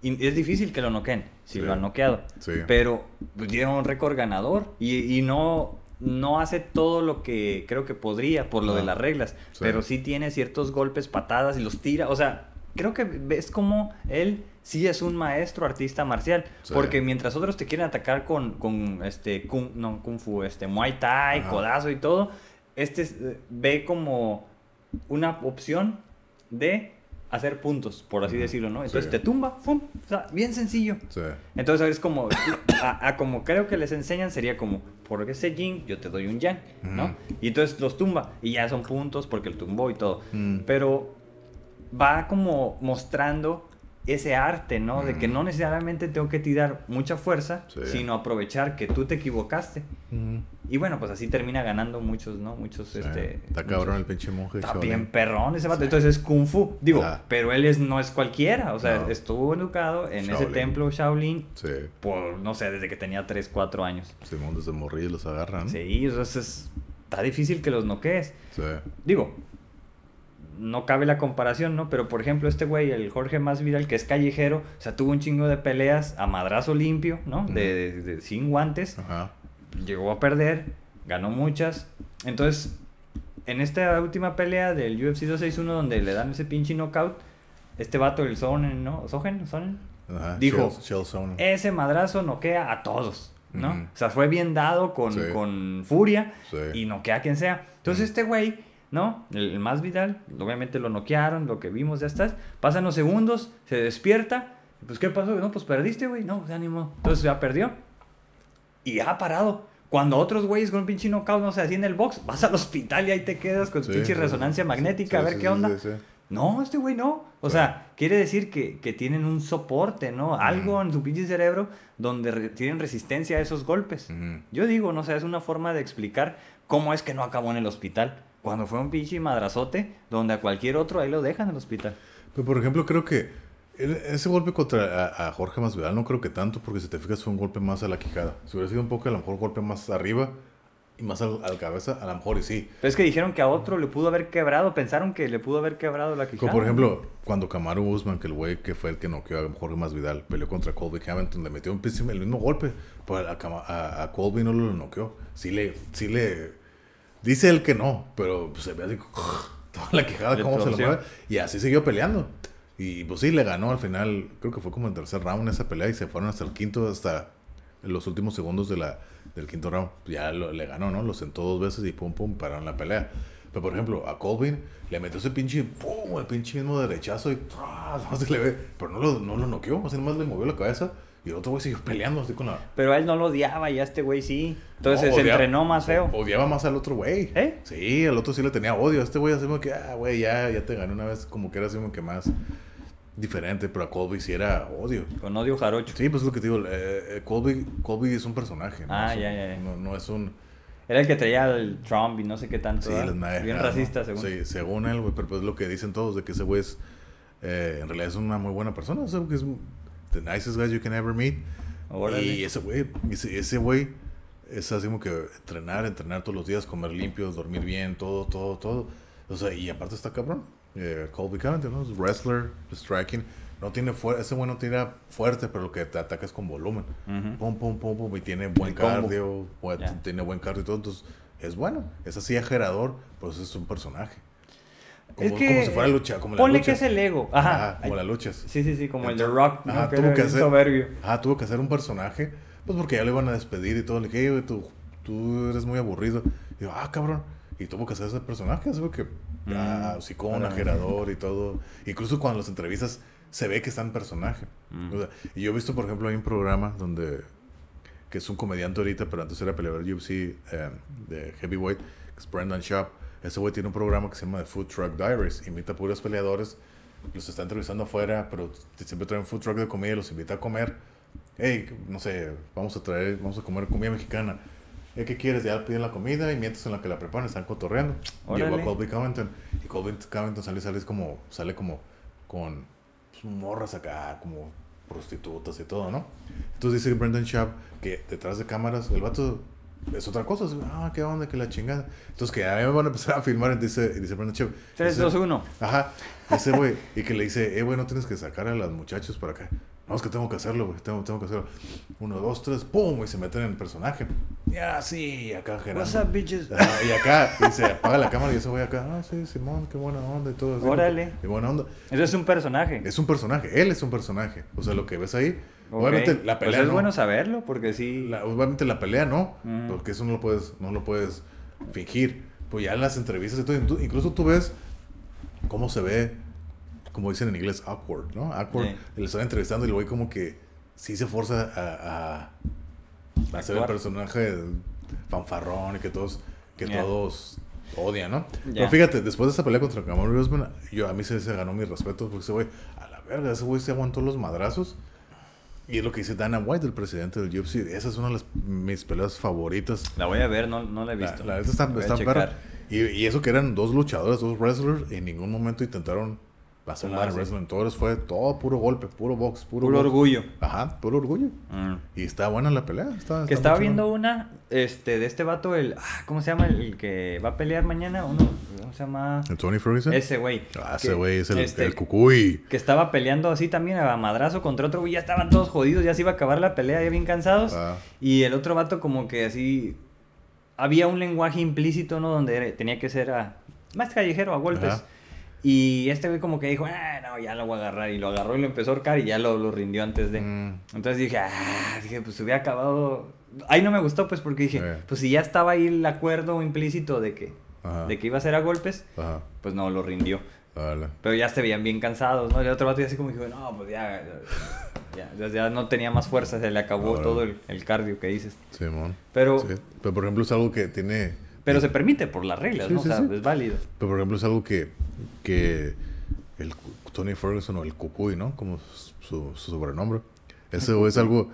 Y es difícil que lo noqueen, si Sí. lo han noqueado. Sí. Pero pues, dieron un récord ganador. Y, y no, no hace todo lo que creo que podría por lo de las reglas, pero sí tiene ciertos golpes, patadas y los tira. O sea, creo que ves como él sí es un maestro artista marcial, Sí. porque mientras otros te quieren atacar con, con este kung, no, kung fu, este muay thai, Ajá. codazo y todo, este eh, ve como una opción de hacer puntos, por así decirlo, ¿no? Entonces Sí. te tumba, ¡fum! O sea, bien sencillo. Sí. Entonces es como, a, a como creo que les enseñan sería como, por ese yin yo te doy un yang, ¿no? Y entonces los tumba y ya son puntos porque el tumbó y todo. Pero va como mostrando ese arte, ¿no? De que no necesariamente tengo que tirar mucha fuerza, Sí. sino aprovechar que tú te equivocaste. Mm. Y bueno, pues así termina ganando muchos, ¿no? Muchos, Sí. este... Está cabrón el pinche monje. Está Shaolin. bien perrón ese vato. Entonces es Kung Fu. Digo, Ah. pero él es, no es cualquiera. O sea, No. estuvo educado en ese templo Shaolin Sí. por, no sé, desde que tenía 3, 4 años. Simón desde morrillos los agarran. Sí, entonces está difícil que los noquees. Sí. Digo, no cabe la comparación, ¿no? Pero por ejemplo, este güey, el Jorge Más Vidal, que es callejero, o sea, tuvo un chingo de peleas a madrazo limpio, ¿no? De, de- de- sin guantes. Ajá. Llegó a perder, ganó muchas. Entonces, en esta última pelea del UFC 261, donde le dan ese pinche knockout, este vato, el Sonnen, ¿no? ¿Sogen? ¿Sonnen? Ajá. Dijo, Sonnen. Ese madrazo noquea a todos, ¿no? O sea, fue bien dado con, Sí. con furia Sí. y noquea a quien sea. Entonces este güey, ¿no? El, el más vital, obviamente lo noquearon, lo que vimos ya estás. Pasan los segundos, se despierta. Pues, ¿qué pasó? No, pues perdiste, güey. No, se animó. Entonces ya perdió. Y ya ha parado. Cuando otros güeyes con un pinche knockout, no sé, así en el box, vas al hospital y ahí te quedas con Sí, pinche sí, resonancia sí. magnética a ver qué onda. No, este güey no. O sea, quiere decir que, que tienen un soporte, ¿no? Algo en su pinche cerebro donde re- tienen resistencia a esos golpes. Yo digo, no sé, es una forma de explicar cómo es que no acabó en el hospital. Cuando fue un pinche madrazote, donde a cualquier otro ahí lo dejan en el hospital. Pero por ejemplo, creo que ese golpe contra a, a Jorge Masvidal no creo que tanto, porque si te fijas fue un golpe más a la quijada. Si hubiera sido un poco a lo mejor golpe más arriba y más al, al cabeza, a lo mejor y sí. Pero es que dijeron que a otro le pudo haber quebrado, pensaron que le pudo haber quebrado la quijada. Como por ejemplo, cuando Kamaru Usman, que el güey que fue el que noqueó a Jorge Masvidal, peleó contra Colby Covington, le metió un el mismo golpe, pero a, a- a Colby no lo noqueó. Sí le, sí le... Dice él que no, pero pues, se ve así... Toda la quijada, Le cómo se lo mueve. Y así siguió peleando. Y pues sí, le ganó al final. Creo que fue como el tercer round esa pelea y se fueron hasta el quinto, hasta los últimos segundos de la, del quinto round. Ya lo- le ganó, ¿no? Lo sentó dos veces y pum, pum, pararon la pelea. Pero por ejemplo, a Colvin le metió ese pinche, pum, el pinche mismo derechazo y ¡tras! no se le ve. Pero no lo, no lo noqueó, así nomás le movió la cabeza. Y el otro güey siguió peleando así con la. Pero a él no lo odiaba y a este güey sí. Entonces No, se odiaba- entrenó más feo. Odiaba más al otro güey. ¿Eh? Sí, al otro sí le tenía odio. A este güey así como que, ah, güey, ya, ya te gané una vez. Como que era así como que más diferente. Pero a Colby sí era odio. Con odio jarocho. Sí, pues es lo que te digo. eh, eh, Colby, Colby es un personaje. ¿no? Ah, Es un- ya, ya, ya. No, no es un. Era el que traía el Trump y no sé qué tanto. Sí, las Bien ah, racista, ¿no? según. Sí, según él, güey. Pero pues es lo que dicen todos de que ese güey es. eh, en realidad es una muy buena persona. O sea, que es the nicest guy you can ever meet. Órale. Y ese güey, ese, güey es así como que entrenar, entrenar todos los días, comer limpio, dormir bien, todo, todo, todo. O sea, y aparte está cabrón. Eh, Colby Covington, ¿no? Es wrestler, striking. No tiene fuerza, ese güey no tira fuerte, pero lo que te ataca es con volumen. Ujú. Pum, pum, pum, pum, y tiene buen cardio, Ya. tiene buen cardio y todo. Entonces, es bueno. Es así ajerador, pues es un personaje. Como, Es que- como si fuera lucha, como la Ponle lucha. que es el ego. Ajá. como las luchas. Sí, sí, sí, como el de Rock. ajá, que tuvo que hacer- soberbio. Ah, tuvo que hacer un personaje, pues porque ya lo iban a despedir y todo. Le dije, "Ey, güey, tú, tú eres muy aburrido. Y yo, ah, cabrón. Y tuvo que hacer ese personaje, así que, ah, Mm, un órale. ajerador y todo. Incluso cuando las entrevistas se ve que está en personaje. Mm. O sea, y yo he visto, por ejemplo, hay un programa donde, que es un comediante ahorita, pero antes era peleador UFC eh, de heavyweight, que es Brendan Schaub. Ese güey tiene un programa que se llama The Food Truck Diaries. Invita a puros peleadores, los está entrevistando afuera, pero siempre traen food truck de comida y los invita a comer. Hey, no sé, vamos a traer, vamos a comer comida mexicana. Eh, ¿Qué quieres? Ya piden la comida y mientras en la que la preparan están cotorreando. Llegó a Colby Covington y Colby Covington sale, sale como, sale como con pues, morras acá, como prostitutas y todo, ¿no? Entonces dice Brendan Schaub que detrás de cámaras el vato es otra cosa. así, ah, qué onda, que la chingada. Entonces que a mí me van a empezar a filmar, dice, dice Brendan Schaub. 3, dice, 2, 1. Ajá, ese güey. Y que le dice, eh, güey, no tienes que sacar a las muchachas para acá. No, es que tengo que hacerlo, güey. Tengo, tengo que hacerlo. Uno, dos, tres, ¡pum! Y se meten en el personaje. ya, sí, acá Gerardo. What's up, bitches? Y acá, y se apaga la cámara y ese güey acá, ah, sí, Simón, qué buena onda y todo. así, Órale. Qué buena onda. Eso es un personaje. Es un personaje, él es un personaje. O sea, lo que ves ahí. Obviamente la Pues pelea es no. bueno saberlo, porque sí. La- obviamente la pelea no, Mm. porque eso no lo puedes, no lo puedes fingir. Pues ya en las entrevistas incluso tú ves cómo se ve, como dicen en inglés, awkward, ¿no? Awkward. Sí. Le están entrevistando y el güey como que sí se forza a, a, a hacer el personaje fanfarrón y que todos, que todos odian, ¿no? Pero fíjate, después de esa pelea contra Cameron Usman, yo, a mí se, se ganó mi respeto porque ese güey, a la verga, ese güey se aguantó los madrazos. Y es lo que dice Dana White, el presidente del UFC. Esa es una de las, mis peleas favoritas. La voy a ver, no, no la he La, visto. la neta está, está. Y, y eso que eran dos luchadores, dos wrestlers, en ningún momento intentaron nada en Tomarse. wrestling. Todos fue todo puro golpe, puro box, puro, Puro box. orgullo. Ajá, puro orgullo. Mm. Y está buena la pelea. Está, Que está estaba viendo una este, de este vato, el. ah, ¿Cómo se llama? El que va a pelear mañana. Uno, ¿Cómo se llama? ¿El Tony Ferguson? Ese güey. Ah, ese güey es el, este, el cucuy. Que estaba peleando así también a madrazo contra otro güey. Ya estaban todos jodidos, ya se iba a acabar la pelea, ya bien cansados. Ah, Y el otro vato, como que así. Había un lenguaje implícito, ¿no? Donde tenía que ser a, más callejero, a golpes. Ajá. Y este güey, como que dijo, ah, no, ya lo voy a agarrar. Y lo agarró y lo empezó a ahorcar y ya lo, lo rindió antes de. mm, Entonces dije, ah, dije, pues hubiera acabado. Ahí no me gustó, pues, porque dije, Eh. pues si ya estaba ahí el acuerdo implícito de que, ajá, de que iba a ser a golpes, ajá, pues no, lo rindió. Pero ya se veían bien cansados, ¿no? Y el otro vato ya así como dijo, no, pues ya, ya, ya, ya no tenía más fuerza, se le acabó Ahora. todo el, el cardio que dices. Simón. Pero, Sí. Pero por ejemplo es algo que tiene... pero se permite por las reglas, Sí, ¿no? sí, o sea, sí. es válido. Pero por ejemplo es algo que, que el Tony Ferguson o el Cucuy, ¿no? Como su, su sobrenombre. Ese güey es algo...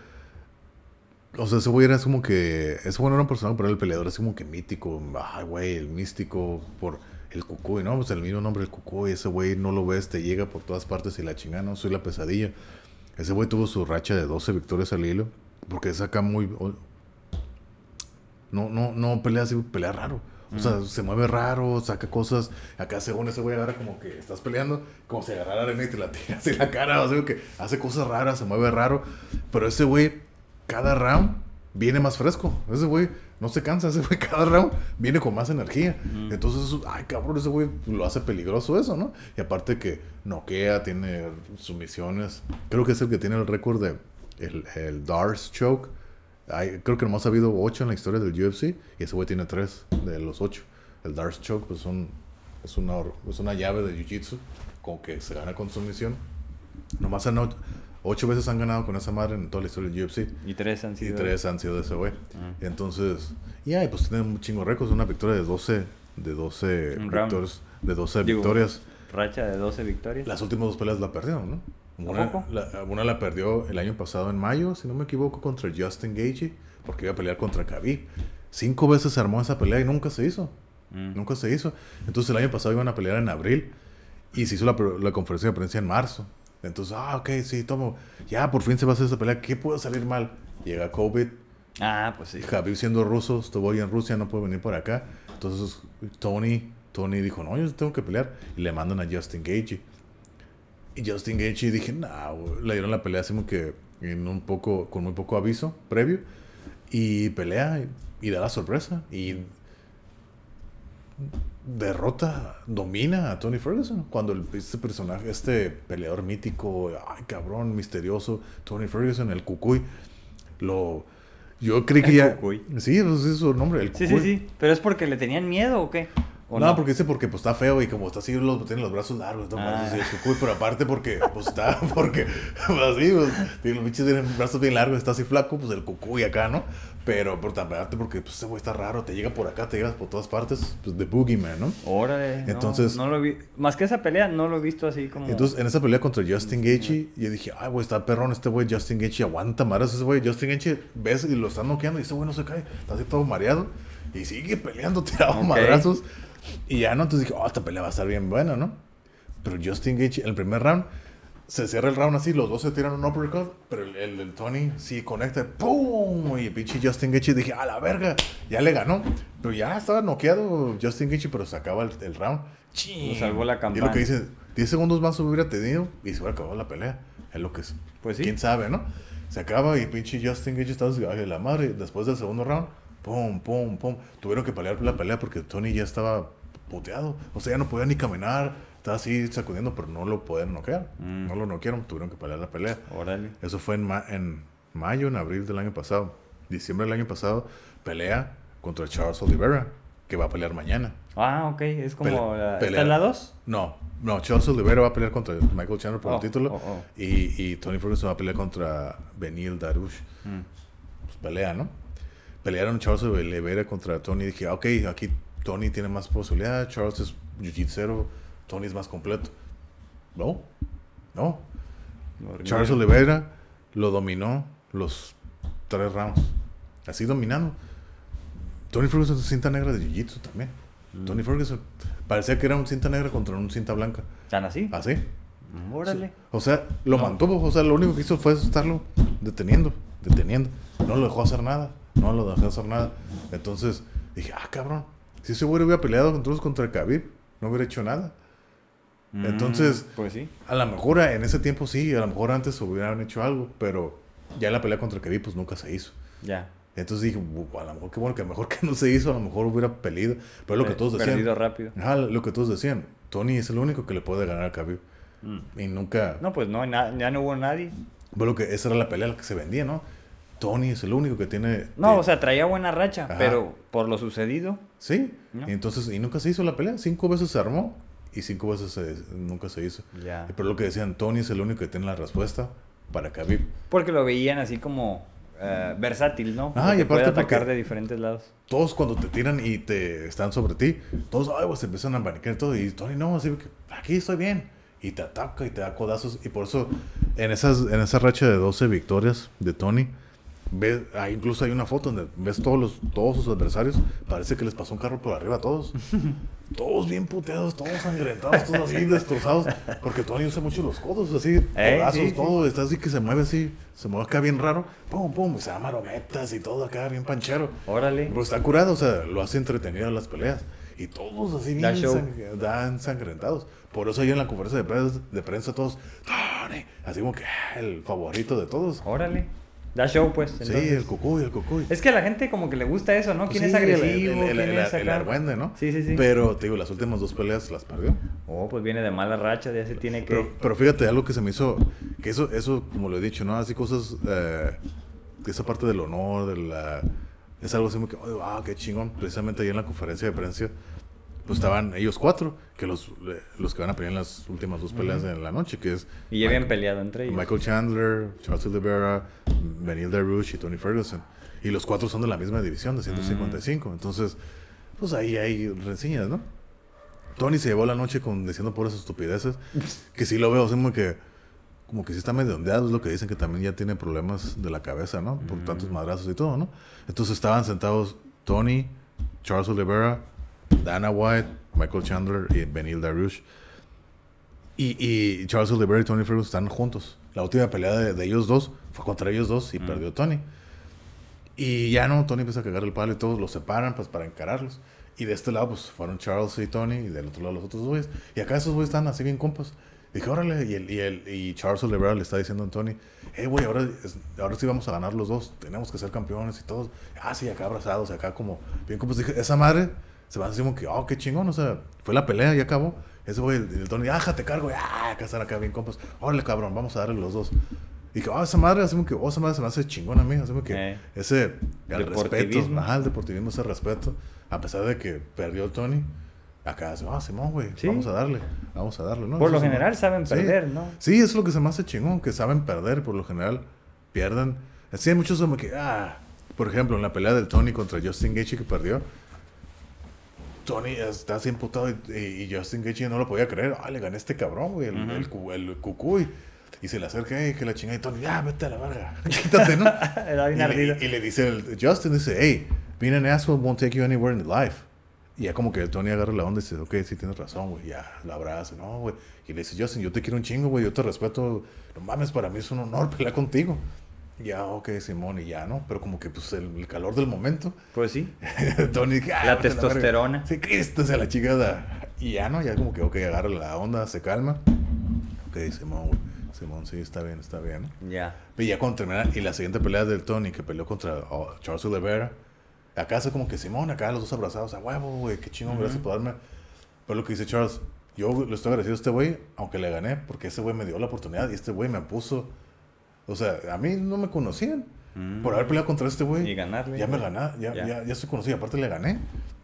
O sea, ese güey era como que... Ese güey no era un personaje, pero el peleador es como que mítico. Ay, güey, el místico por el Cucuy, ¿no? Pues el mismo nombre, el Cucuy. Ese güey no lo ves, te llega por todas partes y la chingada, ¿no? Soy la pesadilla. Ese güey tuvo su racha de 12 victorias al hilo. Porque es acá muy... No, no, no pelea así, pelea raro. O sea, se mueve raro, saca cosas. Acá, según ese güey, agarra como que estás peleando, como si agarrara arena y te la tiras en la cara. O sea, que hace cosas raras, se mueve raro. Pero ese güey, cada round viene más fresco. Ese güey no se cansa. Ese güey, cada round viene con más energía. Ujú. Entonces, ay, cabrón, ese güey lo hace peligroso eso, ¿no? Y aparte que noquea, tiene sumisiones. Creo que es el que tiene el récord de el, el Dars Choke. Hay- creo que nomás ha habido 8 en la historia del UFC y ese güey tiene 3 de los 8. El Dars Choke pues son, es, una, es una llave de Jiu-Jitsu con que se gana con sumisión. Nomás han 8 veces han ganado con esa madre en toda la historia del UFC Y tres han y sido... 3 han sido de ese güey. Ah. Entonces, y ay, pues tiene un chingo récords, una victoria de 12 de 12 Un round. victorias, de 12 Digo, victorias. Racha de 12 victorias. Las últimas dos peleas la perdieron, ¿no? Una la perdió el año pasado en mayo, si no me equivoco, contra Justin Gage, porque iba a pelear contra Khabib. Cinco veces se armó esa pelea y nunca se hizo. Mm. Nunca se hizo. Entonces el año pasado iban a pelear en abril y se hizo la, la conferencia de prensa en marzo. Entonces, ah, ok, sí, tomo. Ya, por fin se va a hacer esa pelea. ¿Qué puede salir mal? Llega COVID. Ah, pues sí. Khabib siendo ruso, estuvo ahí en Rusia, no puede venir por acá. Entonces Tony, Tony dijo, no, yo tengo que pelear. Y le mandan a Justin Gage. Y Justin Gage dije, no, le dieron la pelea así como que en un poco, con muy poco aviso previo. Y pelea y, y da la sorpresa. Y derrota, domina a Tony Ferguson. Cuando el- este personaje, este peleador mítico, ay cabrón, misterioso, Tony Ferguson, el cucuy, lo... Yo creí que El ya... Cucuy. Sí, pues ese es su nombre, el Sí, cucuy. sí, sí. ¿Pero es porque le tenían miedo o qué? ¿O No, porque dice porque pues está feo y como está así, los, tiene los brazos largos, ¿no? Ah. El cucuy, pero aparte porque pues está, porque pues, así, pues, tiene los bichos tienen brazos bien largos, está así flaco, pues el cucuy acá, ¿no? Pero por también porque pues ese güey está raro, te llega por acá, te llegas por todas partes, pues de Boogeyman, ¿no? Órale. no, Entonces- No, lo vi. Más que esa pelea, no lo he visto así como. Entonces, en esa pelea contra Justin Gaethje, yo dije, ay, güey, está perrón este güey, Justin Gaethje, aguanta maras ese güey. Justin Gaethje, ves y lo están noqueando y ese güey no se cae, está así todo mareado y sigue peleando, tirado Ok. madrazos. Y ya no, entonces dije, oh, esta pelea va a estar bien buena, ¿no? Pero Justin Gaethje, en el primer round, se cierra el round así, los dos se tiran un uppercut, pero el, el, el Tony sí conecta, ¡pum! Y el pinche Justin Gaethje dije, a la verga, ya le ganó. Pero ya estaba noqueado Justin Gaethje, pero se acaba el, el round. ¡Chin! Lo salvó la Y lo campana. que dice, 10 segundos más hubiera tenido y se hubiera acabado la pelea. Es lo que es. Pues sí. ¿Quién sabe, no? Se acaba y pinche Justin Gaethje estaba así, ay, la madre. Después del segundo round, pum, pum, pum. Tuvieron que pelear la pelea porque Tony ya estaba puteado. O sea, ya no podía ni caminar. Estaba así sacudiendo, pero no lo podían noquear. Mm. No lo noquearon, tuvieron que pelear la pelea. Órale. Eso fue en, ma- en mayo, en abril del año pasado. Diciembre del año pasado, pelea contra Charles Oliveira, que va a pelear mañana. Ah, ok. Es como. Pele- la- ¿Esta pelea. es la 2? No, no, Charles Oliveira va a pelear contra Michael Chandler por Oh, el título. oh, oh. Y, y Tony Ferguson va a pelear contra Benil Darush. Mm. Pues pelea, ¿no? Pelearon Charles Oliveira contra Tony. Dije, ah, ok, aquí Tony tiene más posibilidad. Charles es jiu-jitsu, Tony es más completo. No, no. Charles Oliveira lo dominó los tres rounds. Así dominando. Tony Ferguson es cinta negra de jiu-jitsu también. Mm. Tony Ferguson parecía que era un cinta negra contra un cinta blanca. ¿Tan así? Así. Mm, Órale. O sea, lo No. mantuvo. O sea, lo único que hizo fue estarlo deteniendo, deteniendo. No lo dejó hacer nada. No lo dejó hacer nada. Entonces dije, ah, cabrón. Si ese güey hubiera peleado entonces contra el Khabib, no hubiera hecho nada. Mm, Entonces- Pues sí. A lo mejor en ese tiempo sí, a lo mejor antes hubieran hecho algo, pero ya la pelea contra el Khabib pues nunca se hizo. Ya. Entonces dije, "Bu- a lo mejor qué bueno que a lo mejor que no se hizo, a lo mejor hubiera peleado. Pero lo que todos decían. Perdido rápido. Lo que todos decían. Tony es el único que le puede ganar a Khabib. Mm. Y nunca... No, pues no, ya no hubo nadie. Bueno, que esa era la pelea la que se vendía, ¿no? Tony es el único que tiene... No, o sea, traía buena racha, Ajá. pero por lo sucedido. Sí. No. Y entonces, y nunca se hizo la pelea. Cinco veces se armó y cinco veces se- nunca se hizo. Ya. Pero lo que decían, Tony es el único que tiene la respuesta para Khabib. Porque lo veían así como eh, versátil, ¿no? Ah, y aparte puede atacar de diferentes lados. Todos cuando te tiran y te están sobre ti, todos, ay, pues empiezan a abanicar y todo. Y Tony, no, así que aquí estoy bien. Y te ataca y te da codazos. Y por eso, en, esas, en esa racha de 12 victorias de Tony, ves, incluso hay una foto donde ves todos, los, todos sus adversarios. Parece que les pasó un carro por arriba a todos. todos bien puteados, todos sangrentados, todos así destrozados. Porque Tony usa mucho los codos, así, Eh, codazos, sí, sí. todo. Está así que se mueve así, se mueve acá bien raro. Pum, pum, se da marometas y todo acá bien panchero. Órale. Pero está curado, o sea, lo hace entretenido las peleas. Y todos así bien sang- dan sangrentados. Por eso ahí en la conferencia de prensa, de prensa todos, Tony, así como que ah, el favorito de todos. Órale. Da show, pues. Sí, entonces. el cucuy, el cucuy. Es que a la gente como que le gusta eso, ¿no? ¿Quién Pues es sí, el- agresivo? El, el, ¿Quién es el argüende, ¿no? Sí, sí, sí. Pero, te digo, las últimas dos peleas las perdió. Oh, pues viene de mala racha, ya se tiene que... Pero, pero fíjate, algo que se me hizo, que eso, eso como lo he dicho, ¿no? Así cosas, eh, esa parte del honor, de la... Es algo así muy que, oh, wow, qué chingón. Precisamente ahí en la conferencia de prensa, pues estaban ellos cuatro, que los, los que van a pelear en las últimas dos peleas de la noche, que es y ya habían Michael- peleado entre ellos. Michael Chandler, Charles Oliveira, Benil Darush y Tony Ferguson. Y los cuatro son de la misma división, de 155. Entonces, pues ahí hay reseñas, ¿no? Tony se llevó la noche con diciendo puras estupideces. que sí lo veo, así como que, como que sí está medio ondeado, es lo que dicen que también ya tiene problemas de la cabeza, ¿no? Por tantos madrazos y todo, ¿no? Entonces estaban sentados Tony, Charles Oliveira, Dana White, Michael Chandler y Benil Darush. Y, y Charles Oliveira y Tony Ferguson están juntos. La última pelea de, de ellos dos fue contra ellos dos y perdió Tony. Y ya no, Tony empieza a cagar el palo y todos los separan pues para encararlos. Y de este lado pues fueron Charles y Tony y del otro lado los otros güeyes. Y acá esos güeyes están así bien compas. Dije, órale, y, el, y, el, y Charles Oliveira le está diciendo a Tony, hey, güey, ahora, es- ahora sí vamos a ganar los dos, tenemos que ser campeones y todos. Ah, sí, acá abrazados, acá como bien compas. Dije, esa madre se va a decir como que, oh, qué chingón, o sea, fue la pelea y acabó. Ese güey, el, el Tony, ah, te cargo, y ah, acá están acá bien compas. Órale, cabrón, vamos a darle los dos. Y que, oh, esa madre, así como que, oh, esa madre se me hace chingón a mí, así como que, Eh. ese, el respeto, ajá, el deportivismo, ese respeto, a pesar de que perdió Tony, acá, ah, Simón, güey, Sí. vamos a darle, vamos a darle, ¿no? Por Eso lo se me- general saben Sí. perder, ¿no? Sí, eso es lo que se me hace chingón, que saben perder, por lo general pierden. Así hay muchos como que, ah, por ejemplo, en la pelea del Tony contra Justin Gaethje que perdió, Tony está así emputado y, y- Justin Gaethje no lo podía creer. Ah, le gané a este cabrón, güey, el, Ujú. el, cu- el cucuy. Y se le acerca y que la chingada y Tony, ya, vete a la verga, quítate, ¿no? Y, le, y le dice el Justin, dice, hey, being an asshole won't take you anywhere in life. Y ya como que el Tony agarra la onda y dice, ok, sí tienes razón, güey, ya, lo abraza, no, güey. Y le dice, Justin, yo te quiero un chingo, güey, yo te respeto, no mames, para mí es un honor pelear contigo. Ya, ok, Simón, y ya, ¿no? Pero como que, pues, el, el calor del momento, Pues sí. Tony, ah, La a testosterona. Sí, Cristo, se la chingada. Y ya, ¿no? Ya como que, ok, agarra la onda, se calma. Ok, Simón, güey. Simón, sí, está bien, está bien, ¿no? Ya. Y ya cuando termina, y la siguiente pelea del Tony, que peleó contra oh, Charles Oliveira, Acá hace como que Simón, acá los dos abrazados, a huevo, güey, qué chingón, gracias por darme. Pero lo que dice Charles, yo le estoy agradecido a este güey, aunque le gané, porque ese güey me dio la oportunidad y este güey me puso. O sea, a mí no me conocían. Mm. Por haber peleado contra este güey. Y ganarle. Ya me gané, ya, Ya. ya. Ya, estoy conocido, aparte le gané.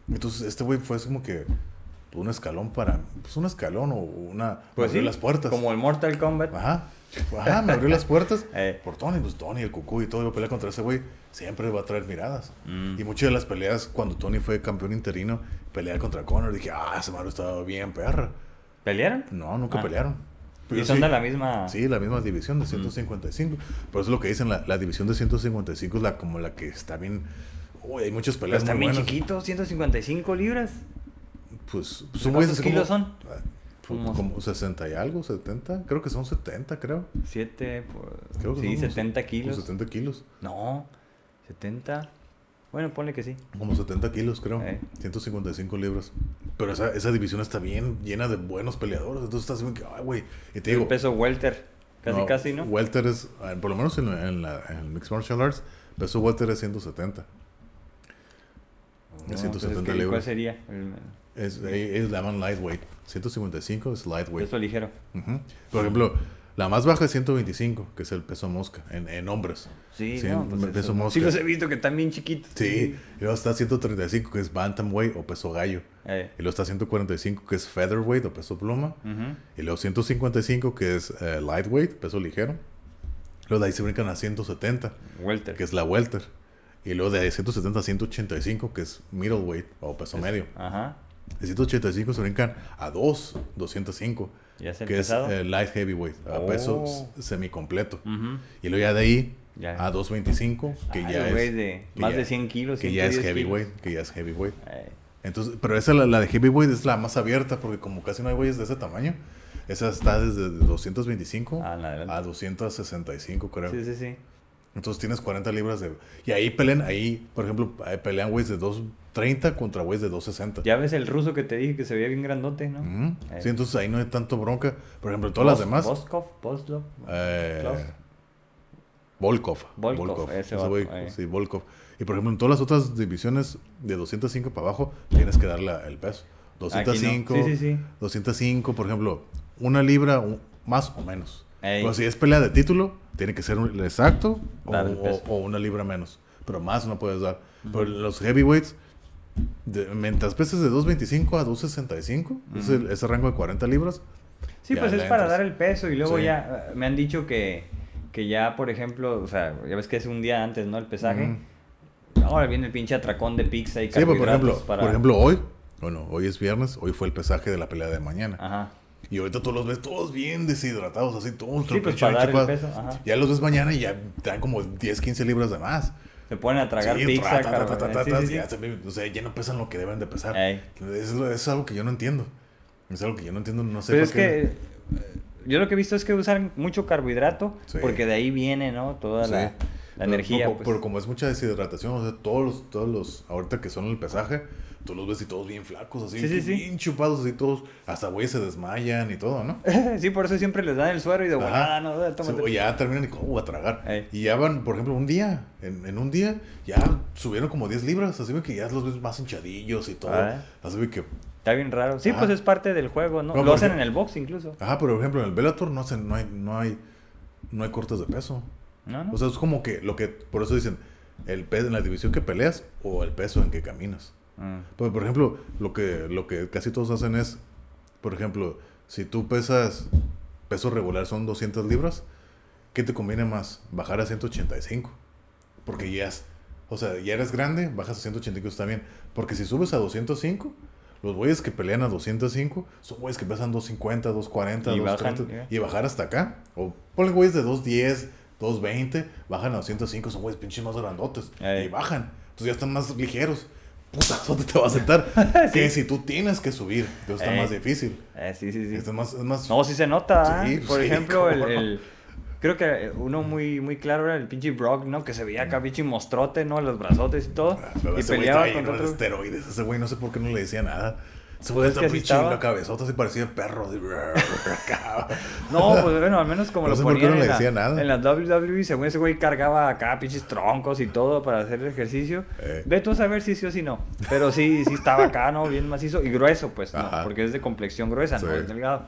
Entonces, este güey fue como que un escalón para. Pues un escalón o una. Pues sí, las puertas. Como el Mortal Kombat. Ajá. Ajá, me abrió las puertas. Eh. Por Tony, pues Tony, el cucú y todo. Yo peleé contra ese güey. Siempre va a traer miradas. Mm. Y muchas de las peleas, cuando Tony fue campeón interino, pelear contra Conor, dije, ah, ese Mario estaba bien perra. ¿Pelearon? No, nunca Ah. pelearon. Y Pero son sí- de la misma. Sí, la misma división de 155. Por eso es lo que dicen, la, la división de 155 es la como la que está bien. Uy, hay muchas Pero peleas están muy bien chiquitos, 155 libras. Pues, pues ¿De un güey cuántos kilos como, son? ah, Como- como 60 y algo, 70. Creo que son 70, creo. 7, pues, Creo que sí, son como 70 Como kilos. 70 kilos. No, 70. Bueno, ponle que sí. Como 70 kilos, creo. Eh. 155 libras. Pero esa, esa división está bien llena de buenos peleadores. Entonces estás como que, ay, güey. Y te digo, el peso welter. Casi, casi, ¿no? Welter es, eh, por lo menos en, en la, en el Mixed Martial Arts, peso Welter es 170. No, es entonces, 170 ¿qué- ¿Cuál libras. sería? El Es, le llaman lightweight. 155 es lightweight. peso ligero. Por ejemplo, la más baja es 125, que es el peso mosca, en, en hombres. Sí, Sí, no, pues peso eso- mosca. Sí los he visto que están bien chiquitos. Sí, y luego está 135, que es bantamweight o peso gallo. Eh, Y luego está 145, que es featherweight o peso pluma. Y luego 155, que es eh, lightweight, peso ligero. Luego de ahí se brincan a 170, Welter. que es la welter. Y luego de ahí 170 a 185, que es middleweight o peso medio. Ajá. De 185 se brincan a 2, 205, Ya el que pesado. es eh, light heavyweight, a Oh. peso semicompleto. Ujú. Y luego ya de ahí Ya. a 225, que Ay, ya güey, es... de que más ya- de 100 kilos. Que ya es 110 kilos. heavyweight, que ya es heavyweight. Eh, Entonces, pero esa, la, la de heavyweight, es la más abierta, porque como casi no hay güeyes de ese tamaño, esa está desde 225 Ah, a 265, creo. sí, sí, sí. Entonces tienes 40 libras de... Y ahí pelean, ahí, por ejemplo, pelean güeyes de 230 contra güeyes de 260. Ya ves el ruso que te dije que se veía bien grandote, ¿no? Eh. Sí, entonces ahí no hay tanto bronca. Por ejemplo, todas las demás... Boskov, Boslov. Eh. Volkov. Volkov, ese eh. Sí, Volkov. Y por ejemplo, en todas las otras divisiones de 205 para abajo, tienes que darle el peso. Aquí no. 205, Sí, sí, sí. 205, por ejemplo, una libra un- más o menos. Ey. Pero si es pelea de título, tiene que ser un- exacto o, el una libra menos. Pero más no puedes dar. Pero los heavyweights, de, mientras peses de 225 a 265, es el- ese rango de 40 libras, Sí, pues es para dar el peso y luego Sí. ya me han dicho que, que ya, por ejemplo, o sea, ya ves que es un día antes, ¿no? El pesaje. Ahora viene el pinche atracón de pizza y Sí, pero por ejemplo, para... por ejemplo, hoy, bueno, hoy es viernes, hoy fue el pesaje de la pelea de mañana. Ajá. Y ahorita tú los ves todos bien deshidratados, así, todos Sí, pues para dar el peso, ajá. Ya los ves mañana y ya te dan como 10, 15 libras de más. Se ponen a tragar Sí, pizza, O sea, ya no pesan lo que deben de pesar. Es, es algo que yo no entiendo. Es algo que yo no entiendo, no sé Pero es qué. que eh, yo lo que he visto es que usan mucho carbohidrato Sí. porque de ahí viene, ¿no? Toda Sí. la, la Pero- energía. Pero, pues. pero como es mucha deshidratación, o sea, todos los, todos los, ahorita que son el pesaje, tú los ves y todos bien flacos, así, Sí, sí, sí. bien chupados, así todos, hasta güey se desmayan y todo, ¿no? sí, por eso siempre les dan el suero y de volada, ¿no? Sí, Tómate. o ya terminan y como "Oh, a tragar. Ey. Y ya van, por ejemplo, un día, en, en un día, ya subieron como 10 libras, así que ya los ves más hinchadillos y todo. Ah. Así ve que, Está bien raro. Sí, pues es parte del juego, ¿no? No, lo hacen en el box incluso. ajá, pero por ejemplo, en el Bellator no, hacen, no, hay, no, hay, no hay cortes de peso. ¿No? ¿no? O sea, es como que lo que, por eso dicen, el peso en la división que peleas o el peso en que caminas. Mm. Pues, por ejemplo, lo que, lo que casi todos hacen es, por ejemplo, si tú pesas, peso regular son 200 libras, ¿qué te conviene más? Bajar a 185. Porque ya es, o sea, ya eres grande, bajas a 185 está bien. Porque si subes a 205, los güeyes que pelean a 205 son güeyes que pesan 250, 240, Y 230. bajan, y bajar hasta acá. O ponle güeyes de 210, 220, bajan a 205, son güeyes pinches más grandotes. Ey. Y bajan. Entonces ya están más ligeros. Puta, ¿dónde te va a sentar? Que si tú tienes que subir, entonces está Ey. más difícil. Eh, sí, sí, sí. Esto es más, es más No, sí se nota. Sí, ¿ah? Por sí, ejemplo, el, el- Creo que uno muy, muy claro era el pinche Brock, ¿no? Que se veía acá pinche mostrote, ¿no? Los brazotes y todo. Pero y ese peleaba está contra otro. esteroides. Ese güey no sé por qué no le decía nada. Se Pues pinche estaba. la cabezota así parecía perro. acá. No, pues bueno, al menos como No lo ponían no en, la, decía nada. en la WWE, según ese güey cargaba acá pinches troncos y todo para hacer el ejercicio. Eh. Ve tú a saber si sí o si no. Pero sí, sí estaba acá, ¿no? Bien macizo y grueso, pues, ¿no? Porque es de complexión gruesa, no es delgado.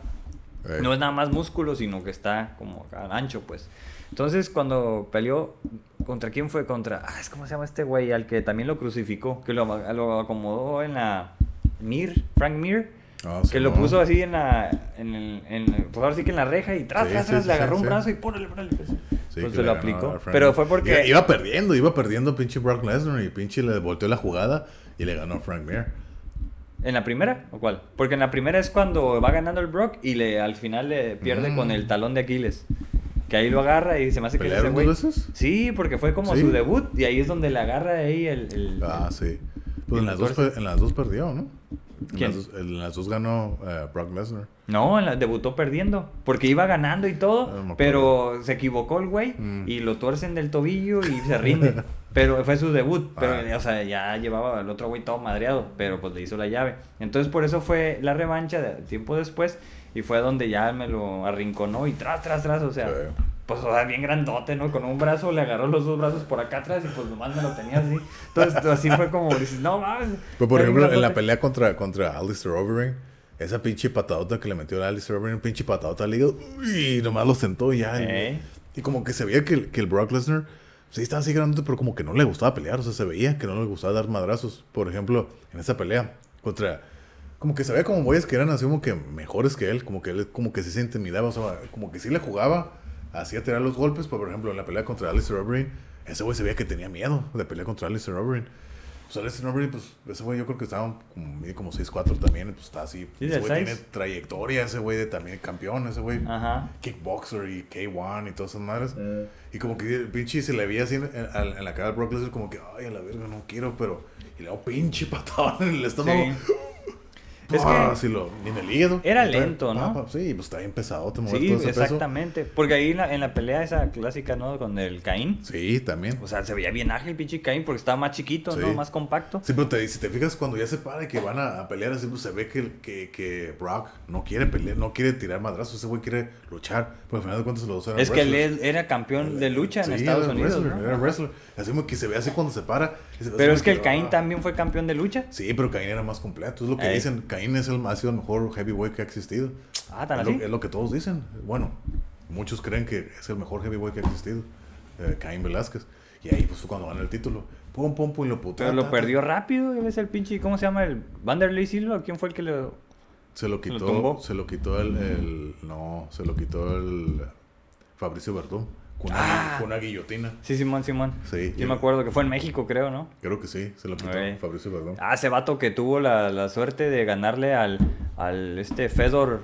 Eh, No es nada más músculo, sino que está como acá ancho, pues. Entonces, cuando peleó, ¿contra quién fue? Contra, ah, es como se llama este güey, al que también lo crucificó, que lo, lo acomodó en la Mir, Frank Mir, ah, que lo puso así en la, en el, en, pues ahora sí que en la reja y tras, Sí, tras, sí, le agarró un brazo y pórale, pórale. Pues, se le lo aplicó. Pero fue porque... Iba, iba perdiendo, iba perdiendo pinche Brock Lesnar y pinche le volteó la jugada y le ganó a Frank Mir. ¿En la primera o cuál? Porque en la primera es cuando va ganando el Brock y le al final le pierde Mm. con el talón de Aquiles. Que ahí lo agarra y se me hace que es ese ¿Pelearon güey. Sí, porque fue como Sí. su debut y ahí es donde le agarra ahí el... el- Ah, el- sí. Pues en la las, dos, en las dos perdió, ¿no? En ¿Quién? las dos, en las dos ganó eh, Brock Lesnar. No, en la- debutó perdiendo. Porque iba ganando y todo, Ah, no pero se equivocó el güey Mm. y lo tuercen del tobillo y se rinde. pero fue su debut. Pero, Ah. o sea, ya llevaba el otro güey todo madreado, pero pues le hizo la llave. Entonces, por eso fue la revancha de tiempo después y fue donde ya me lo arrinconó y tras, tras, tras. O sea, Sí. Pues, o sea, bien grandote, ¿no? Con un brazo le agarró los dos brazos por acá atrás y pues nomás me lo tenía así. Entonces, así fue como dices, no mames. Pero por ejemplo, en la grandote". pelea contra, contra Alistair Overeem, esa pinche patadota que le metió a Alistair Overeem, pinche patadota al hígado, y nomás lo sentó ya. y- como que se veía que, el- que el Brock Lesnar, sí estaba así grandote, pero como que no le gustaba pelear, o sea, se veía que no le gustaba dar madrazos. Por ejemplo, en esa pelea contra... Como que se veía como güeyes que eran así como que mejores que él, como que él como que sí se intimidaba, o sea, como que sí le jugaba, hacía tirar los golpes, pero por ejemplo en la pelea contra Alistair Overeem, ese güey se veía que tenía miedo de pelear contra Alistair Overeem. Pues Alistair Overeem, pues ese güey yo creo que estaba como, como 6'4 también, pues está así. Sí, ese güey tiene trayectoria, ese güey de también campeón, ese güey Ajá. kickboxer y K1 y todas esas madres. Eh. Y como que el pinche se le veía así en, en- en la cara de Brock Lesnar como que, ay, a la verga, no quiero, pero... Y le hago pinche patadón en el estómago. Sí. Es que Ah, sí, lo, en el hígado. era lento, ¿no? pa, pa, sí, pues está bien pesado, te Sí, todo ese peso. exactamente. Porque ahí en la, en la pelea esa clásica, ¿no? Con el Caín. Sí, también. O sea, se veía bien ágil, pinche Caín, porque estaba más chiquito, Sí. ¿no? Más compacto. Sí, pero te, si te fijas, cuando ya se para y que van a, a pelear así, pues se ve que, que, que Brock no quiere pelear, no quiere tirar madrazos, ese güey quiere luchar. Pero al final de cuentas los dos eran Es que él era campeón de lucha en Sí, Estados era Unidos, wrestler, ¿no? Era wrestler. Así como que se ve así cuando se para. Pero es que el Caín también fue campeón de lucha. Sí, pero Caín era más completo. Es lo que Ey. dicen. Caín es el, ha sido el mejor heavyweight que ha existido. Ah, tan Es así. lo, es lo que todos dicen. Bueno, muchos creen que es el mejor heavyweight que ha existido. eh, Caín Velázquez. Y ahí pues fue cuando gana el título. Pum, pum, pum, y lo puteó. Pero lo perdió rápido. Es el pinche, ¿cómo se llama? El Vanderlei Silva. ¿Quién fue el que le.? Se lo ¿Lo quitó. Se lo quitó el, el- No, se lo quitó el. Fabricio Verdún. Con una, Ah. con una guillotina. Sí, Simón, Simón. Sí. Yo me acuerdo que fue en México, creo, ¿no? Creo que sí, se lo quitó Ey. Fabricio Verdún. Ah, ese vato que tuvo la, la suerte de ganarle al, al este Fedor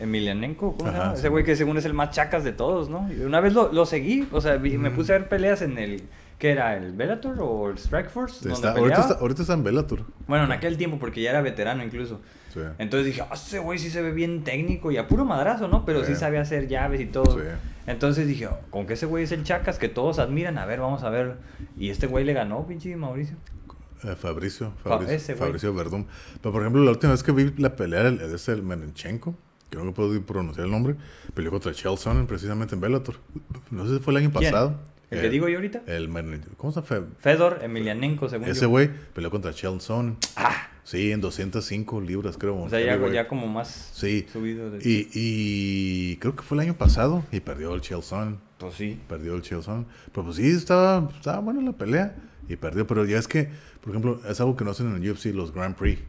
Emelianenko, ¿cómo se Ajá, llama? sí. Ese güey que según es el más chacas de todos, ¿no? Una vez lo, lo seguí, o sea, me puse a ver peleas en el, ¿qué era? ¿El Bellator o el Strikeforce? donde Está- ahorita, está, ahorita está en Bellator. Bueno, en aquel tiempo, porque ya era veterano incluso. Sí. Entonces dije, ah, ese güey sí se ve bien técnico y a puro madrazo, ¿no? Pero sí, Sí. sabe hacer llaves y todo. Sí. Entonces dije, oh, con que ese güey es el chacas que todos admiran, a ver, vamos a ver. Y este güey le ganó, pinche Mauricio. Eh, Fabricio, Fa- Fabricio, ese. Fabricio Verdún. Pero por ejemplo, la última vez que vi la pelea el- es el Menenchenko, que no me puedo pronunciar el nombre, peleó contra Chael Sonnen precisamente en Bellator. No sé si fue el año ¿Quién? pasado. ¿El que digo yo ahorita? El ¿Cómo se llama? Fedor Emelianenko, según Ese güey peleó contra Chael Sonnen. Ah, Sí, en 205 libras, creo. o sea, ya, ya como más Sí. subido. De... Y, y creo que fue el año pasado y perdió el Chael Sonnen. Pues sí. Perdió el Chael Sonnen. Pero pues sí, estaba, estaba buena la pelea. Y perdió. Pero ya es que, por ejemplo, es algo que no hacen en el UFC, los Grand Prix.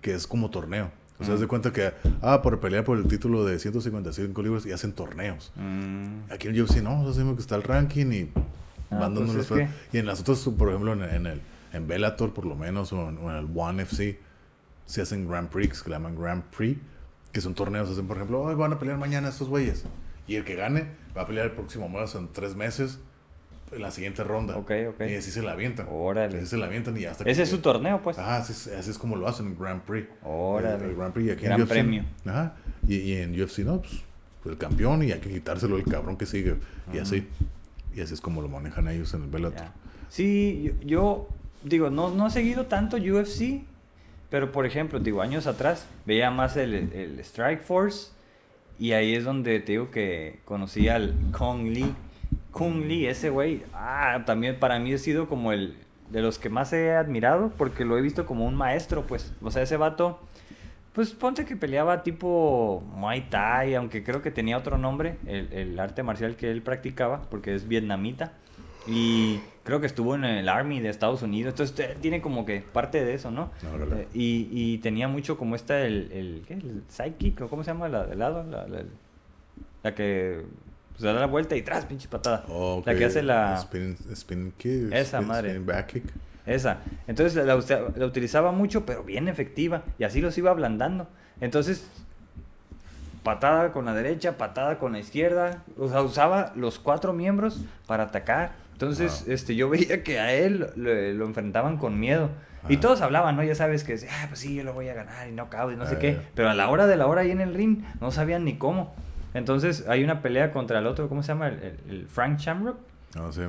Que es como torneo. O sea, haz de cuenta que, ah, por pelear por el título de 155 libras y hacen torneos. Mm, Aquí en UFC no, decimos que está el ranking y Ah, van pues que- Y en las otras, por ejemplo, en, en el en Bellator por lo menos, o en, o en el One FC, se hacen Grand Prix, que le llaman Grand Prix, que son torneos, hacen, por ejemplo, hoy van a pelear mañana estos güeyes. Y el que gane va a pelear el próximo mes en tres meses, la siguiente ronda. Ok, ok. Y así se la avientan. Órale. Así se la avientan y hasta Ese que- es su torneo, pues. Ajá, así es, así es como lo hacen en Grand Prix. Órale. El, el Grand Prix y aquí Gran en UFC. premio. Ajá. Y, y en UFC, no, pues, el campeón y hay que quitárselo al cabrón que sigue. Y así. Y así es como lo manejan ellos en el Bellator. Sí, yo, yo, digo, no, no he seguido tanto UFC, Pero, por ejemplo, digo, años atrás veía más el, el Strike Force y ahí es donde te digo que conocí al Kong Lee. Kung Lee, ese güey, ah, también para mí ha sido como el de los que más he admirado porque lo he visto como un maestro, pues. O sea, ese vato, pues ponte que peleaba tipo Muay Thai, aunque creo que tenía otro nombre, el, el arte marcial que él practicaba, porque es vietnamita. Y creo que estuvo en el Army de Estados Unidos. Entonces tiene como que parte de eso, ¿no? Eh, y, y, tenía mucho como esta, el, el, ¿qué? el psychic, ¿cómo se llama? La de lado, la, la, que se da la vuelta y tras, pinche patada. Oh, La que hace la... Spin, spin kick. Esa spin, madre. Spin back kick. Esa. Entonces la, la, utilizaba mucho, pero bien efectiva. Y así los iba ablandando. Entonces, patada con la derecha, patada con la izquierda. O sea, usaba los cuatro miembros para atacar. Entonces, este, yo veía que a él lo, enfrentaban con miedo. Y todos hablaban, ¿no? Ya sabes que, ah, pues sí, yo lo voy a ganar y no cabe, y no sé qué. Pero a la hora de la hora ahí en el ring, no sabían ni cómo. Entonces, hay una pelea contra el otro, ¿cómo se llama? El, Frank Shamrock. No sé.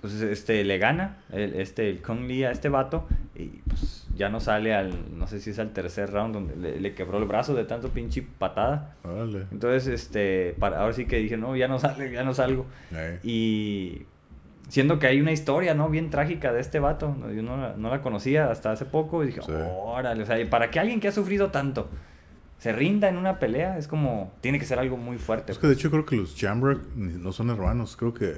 Pues este, le gana, el, este, el Kong Lee a este vato, y pues ya no sale al, no sé si es al tercer round, donde le, quebró el brazo de tanto pinche patada. Entonces, este, para, ahora sí que dije, no, ya no sale, ya no salgo. Y Siendo que hay una historia, ¿no? Bien trágica de este vato. Yo no, no la conocía hasta hace poco y dije, órale, o sea, para que alguien que ha sufrido tanto se rinda en una pelea, es como, tiene que ser algo muy fuerte. Es que de hecho creo que los Jamrock no son hermanos, creo que...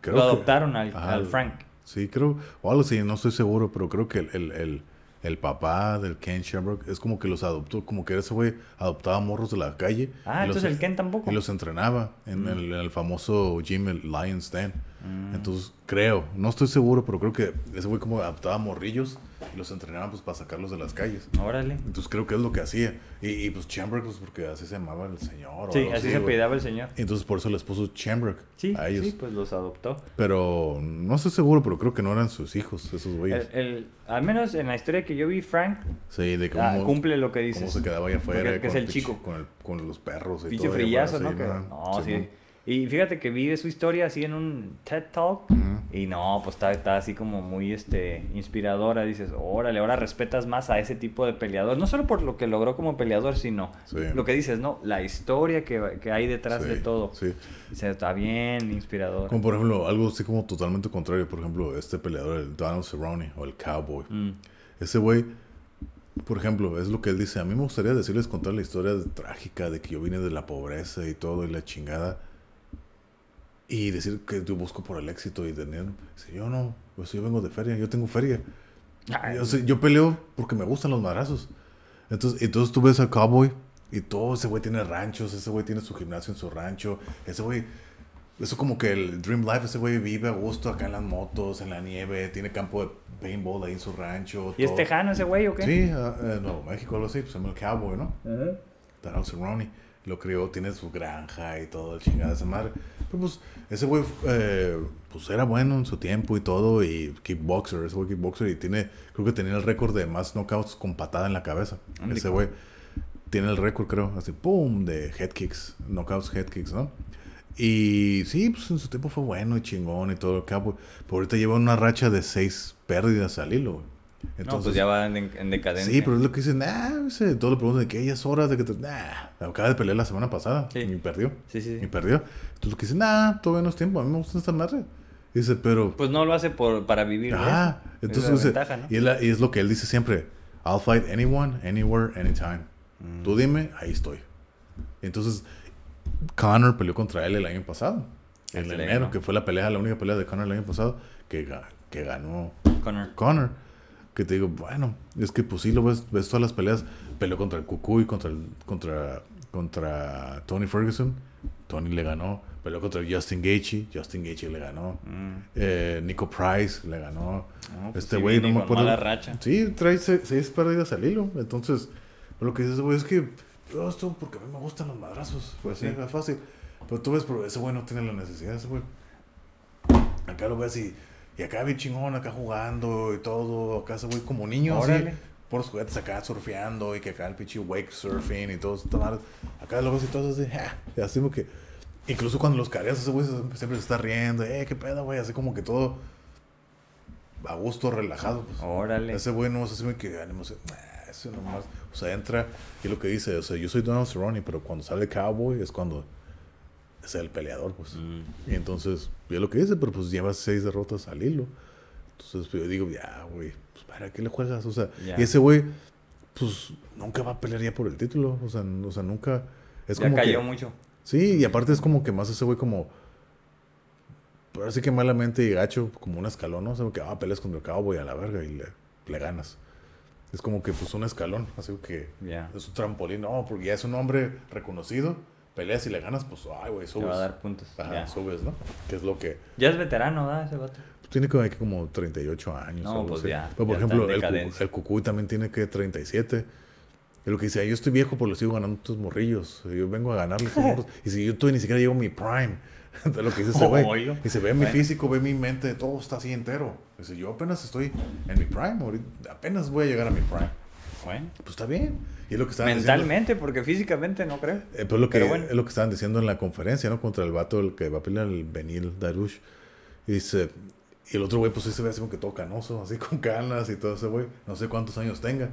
Creo Lo adoptaron al, al, Frank. Sí, creo, o algo así, no estoy seguro, pero creo que el, el, el, papá del Ken Shamrock es como que los adoptó, como que ese güey adoptaba morros de la calle. Ah, entonces el Ken tampoco. Y los entrenaba en, mm. el, el, famoso gym, el Lion's Den. Mm. Entonces, creo, no estoy seguro, pero creo que ese güey como adaptaba morrillos y los entrenaba pues para sacarlos de las calles. Órale. Entonces creo que es lo que hacía. Y, y pues Chambrook, pues porque así se llamaba el señor. Sí, así, se apellidaba el señor. Entonces por eso les puso Chambrook sí, a ellos. Sí, pues los adoptó. Pero no estoy seguro, pero creo que no eran sus hijos, esos güeyes. El, al menos en la historia que yo vi, Frank sí, de cómo, ah, cumple lo que dice. Cómo se quedaba allá afuera. Que es el chico. Con, el, con los perros y Pinche frillazo, ¿no? no, sí. Y fíjate que vi su historia así en un TED Talk y no, pues está, está, así como muy este, inspiradora. Dices, órale, ahora respetas más a ese tipo de peleador. No solo por lo que logró como peleador, sino lo que dices, ¿no? La historia que, que hay detrás de todo. Sí. Está bien inspirador. Como por ejemplo, algo así como totalmente contrario. Por ejemplo, este peleador, el Donald Cerrone o el Cowboy. Mm. Ese güey, por ejemplo, es lo que él dice. A mí me gustaría decirles contar la historia trágica de que yo vine de la pobreza y todo y la chingada y decir que yo busco por el éxito y tener. Si yo no, pues yo vengo de feria, yo tengo feria. Yo, yo, peleo porque me gustan los marazos. Entonces, entonces tú ves al cowboy y todo ese güey tiene ranchos, ese güey tiene su gimnasio en su rancho, ese güey. Eso como que el Dream Life, ese güey vive a gusto acá en las motos, en la nieve, tiene campo de paintball ahí en su rancho. ¿Y es tejano ese güey o qué? Sí, uh, no, México lo sé, pues se llama el cowboy, ¿no? Uh -huh. Lo crió, tiene su granja y todo, el chingada de esa madre pues, ese güey, eh, pues era bueno en su tiempo y todo, y kickboxer, ese güey kickboxer, y tiene, creo que tenía el récord de más knockouts con patada en la cabeza. ese güey tiene el récord, creo, así, ¡pum! de head kicks, knockouts, head kicks, ¿no? Y sí, pues en su tiempo fue bueno y chingón y todo el Pero ahorita lleva una racha de seis pérdidas al hilo, güey. Entonces, no, pues ya va en, decadencia. Sí, pero es lo que dicen, nah, todo le preguntan de que ella es hora de que te, nah, acaba de pelear la semana pasada y perdió. Sí, sí, Y perdió. Entonces lo que dicen, nah, todavía no es tiempo, a mí me gusta esta madre. Dice, pero... Pues no lo hace por, para vivir. Ah, entonces y, es lo que él dice siempre, I'll fight anyone, anywhere, anytime. Tú mm. dime, ahí estoy. Entonces, Connor peleó contra él el año pasado. En enero, que fue la pelea, la única pelea de Connor el año pasado, que, que ganó Connor. Connor que te digo, bueno, es que pues sí lo ves, ves todas las peleas, peleó contra el Cucuy, contra el, contra, contra Tony Ferguson, Tony le ganó, peleó contra Justin Gaethje, Justin Gaethje le ganó, mm. eh, Nico Price le ganó, pues este güey no me acuerdo. Racha. Sí, trae seis, pérdidas al hilo, entonces, lo que dices, güey, es que todo esto porque a mí me gustan los madrazos, pues sí, es fácil, pero tú ves, pero ese güey no tiene la necesidad, ese güey. Acá lo ves y y acá vi chingón, acá jugando y todo. Acá se voy como niño, así. Por los juguetes acá surfeando y que acá el pinche wake surfing y todo. Acá lo ves y todo así, y así como que. Incluso cuando los careas, ese güey siempre se está riendo. Eh, qué pedo, güey. Así como que todo a gusto, relajado. Pues. Órale. Ese güey no es así que ánimo. ese nomás. O sea, entra y lo que dice, o sea, yo soy Donald Cerrone, pero cuando sale Cowboy es cuando es el peleador, pues. Mm. Y entonces, ya lo que dice, pero pues lleva seis derrotas al hilo. Entonces, pues, yo digo, ya, güey, pues para qué le juegas, o sea, y ese güey, pues nunca va a pelear ya por el título, o sea, o sea nunca. Es ya como cayó que, mucho. Sí, y aparte es como que más ese güey como. Pero así que malamente y gacho, como un escalón, ¿no? O sea, que ah, peleas contra el cowboy a la verga y le, le ganas. Es como que pues un escalón, así que Ya. es un trampolín, no, porque ya es un hombre reconocido, peleas y le ganas, pues ay, güey, Te subes. va a dar puntos. Ajá, ya. subes, ¿no? Que es lo que. Ya es veterano, ¿verdad? Ese vato. Tiene que que como 38 años. No, pues así. ya, Pero por ya ejemplo, el, el Cucuy también tiene que 37. Y lo que dice, yo estoy viejo, pero le sigo ganando estos morrillos. Yo vengo a ganarle a estos morros. Y si yo todavía ni siquiera llego a mi prime. Lo que dice ese güey. Y se ve mi físico, ve mi mente, todo está así entero. Dice, yo apenas estoy en mi prime. ahorita- apenas voy a llegar a mi prime. Pues está bien. Y es lo que estaban diciendo. Mentalmente, porque físicamente no creo. Eh, pues lo que, Pero bueno. es lo que estaban diciendo en la conferencia, ¿no? Contra el vato el que va a pelear el Benil Darush. Y dice, y el otro güey, pues sí se ve así como que todo canoso, así con canas y todo ese güey. No sé cuántos años tenga.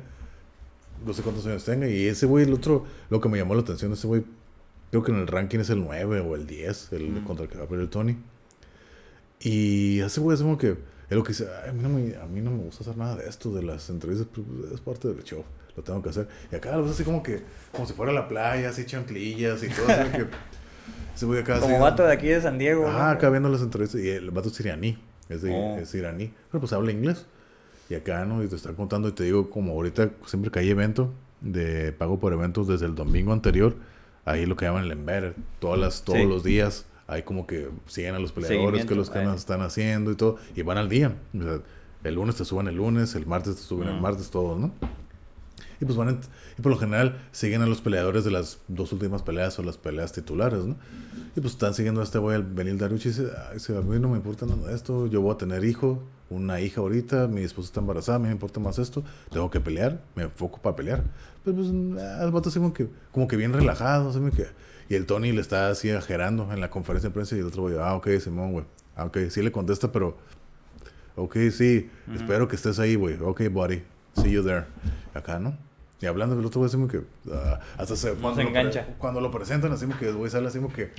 No sé cuántos años tenga. Y ese güey, el otro, lo que me llamó la atención, ese güey, creo que en el ranking es el 9 o el 10, el Mm. contra el que va a pelear el Tony. Y ese güey es como que, es lo que dice, "Ay, a mí, no me, a mí no me gusta hacer nada de esto, de las entrevistas, pero, pues, es parte del show, lo tengo que hacer. Y acá lo ves así como que, como si fuera a la playa, así chanclillas y todo, así que ese güey acá Como así- vato de aquí de San Diego. Ah, ¿no? acá viendo las entrevistas, y el vato es iraní, es, de- Oh. es iraní, pero pues habla inglés. Y acá, ¿no? Y te está contando, y te digo, como ahorita siempre que hay evento de pago por eventos desde el domingo anterior, ahí lo que llaman el embedded, todas las, todos Sí. los días, hay como que siguen a los peleadores, que los que eh. están haciendo y todo, y van al día. O sea, el lunes te suben el lunes, el martes te suben el Mm. martes, todos, ¿no? Y pues van, y por lo general siguen a los peleadores de las dos últimas peleas o las peleas titulares, ¿no? Y pues están siguiendo a este güey, el Benil Daruch, y dice, "Ay, a mí no me importa nada de esto, yo voy a tener hijo, una hija ahorita, mi esposa está embarazada, a mí me importa más esto, tengo que pelear, me enfoco para pelear. Pues, pues ah, el vato así como que, como que bien relajado, así como que... Y el Tony le está así ajerando en la conferencia de prensa y el otro güey, ah, ok, Simón, güey, ah, ok, sí le contesta, pero... Ok, sí, espero que estés ahí, güey, ok, buddy, see you there. Acá, ¿no? Y hablando del otro güey, así como que... ah, hasta se... No cuando se lo engancha. cuando lo presentan, así como que el güey sale así como que...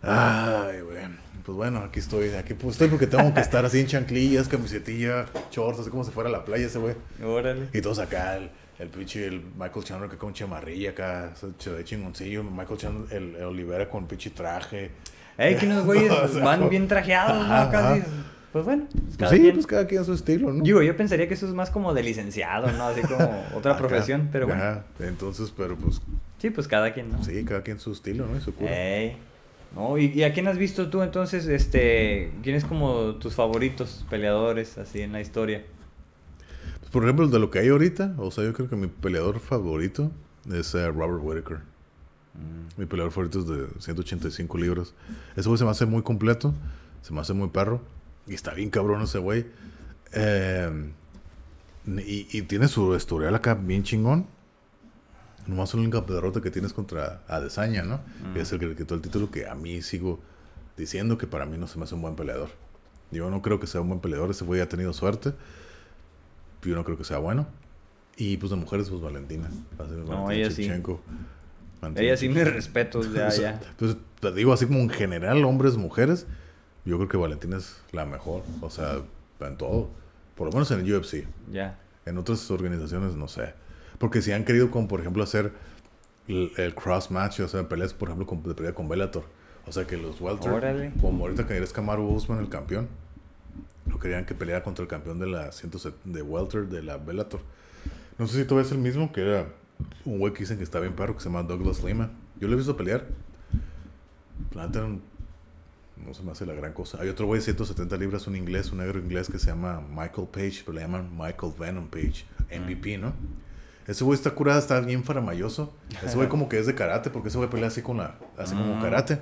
Ay, güey. Pues bueno, aquí estoy. Aquí pues estoy porque tengo que estar así en chanclillas, camisetilla, shorts, así como si fuera a la playa ese güey. Órale. Y todos acá, el, pinche, el Michael Chandler que con chamarrilla acá, se ve chingoncillo. Michael Chandler, el, el Olivera con pinche traje. Ey, que unos güeyes O sea, van bien trajeados, ¿no? Ajá, Casi. ajá. Pues bueno, pues Pues cada sí, quien. pues cada quien su estilo, ¿no? Digo, yo pensaría que eso es más como de licenciado, ¿no? Así como otra Acá, profesión, pero bueno. ajá. Entonces, pero pues Sí, pues cada quien, ¿no? sí, cada quien su estilo, ¿no? Y su cura. Ey. No, ¿y, y a quién has visto tú entonces, este, quién es como tus favoritos peleadores así en la historia? Por ejemplo, de lo que hay ahorita, o sea, yo creo que mi peleador favorito es eh, Robert Whitaker. Mi peleador favorito es de 185 libras. Ese güey se me hace muy completo, se me hace muy perro. Y está bien cabrón ese güey. Eh, y, y tiene su historial acá bien chingón. Nomás la única derrota que tienes contra Adesanya, ¿no? Que es el que le quitó el título que a mí sigo diciendo que para mí no se me hace un buen peleador. Yo no creo que sea un buen peleador. Ese güey ha tenido suerte. Yo no creo que sea bueno. Y pues de mujeres, pues Valentina. No, Valentina ella sí. Shevchenko. Valentina Ella sí me Shevchenko. respeto, ya. Pues te digo así como en general, hombres, mujeres, yo creo que Valentina es la mejor. O sea, en todo. Por lo menos en el UFC. Ya. En otras organizaciones no sé. Porque si han querido, como por ejemplo, hacer el, el cross match, o sea, peleas, por ejemplo, con, de pelea con Bellator. O sea, que los welter, Órale. como ahorita que eres Kamaru Usman, el campeón, no querían que peleara contra el campeón de la 170 de welter de la Bellator. No sé si tú ves el mismo, que era un güey que dicen que está bien perro, que se llama Douglas Lima. Yo lo he visto pelear. La neta, no se me hace la gran cosa. Hay otro güey de 170 libras, un inglés, un negro inglés que se llama Michael Page, pero le llaman Michael Venom Page, MVP, ¿no? Ese güey está curado, está bien faramayoso. Ese güey como que es de karate, porque ese güey pelea así con la, así como Mm. karate.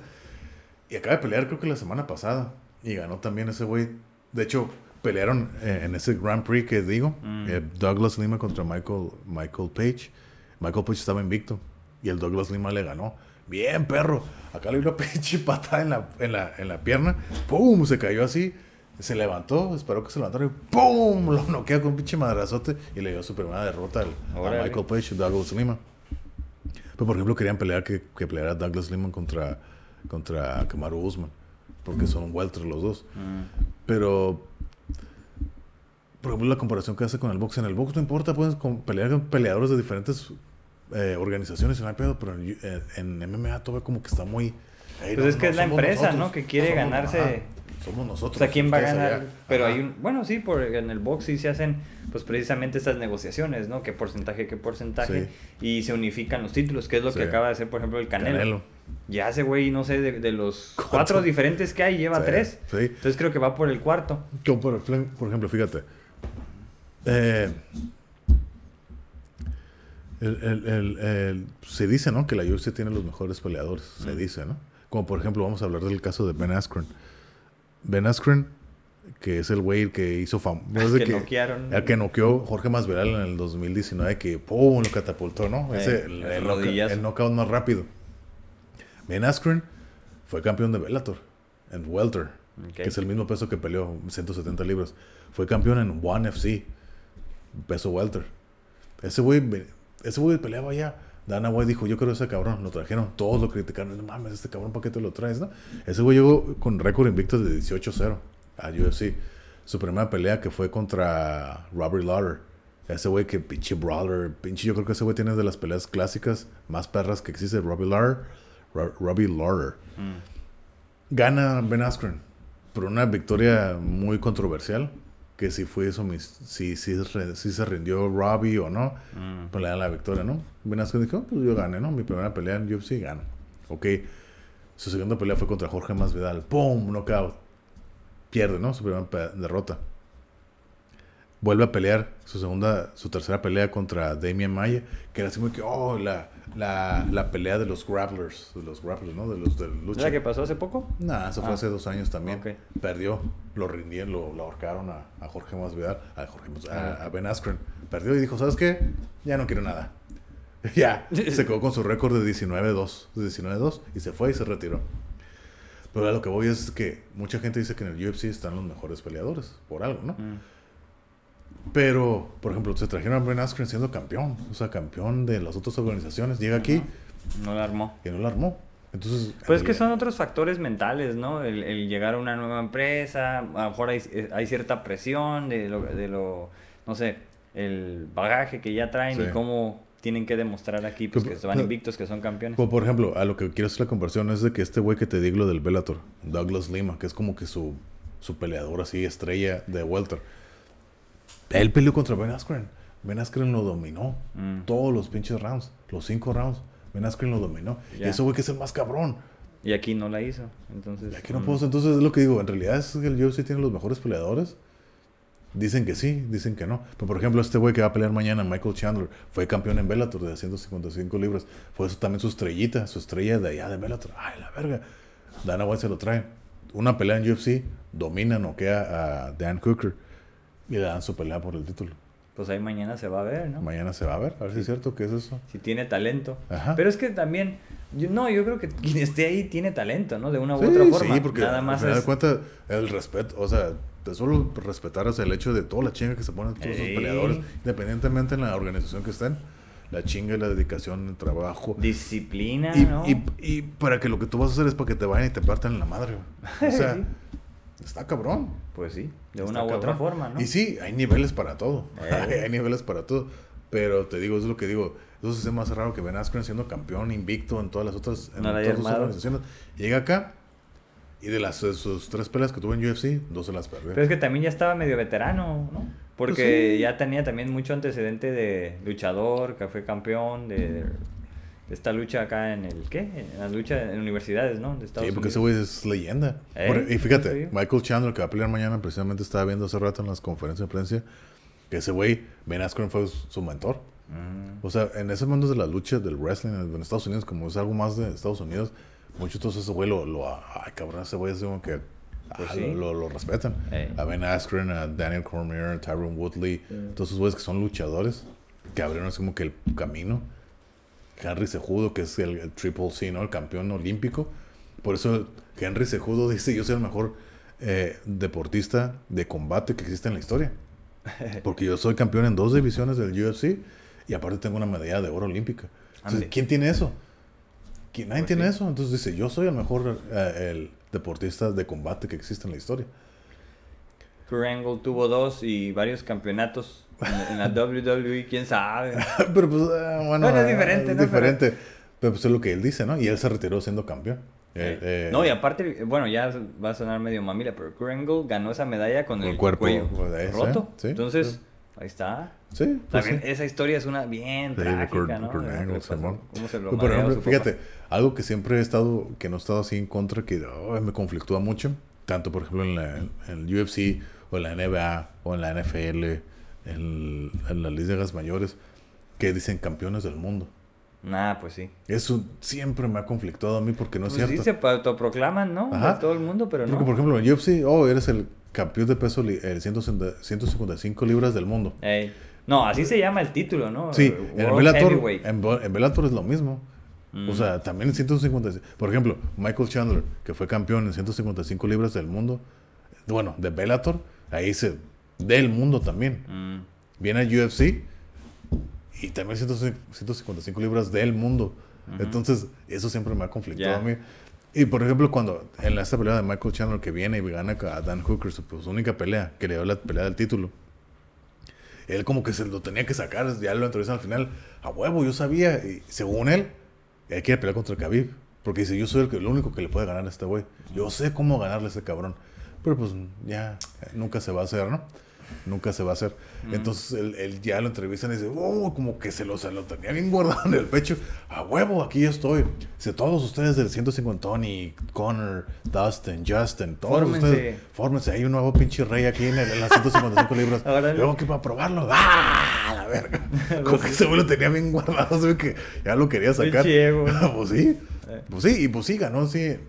Y acaba de pelear creo que la semana pasada. Y ganó también ese güey. De hecho, pelearon eh, en ese Grand Prix que digo. Mm. eh, Douglas Lima contra Michael, Michael Page. Michael Page estaba invicto. Y el Douglas Lima le ganó. Bien, perro. Acá le dio una pinche patada en la, en la, en la pierna. ¡Pum! Se cayó así. Se levantó, esperó que se levantara y ¡pum! Lo noquea con un pinche madrazote y le dio su primera derrota al, a. Michael Page y Douglas Lima. Pero por ejemplo querían pelear que, que peleara Douglas Lima contra, contra Kamaru Usman. Porque son welter los dos. Mm. Pero, por ejemplo, la comparación que hace con el box. En el box no importa, puedes pelear con peleadores de diferentes eh, organizaciones y no hay pedo, pero en, en MMA todo como que está muy... "Ey, Pues no, es que no, es la empresa, nosotros, ¿no? Que quiere somos- ganarse- ajá, somos O nosotros. sea, ¿quién va a ganar? allá. Pero Ajá. hay un... Bueno, sí, por, en el box sí se hacen pues precisamente estas negociaciones, ¿no? ¿Qué porcentaje, qué porcentaje? Y se unifican los títulos, que es lo Sí. que acaba de hacer, por ejemplo, el Canelo. Canelo. Ya ese güey, no sé, de, de los Cuatro. cuatro diferentes que hay, lleva Sí, tres. Sí. Entonces creo que va por el cuarto. Como por, ejemplo- por ejemplo, fíjate. eh, el- el- el- el- se dice, ¿no? Que la UFC tiene los mejores peleadores. Se dice, ¿no? Como por ejemplo, vamos a hablar del caso de Ben Askren. Ben Askren, que es el güey que hizo famoso. que noquearon. El que noqueó Jorge Masvidal en el 2019, que ¡pum! lo catapultó, ¿no? Eh, Ese, rodillazo. el knockout más rápido. Ben Askren fue campeón de Bellator en welter, que es el mismo peso que peleó, 170 libras. Fue campeón en One FC, peso welter. Ese güey, ese güey peleaba ya. Dana White dijo, yo creo ese cabrón, lo trajeron, todos lo criticaron, no mames, este cabrón, ¿para qué te lo traes, no? Ese güey llegó con récord invicto de 18-0 a UFC. Su primera pelea que fue contra Robert Lauder. Ese güey que pinche brawler, pinche, yo creo que ese güey tiene de las peleas clásicas más perras que existe, Robbie Lauder. Ro- Robbie Lauder. Mm. Gana Ben Askren por una victoria muy controversial. Que si fue eso, mis, si, si, si se rindió Robbie o no, Mm. pues le dan la victoria, ¿no? Ben Askren dijo, pues yo gané, ¿no? Mi primera pelea en UFC gano. Ok. Su segunda pelea fue contra Jorge Masvidal. ¡Pum! Knockout. Pierde, ¿no? Su primera derrota. Vuelve a pelear su segunda, su tercera pelea contra Damian Maya, que era así muy que, oh, la, la, la pelea de los grapplers, de los grapplers, ¿no? De los de ¿Es lucha. la que pasó hace poco? Nah, eso fue Ah. hace dos años también. Perdió, lo rindieron, lo, lo ahorcaron a, a Jorge Masvidal, a, Jorge, a, Ah. a Ben Askren. Perdió y dijo, ¿sabes qué? Ya no quiero nada. ya, se quedó con su récord de 19-2, de 19-2 y se fue y se retiró. Pero a lo que voy es que mucha gente dice que en el UFC están los mejores peleadores, por algo, ¿no? Mm. Pero, por ejemplo, se trajeron a Ben Askren siendo campeón, o sea, campeón de las otras organizaciones. Llega aquí No la armó. y no la armó. Entonces, Pues es que son otros factores mentales, ¿no? El, el llegar a una nueva empresa, a lo mejor hay, eh, hay cierta presión de lo, de lo, no sé, el bagaje que ya traen Sí. y cómo tienen que demostrar aquí pues, Pues, que se van pues, invictos, que son campeones. Como por ejemplo, a lo que quiero hacer la conversión es de que este güey que te digo lo del Bellator, Douglas Lima, que es como que su, su peleador así, estrella de welter. Él peleó contra Ben Askren. Ben Askren lo dominó. Mm. Todos los pinches rounds, los cinco rounds. Ben Askren lo dominó. Y Ya. ese güey que es el más cabrón. Y aquí no la hizo. Entonces, Y aquí no mm, puedo. Entonces es lo que digo. En realidad es que el UFC tiene los mejores peleadores. Dicen que sí, dicen que no. Pero por ejemplo, este güey que va a pelear mañana, Michael Chandler, fue campeón en Bellator de 155 libras. Fue eso también su estrellita, su estrella de allá de Bellator. Ay, la verga. Dana White se lo trae. Una pelea en UFC, domina, noquea a Dan Hooker y le dan su pelea por el título. Pues ahí mañana se va a ver, ¿no? Mañana se va a ver, a ver si es cierto que es eso. Si tiene talento. Ajá. Pero es que también, yo- no, yo creo que quien esté ahí tiene talento, ¿no? De una u Sí, otra forma. sí, porque Nada más de es... cuentas, el respeto, o sea, de solo respetar hacia el hecho de toda la chinga que se ponen todos esos Ey. peleadores, independientemente en la organización que estén, la chinga y la dedicación, el trabajo. Disciplina, Y, ¿no? y, y para que lo que tú vas a hacer es para que te vayan y te partan en la madre. O sea. está cabrón. Pues sí, de una u otra forma, ¿no? Y sí, hay niveles para todo. Eh. hay niveles para todo. Pero te digo, eso es lo que digo. Eso se hace más raro que Ben Askren siendo campeón invicto en todas las otras, en No todas armado. organizaciones. Llega acá y de las de sus tres peleas que tuvo en UFC, dos se las perdió. Pero es que también ya estaba medio veterano, ¿no? Porque Pues sí. ya tenía también mucho antecedente de luchador, que fue campeón de, de esta lucha acá en el, ¿qué? En la lucha en universidades, ¿no? De Estados Sí, porque ese Unidos. güey es leyenda. Eh, Por- y fíjate, sí. Michael Chandler, que va a pelear mañana, precisamente estaba viendo hace rato en las conferencias de prensa, que ese güey, Ben Askren fue su mentor. Mm, O sea, en ese mundo de la lucha, del wrestling en, en Estados Unidos, como es algo más de Estados Unidos, muchos todos ese güey lo, lo- ay cabrón, ese güey es como que Pues ah, sí. lo, lo- lo respetan. Eh. A Ben Askren, a Daniel Cormier, a Tyrone Woodley, Mm. todos esos güeyes que son luchadores, que abrieron así como que el camino. Henry Sejudo, que es el, el Triple C, ¿no? El campeón olímpico. Por eso Henry Sejudo dice, yo soy el mejor eh, deportista de combate que existe en la historia. Porque yo soy campeón en dos divisiones del UFC y aparte tengo una medalla de oro olímpica. Entonces. ¿quién tiene eso? ¿Quién? Nadie Pues tiene sí. eso. Entonces dice, yo soy el mejor eh, el deportista de combate que existe en la historia. Kurt Angle tuvo dos y varios campeonatos en, en la WWE, quién sabe. pero pues, eh, bueno, Bueno, es eh, diferente, es ¿no? diferente. Pero pues es lo que él dice, ¿no? Y él se retiró siendo campeón. Eh, eh, no, y aparte, bueno, ya va a sonar medio mamila, pero Kurt Angle ganó esa medalla con el, el cuerpo cuello ese, roto. sí, Entonces, sí. ahí está. Sí, pues También sí. esa historia es una bien trágica, Kurt- ¿no? Simón. cómo se lo Pero, papá. fíjate, algo que siempre he estado, que no he estado así en contra, que me conflictúa mucho, tanto por ejemplo en, la, en el UFC o en la NBA o en la NFL, en, en las ligas mayores, que dicen campeones del mundo. Nah, pues sí. Eso siempre me ha conflictuado a mí porque no es Pues cierto. sí se autoproclaman, ¿no? Ajá. De todo el mundo, pero Porque, no. por ejemplo, en UFC, oh, eres el campeón de peso, el 160 155 libras del mundo. Ey. No, así se llama el título, ¿no? Sí, en World Bellator, en, Bo- en Bellator es lo mismo. Mm. O sea, también en 155. Por ejemplo, Michael Chandler, que fue campeón en 155 libras del mundo. Bueno, de Bellator, ahí se. Del mundo también. Mm. Viene al UFC y también 155 libras del mundo. Entonces, eso siempre me ha conflictado Ya. a mí. Y por ejemplo, cuando en la- esta pelea de Michael Chandler que viene y gana a Dan Hooker, su pues, única pelea, que le dio la pelea del título, él como que se lo tenía que sacar, ya lo entrevistan al final, a huevo, yo sabía, y según él, él quiere pelear contra Khabib, porque dice, yo soy el, que, el único que le puede ganar a este güey, yo sé cómo ganarle a ese cabrón, pero pues ya, nunca se va a hacer, ¿no? Nunca se va a hacer. Entonces él, él ya lo entrevistan y dice, oh, como que se lo, se lo tenía bien guardado en el pecho. A huevo, aquí estoy. Dice, todos ustedes del 150, Tony, Connor, Dustin, Justin, todos Fórmense. ustedes, fórmense. Hay un nuevo pinche rey aquí en, el- en las 155 libras. Luego que para probarlo. ¡Ah! La verga. Como que ese güey lo tenía bien guardado, se ve que ya lo quería sacar. Pues sí. Eh. Pues sí, y pues sí, ganó así en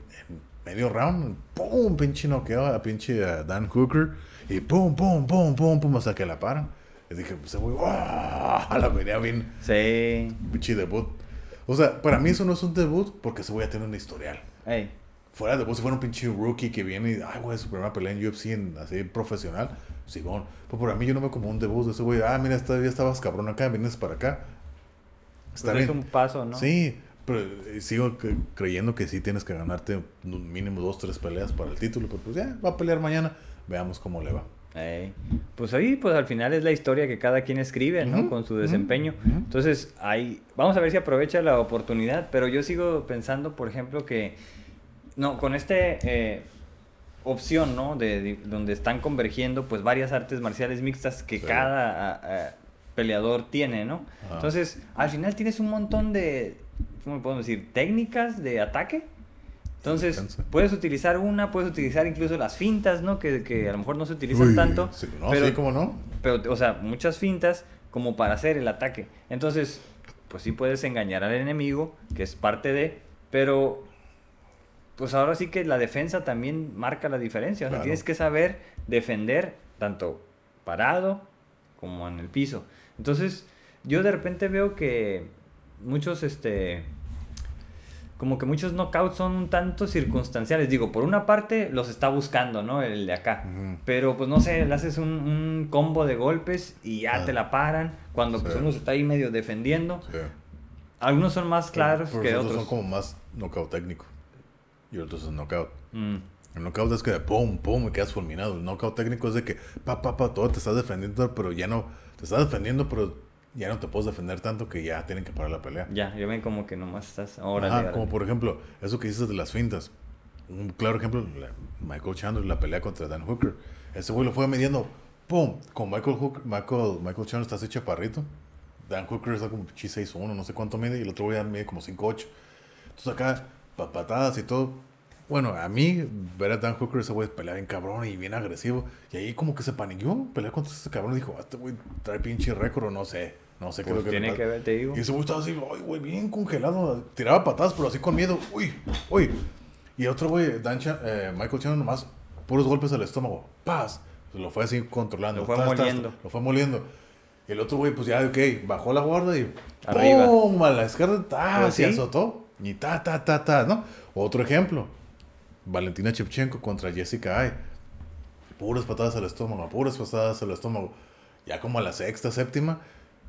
medio round. Pum, pinche noqueó a pinche Dan Hooker. Y pum, pum, pum, pum, pum, hasta que la paran. Y dije, pues güey, ¡ah! La venía bien, Sí. pinche debut. O sea, para mí eso no es un debut porque ese güey ya tiene un historial. Ey. Fuera de debut, si fuera un pinche rookie que viene y, ay, güey, su primera pelea en UFC en, así profesional, Simón. Pues para mí yo no veo como un debut de ese güey, ah, mira, esta- ya estabas cabrón acá, vienes para acá. Está Pues es bien. un paso, ¿no? Sí, pero eh, sigo cre- creyendo que sí tienes que ganarte un mínimo dos, tres peleas para el título. Pero pues ya, va a pelear mañana. Veamos cómo le va. Pues ahí, pues al final es la historia que cada quien escribe, ¿no? Con su desempeño. Entonces, ahí, vamos a ver si aprovecha la oportunidad, pero yo sigo pensando, por ejemplo, que, no, con este eh, opción, ¿no? De, de- donde están convergiendo, pues, varias artes marciales mixtas que Sí. cada a- a, peleador tiene, ¿no? Ajá. Entonces, al final tienes un montón de, ¿cómo podemos decir? Técnicas de ataque. Entonces, puedes utilizar una, puedes utilizar incluso las fintas, ¿no? Que, que a lo mejor no se utilizan Uy, tanto. sí, no, pero, sí, cómo no. pero, o sea, muchas fintas como para hacer el ataque. Entonces, pues sí puedes engañar al enemigo, que es parte de, pero pues ahora sí que la defensa también marca la diferencia. O sea, Claro. tienes que saber defender tanto parado como en el piso. Entonces, yo de repente veo que muchos, este, como que muchos knockouts son un tanto circunstanciales. Digo, por una parte los está buscando, ¿no? El de acá. Pero pues no sé, le haces un, un combo de golpes y ya Ah. te la paran. Cuando pues uno se está ahí medio defendiendo. Sí. Algunos son más claros Pero que otros. son como más knockout técnico. Y otros es knockout. Mm, El knockout es que de pum, pum, me quedas fulminado. El knockout técnico es de que pa, pa, pa, todo te estás defendiendo, pero ya no. Te estás defendiendo, pero ya no te puedes defender tanto que ya tienen que parar la pelea. ya, yo ven como que nomás estás ahora. Ajá, como por ejemplo, eso que dices de las fintas. Un claro ejemplo, la- Michael Chandler, la pelea contra Dan Hooker. Ese güey lo fue midiendo, ¡pum! Con Michael Hooker, Michael, Michael Chandler está así chaparrito. Dan Hooker está como chi 6'1, no sé cuánto mide, y el otro güey ya mide como 5'8. Entonces acá, pa- patadas y todo. Bueno, a mí, ver a Dan Hooker, ese güey pelear bien cabrón y bien agresivo. Y ahí como que se paniqueó, pelear contra ese cabrón y dijo, "Ah, este güey trae pinche récord o no sé. No sé qué es Pues lo que tiene pasa". que ver, te digo. Y ese güey estaba así, ay, güey, bien congelado. Tiraba patadas, pero así con miedo. Uy, uy. Y otro güey, Dan eh, Michael Chandler, nomás puros golpes al estómago. Paz. Pues lo fue así controlando. Lo fue tas, moliendo. lo fue moliendo. Y el otro güey, pues ya, ok, bajó la guarda y Arriba. ¡pum! A la izquierda, ta, Pues se sí. azotó. Y ta, ta, ta, ta, ¿no? Otro ejemplo. Valentina Shevchenko contra Jessica Ay. puras patadas al estómago, puras patadas al estómago. Ya como a la sexta, séptima,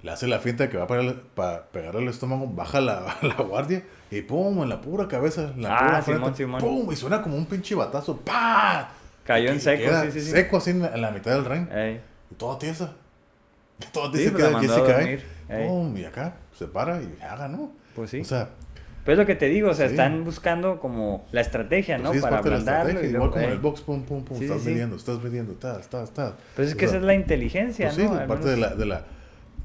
le hace la finta de que va para, para pegar al estómago, baja la, la, guardia y pum, en la pura cabeza, en la Ah, pura Simón, frente, Simón. pum, y suena como un pinche batazo, ¡pa! Cayó en seco, sí, sí, sí. Seco así en la, en la mitad del ring, Ey. y toda tiesa. Toda Sí, tiesa pues la queda, mandó a Jessica, ey. Pum, y acá se para y ya ganó. Pues sí. O sea, Pero es lo que te digo, o sea, Sí. están buscando como la estrategia, pues ¿no? sí, es Para de la ablandarlo. igual luego, como ey. el box, pum, pum, pum, Sí, estás sí, sí. midiendo, estás midiendo, estás, estás, estás. Pues es O que sea, esa es la inteligencia, Pues sí, ¿no? Al parte de menos- la, de la,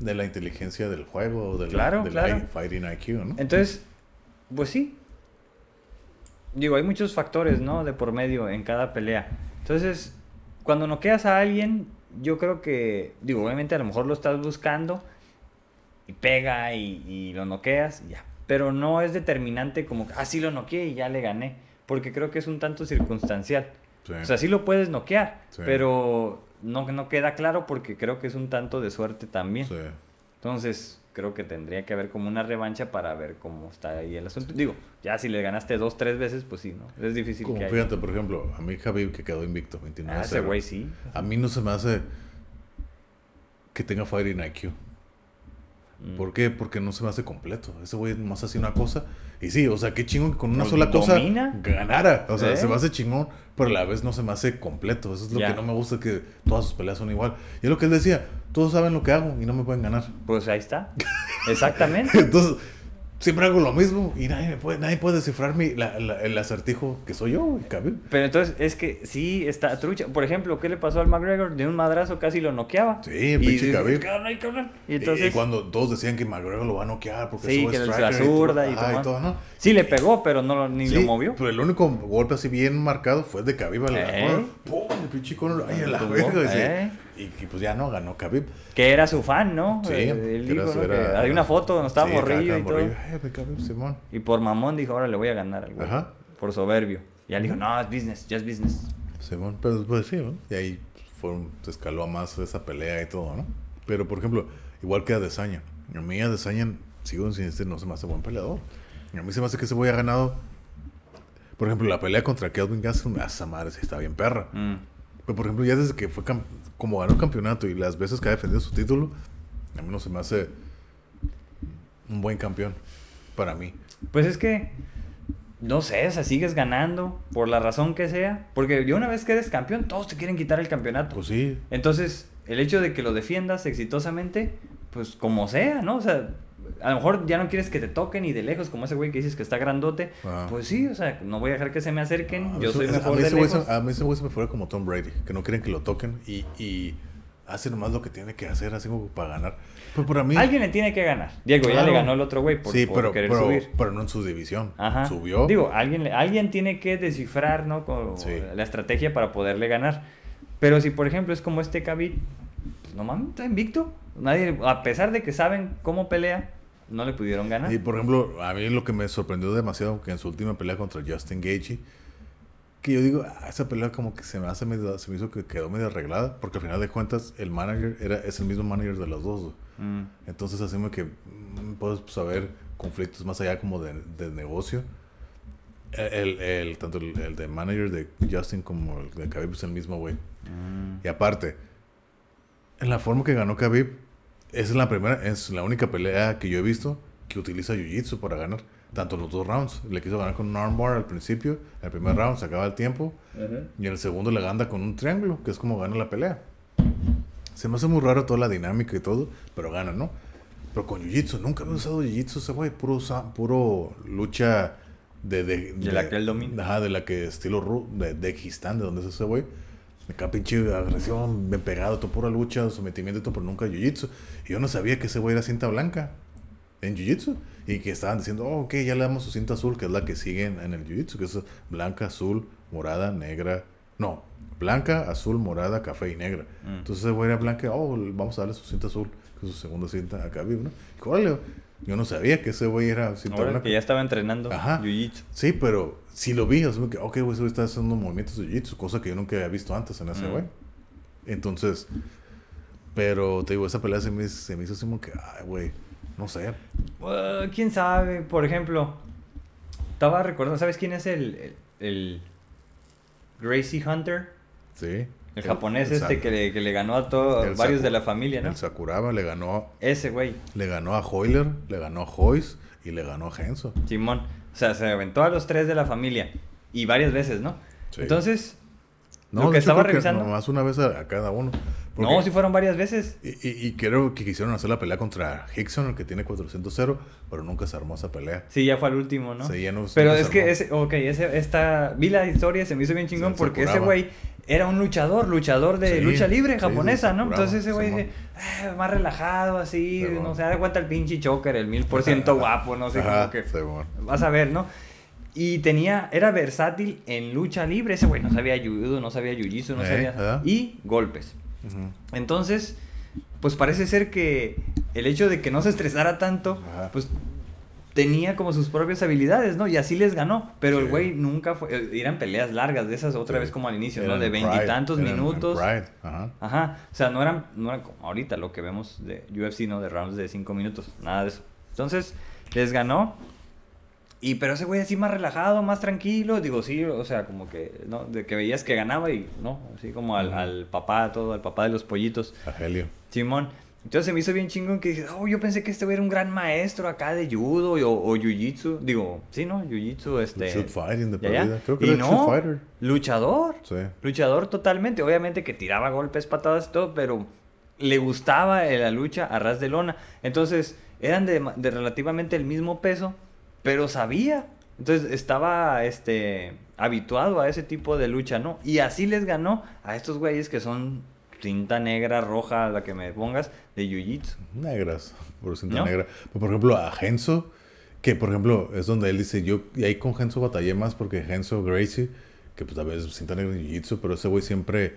de la inteligencia del juego, del, Claro, del claro. Fighting IQ, ¿no? Entonces, pues sí. Digo, hay muchos factores, ¿no? De por medio en cada pelea. Entonces, cuando noqueas a alguien, yo creo que, digo, obviamente a lo mejor lo estás buscando y pega y, y lo noqueas y ya. Pero no es determinante como, ah, sí lo noqueé y ya le gané. Porque creo que es un tanto circunstancial. Sí. O sea, sí lo puedes noquear, Sí. pero no, no queda claro porque creo que es un tanto de suerte también. Sí. Entonces, creo que tendría que haber como una revancha para ver cómo está ahí el asunto. Digo, ya si le ganaste dos, tres veces, pues sí, ¿no? Es difícil Como que haya. fíjate, por ejemplo, a mí Javi que quedó invicto, 29 Ah, ese güey sí. A mí no se me hace que tenga fighting IQ. Mm. ¿Por qué? Porque no se me hace completo. Ese güey nomás hace una cosa. Y sí, o sea, qué chingón que con una Pues sola cosa ganara. O sea, ¿Eh? se me hace chingón, pero a la vez no se me hace completo. Eso es lo Ya. que no me gusta, que todas sus peleas son igual. Y es lo que él decía, todos saben lo que hago y no me pueden ganar. Pues ahí está. Exactamente. Entonces, siempre hago lo mismo y nadie, me puede, nadie puede descifrar mi, la- la- el acertijo que soy yo, cabrón. Pero entonces es que sí está trucha. Por ejemplo, ¿qué le pasó al McGregor? De un madrazo casi lo noqueaba. Sí, pinche Khabib. Y Y- entonces. y cuando todos decían que McGregor lo va a noquear porque Sí, que es la zurda y ajá, todo. ¿no? Sí le pegó, pero no lo- ni Sí, lo movió. Pero el único golpe así bien marcado fue de Khabib a la ¿Eh? ¡Pum! El pinche Conor, ¡ay, a la verga! ¿Eh? Y, y pues ya no, ganó Khabib. Que era su fan, ¿no? Sí, Eh, Él Hay una foto donde estaba Sí, acá, y todo. Ay, de Khabib, Simón. Y por mamón dijo, ahora le voy a ganar al güey. Ajá. Por soberbio. Y él dijo, no, es business, just business. Simón, pero pues sí, ¿no? Y ahí fueron, se escaló a más esa pelea y todo, ¿no? Pero, por ejemplo, igual que Adesanya. A mí Adesanya, sigo sin este, no se me hace buen peleador. A mí se me hace que ese güey ha ganado... Por ejemplo, la pelea contra Kelvin Gastelum, esa madre sí está bien perra. Mm. Pero, por ejemplo, ya desde que fue... Como ganó el campeonato y las veces que ha defendido su título, a mí no se me hace un buen campeón para mí. Pues es que, no sé, o sea, sigues ganando por la razón que sea. Porque yo una vez que eres campeón, todos te quieren quitar el campeonato. Pues sí, Entonces, el hecho de que lo defiendas exitosamente, pues como sea, ¿no? O sea, a lo mejor ya no quieres que te toquen y de lejos, como ese güey que dices que está grandote. Ah. Pues sí, o sea, no voy a dejar que se me acerquen. A mí yo soy a mejor mí de ese lejos. A mí ese güey se me fuera como Tom Brady, que no quieren que lo toquen y, y hace nomás lo que tiene que hacer, así como para ganar. Para mí... Alguien le tiene que ganar. Diego ya le ganó el otro güey por, sí, por pero, querer pero, subir. pero no en su división. Ajá. Subió. Digo, alguien, alguien tiene que descifrar, ¿no? Con Sí. la estrategia para poderle ganar. Pero si, por ejemplo, es como este Khabib, pues no mames, está invicto. Nadie, a pesar de que saben cómo pelea, no le pudieron ganar. Y por ejemplo, a mí lo que me sorprendió demasiado que en su última pelea contra Justin Gaethje, que yo digo, ah, esa pelea como que se me hace medio, se me hizo que quedó medio arreglada, porque al final de cuentas el manager era, es el mismo manager de los dos. Mm. Entonces así como que mm, puedes pues, haber conflictos más allá como de, de negocio. El, el- tanto el, el de manager de Justin como el de Khabib es el mismo güey. Mm. Y aparte, en la forma que ganó Khabib, es la primera, es la única pelea que yo he visto que utiliza Jiu-Jitsu para ganar. Tanto los dos rounds. Le quiso ganar con un armbar al principio. El primer round se acaba el tiempo. Y en el segundo le gana con un triángulo, que es como gana la pelea. Se me hace muy raro toda la dinámica y todo, pero gana, ¿no? Pero con Jiu-Jitsu, nunca había usado Jiu-Jitsu ese güey. Puro, puro lucha de... De, De la que él domina. Ajá, de la que estilo ru, de, de Kistán, de donde es ese güey. Acá pinche agresión, bien pegado, todo pura lucha, sometimiento todo, pero nunca Jiu-Jitsu. Y yo no sabía que ese güey era cinta blanca en Jiu-Jitsu. Y que estaban diciendo, oh, ok, ya le damos su cinta azul, que es la que sigue en, en el Jiu-Jitsu, que es blanca, azul, morada, negra. No, blanca, azul, morada, café y negra. Mm. Entonces ese güey era blanca, oh, vamos a darle su cinta azul, que es su segunda cinta acá vivo, ¿no? Y, yo no sabía que ese güey era cinta Ahora blanca. que ya estaba entrenando Ajá. Jiu-Jitsu. Sí, pero sí lo vi, o sea, que, ok, güey, ese güey está haciendo movimientos de jiu-jitsu, cosa que yo nunca había visto antes en ese Mm. güey. Entonces, pero te digo, esa pelea se me, se me hizo así como que, ay, güey, no sé. Uh, ¿Quién sabe? Por ejemplo, estaba recordando, ¿sabes quién es el, el, el Gracie Hunter? Sí. El japonés el este que le, que le ganó a todos, varios de la familia, ¿no? El Sakuraba le ganó, Ese güey, le ganó a Hoyler, le ganó a Hoyce y le ganó a Henso. Simón. O sea, se aventó a los tres de la familia. Y varias veces, ¿no? Sí. Entonces, No, lo que estaba creo que revisando. Nomás una vez a, a cada uno. No, sí fueron varias veces. Y, y- y creo que quisieron hacer la pelea contra Hickson, el que tiene 400-0, pero nunca se armó esa pelea. Sí, ya fue al último, ¿no? Sí, ya no- Pero es se que ese, ok, ese, esta, vi la historia, se me hizo bien chingón porque ese güey era un luchador, luchador de Sí, lucha libre japonesa, sí, ¿no? Entonces ese güey dice, "Ah, más relajado, así, no sé, da cuenta el pinche choker, el mil por ciento guapo, no sé, Ajá, como que vas a ver, ¿no? Y tenía, era versátil en lucha libre, ese güey no sabía judo, no sabía jiu-jitsu, no Eh, sabía, y golpes. Entonces, pues parece ser que el hecho de que no se estresara tanto, Ajá. pues tenía como sus propias habilidades, ¿no? Y así les ganó. Pero el Sí. güey nunca fue. eh, Eran peleas largas, de esas otra Sí. vez como al inicio, Eran ¿no? De veintitantos minutos. Pride, Ajá. Ajá. O sea, no eran, no eran como ahorita lo que vemos de UFC, ¿no? De rounds de cinco minutos. Nada de eso. Entonces, les ganó. Y pero ese güey así más relajado, más tranquilo, digo, sí, o sea, como que, ¿no? De que veías que ganaba y, ¿no? Así como al, al papá, todo, al papá de los pollitos. A Helio. Simón. Entonces se me hizo bien chingón que dije, oh, yo pensé que este güey era un gran maestro acá de judo o, o jiu-jitsu. Digo, sí, ¿no? Jiu-jitsu, este... Shoot fighting de perdida. Creo que y era no, fighter. luchador. Sí. Luchador totalmente. Obviamente que tiraba golpes, patadas y todo, pero le gustaba la lucha a ras de lona. Entonces, eran de, de relativamente el mismo peso, pero sabía. Entonces, estaba este, habituado a ese tipo de lucha, ¿no? Y así les ganó a estos güeyes que son cinta negra, roja, la que me pongas, de jiu-jitsu. Negras, por cinta ¿No? negra. Pues, por ejemplo, a Genso, que por ejemplo es donde él dice, yo, y ahí con Genso batallé más porque Genso Gracie, que pues tal vez es cinta negra en Jiu-Jitsu, pero ese güey siempre,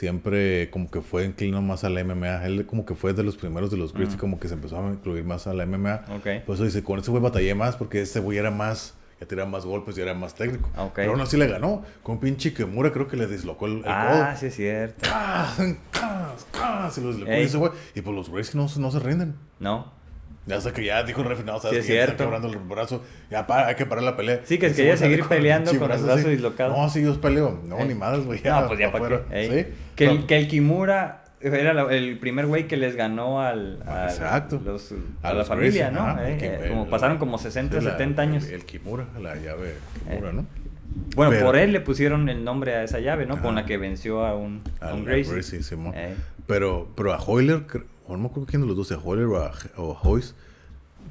siempre como que fue inclinado más a la MMA. Él como que fue de los primeros de los Gracie, Mm. como que se empezó a incluir más a la MMA. Ok. Por eso dice, con ese güey batallé más porque ese güey era más, ya tiraba más golpes y era más técnico. Ok. Pero aún así le ganó. Con un pinche Kimura creo que le dislocó el, el Ah, codo. sí es cierto. ¡Cas! ¡Cas! ¡Cas! Y los güey. Y pues los Gracie no, no se rinden. ¿No? Ya hasta que ya dijo el refinado, ¿sabes? Sí, que es está cierto. quebrando el brazo. Ya para, hay que parar la pelea. Sí, que quería seguir el peleando con el brazo brazo así. dislocado. No, sí, yo peleo. No, ni madres, güey. No, pues ya para qué. Sí. Que, el, que el Kimura era la- el primer güey que les ganó al, al- Exacto. los- A a, la los familia, Gracie, ¿no? ajá, Eh, que eh, como pasaron como 60, sí, la- 70 años. El, el Kimura, la llave Kimura, Eh. ¿no? bueno, pero- por él le pusieron el nombre a esa llave, ¿no? Con la que venció a un, a un Gracie. Gracie, Pero, pero a Hoyler, o no me acuerdo quién de los dos, a Hoyler o a, o a Hoyce.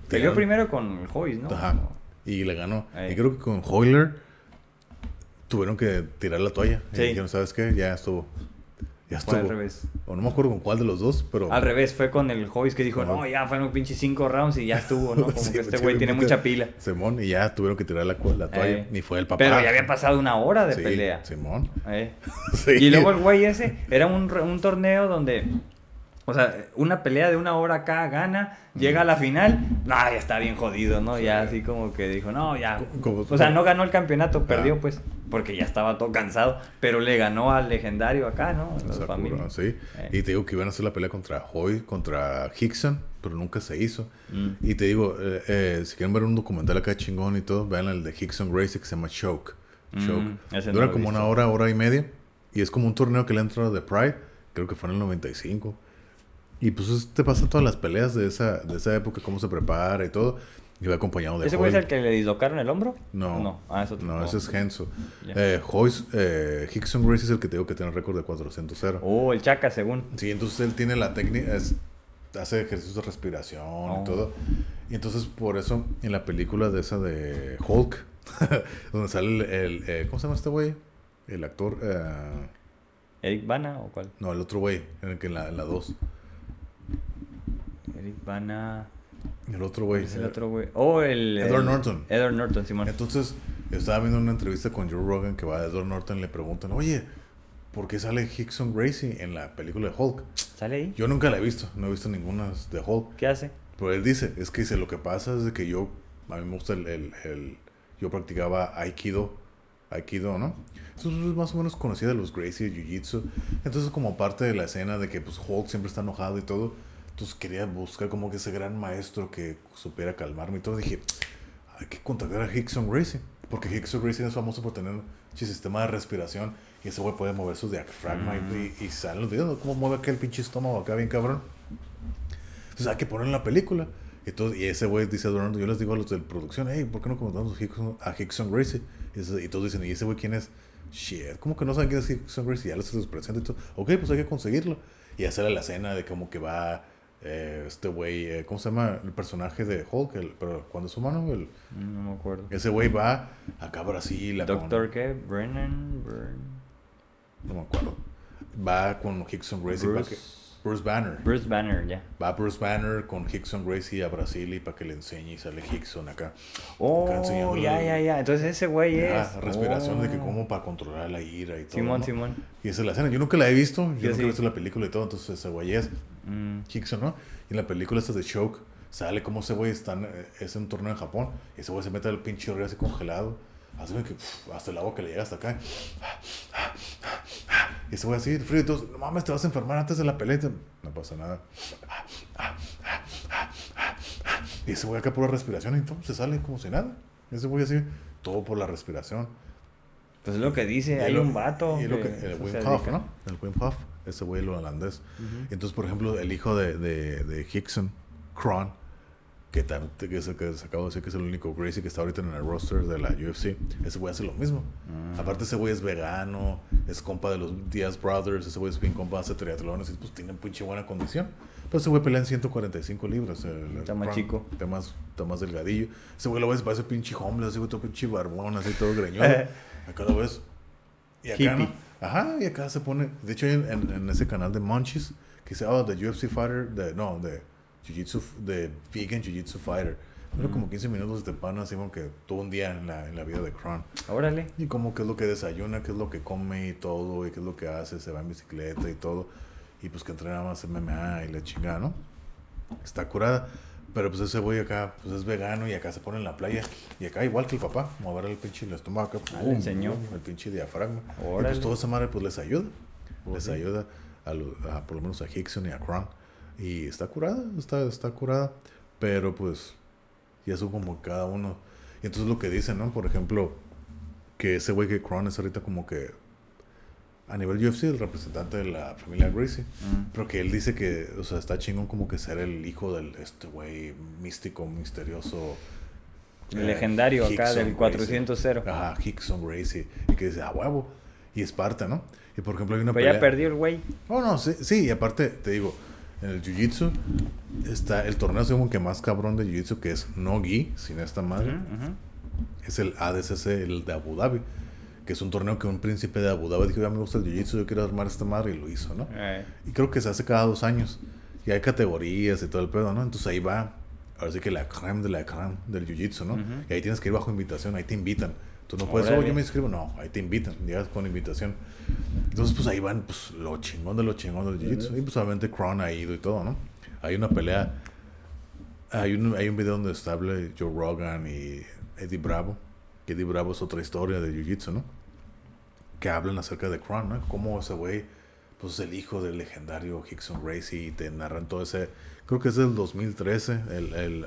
Peleó primero con Hoyce, ¿no? Ajá. Y le ganó. Y creo que con Hoyler tuvieron que tirar la toalla. Y Sí. dijeron, ¿sabes qué? Ya estuvo. Ya Fue estuvo. al revés. O no me acuerdo con cuál de los dos, pero. Al revés, fue con el Hoyce que dijo, Ajá. no, ya fueron pinches cinco rounds y ya estuvo, ¿no? Como Sí, que este sí, güey tiene mucha pila. Simón, y ya tuvieron que tirar la, la toalla. Ni fue el papá. Pero ya había pasado una hora de pelea. Simón. Sí. Y luego el güey ese era un, un torneo donde, o sea, una pelea de una hora acá gana, llega a la final, no, ya está bien jodido, ¿no? Ya así como que dijo, no, ya. O sea, no ganó el campeonato, perdió Ah. pues, porque ya estaba todo cansado, pero le ganó al legendario acá, ¿no? A la familia. sí. Eh. Y te digo que iban a hacer la pelea contra Hoy, contra Hickson, pero nunca se hizo. Mm. Y te digo, eh, eh, si quieren ver un documental acá chingón y todo, vean el de Hickson Gracie que se llama Choke. Mm, Choke. Dura como una hora, hora y media. Y es como un torneo que le entró de Pride, creo que fue en el 95. Y pues es- te pasan todas las peleas de esa, de esa época, cómo se prepara y todo. Y va acompañado de ¿Ese güey es Hoy. el que le dislocaron el hombro? No. No, ah, es otro. No, ese es Henso. Ya. Eh, Hoyce, eh, Hickson Gracie es el que te digo que tiene el récord de 400-0. Oh, el Chaca, según. Sí, entonces él tiene la técnica, es- hace ejercicios de respiración Oh. y todo. Y entonces por eso en la película de esa de Hulk, donde sale el, el, eh, ¿cómo se llama este güey? El actor, eh, ¿Eric Bana o cuál? no, el otro güey, en el que en la 2. Eric Bana. el otro güey. El otro güey. Oh, el. Edward el- Norton. Edward Norton, Simón. Entonces, estaba viendo una entrevista con Joe Rogan que va a Edward Norton le preguntan, oye, ¿por qué sale Hickson Gracie en la película de Hulk? ¿Sale ahí? Yo nunca la he visto, no he visto ninguna de Hulk. ¿Qué hace? Pero él dice, es que dice, lo que pasa es de que yo, a mí me gusta el, el, el- yo practicaba Aikido, Aikido, ¿no? Eso es más o menos conocida de los Gracie, Jiu-Jitsu. Entonces, como parte de la escena de que pues Hulk siempre está enojado y todo, entonces quería buscar como que ese gran maestro que supiera calmarme y todo. Dije, hay que contactar a Hickson Gracie, porque Hickson Gracie es famoso por tener un sistema de respiración Y ese güey puede mover su diafragma Mm. y, y, y salen los videos. ¿Cómo mueve aquel pinche estómago acá bien cabrón? Entonces hay que ponerlo en la película. Entonces, y ese güey dice Donald, yo les digo a los de producción, hey, ¿por qué no comentamos a Hickson, a Hickson Gracie? Y, todos dicen, ¿y ese güey quién es? Shit, ¿cómo que no saben quién es Hickson Gracie? Ya les presento y todo. Ok, pues hay que conseguirlo. Y hacer la escena de como que va eh, este güey, eh, ¿cómo se llama? El personaje de Hulk, el, pero cuando es humano, el, No me acuerdo. ese güey va acá a Brasil. a con- Doctor qué? Brennan. Bren- no me acuerdo. Va con Hickson que- Bruce, Bruce Banner. Bruce Banner, ya. Va Bruce Banner con Hickson Gracie a Brasil y para que le enseñe y sale Hickson acá. Oh, ya, ya, ya. Entonces ese güey es. Respiración de que Oh. como para controlar la ira y todo. Simón, ¿no? Simón. Y esa es la escena. Yo nunca la he visto. Yo Yo nunca sí. he visto la película y todo. Entonces ese güey es Mm. Hickson, ¿no? Y en la película esta de Choke sale como ese güey está en, eh, es un torneo en Japón. Y ese güey se mete al pinche río así congelado. Así que hasta el agua que le llega hasta acá. Y ese güey así, frío y. No mames, te vas a enfermar antes de la pelea. Y No pasa nada. Y ese güey acá por la respiración y todo, se sale como si nada. Ese güey así, todo por la respiración. Pues es lo que dice, Y hay lo- un vato. y lo que el Wim se Hof. ¿no? El Wim Hof, ese güey el holandés. Ujú. Entonces, por ejemplo, el hijo de, de, de Hickson, Kron, que, tam- que, es el que se acabo de decir que es el único Gracie que está ahorita en el roster de la UFC, ese güey hace lo mismo. Mm. Aparte, ese güey es vegano, es compa de los Diaz Brothers, ese güey es bien compa, hace triatlones y pues tiene pinche buena condición. Pero ese güey pelea en 145 libras. el- Está más chico. Está más, está más delgadillo. Ese güey lo ves, parece pinche homeless, así güey, todo pinche barbón, así todo greñudo. Acá lo ves. Y acá. ¿no? Ajá, y acá se pone. De hecho, en, en, en ese canal de Munchies, que se llama The UFC Fighter, de, no, de Jiu-Jitsu, de Vegan Jiu-Jitsu Fighter. Pero Mm. como 15 minutos de pan, así como que todo un día en la, en la vida de Kron. Órale. Y como qué es lo que desayuna, qué es lo que come y todo, y qué es lo que hace, se va en bicicleta y todo. Y pues que entrena más MMA y la chingada, ¿no? Está curada. Pero pues ese güey acá, pues es vegano y acá se pone en la playa. Y acá igual que el papá, mover el pinche el estómago acá. Ah, le pum, enseñó. El pinche diafragma. Y Órale. pues toda esa madre pues les ayuda. Pues les sí. ayuda a, a, por lo menos a Hickson y a Kron. Y está curada, está, está curada. Pero pues ya son como cada uno. Y entonces lo que dicen, ¿no? Por ejemplo, que ese güey que Kron es ahorita como que a nivel UFC el representante de la familia Gracie. Mm. Pero que él dice que, o sea, está chingón como que ser el hijo del este güey místico, misterioso. eh, Legendario acá del Gracie. 400 Ajá, Hickson Gracie. Y que dice, ah, huevo. Y Esparta, ¿no? Y por ejemplo hay una Pues ya perdió el güey. Oh, no, sí, sí, y aparte, te digo, en el Jiu-Jitsu está el torneo según que más cabrón de Jiu-Jitsu, que es no gi, sin esta madre, Ujú, ujú. es el ADCC, el de Abu Dhabi, que es un torneo que un príncipe de Abu Dhabi dijo, ya me gusta el Jiu-Jitsu, yo quiero armar esta madre, y lo hizo, ¿no? Eh, Y creo que se hace cada dos años, y hay categorías y todo el pedo, ¿no? Entonces ahí va, ahora sí que la creme de la creme del Jiu-Jitsu, ¿no? Y ahí tienes que ir bajo invitación, ahí te invitan. Tú no puedes, oh, yo me inscribo, no, ahí te invitan, llegas con invitación. Entonces, pues ahí van, pues lo chingón de lo chingón del Jiu-Jitsu. Y pues obviamente Kron ha ido y todo, ¿no? Hay una pelea, hay un, hay un video donde está Joe Rogan y Eddie Bravo. Que Eddie Bravo es otra historia de Jiu-Jitsu, ¿no? Que hablan acerca de Kron, ¿no? Cómo ese güey, pues es el hijo del legendario Hickson Gracie y te narran todo ese, creo que es del 2013, el, el,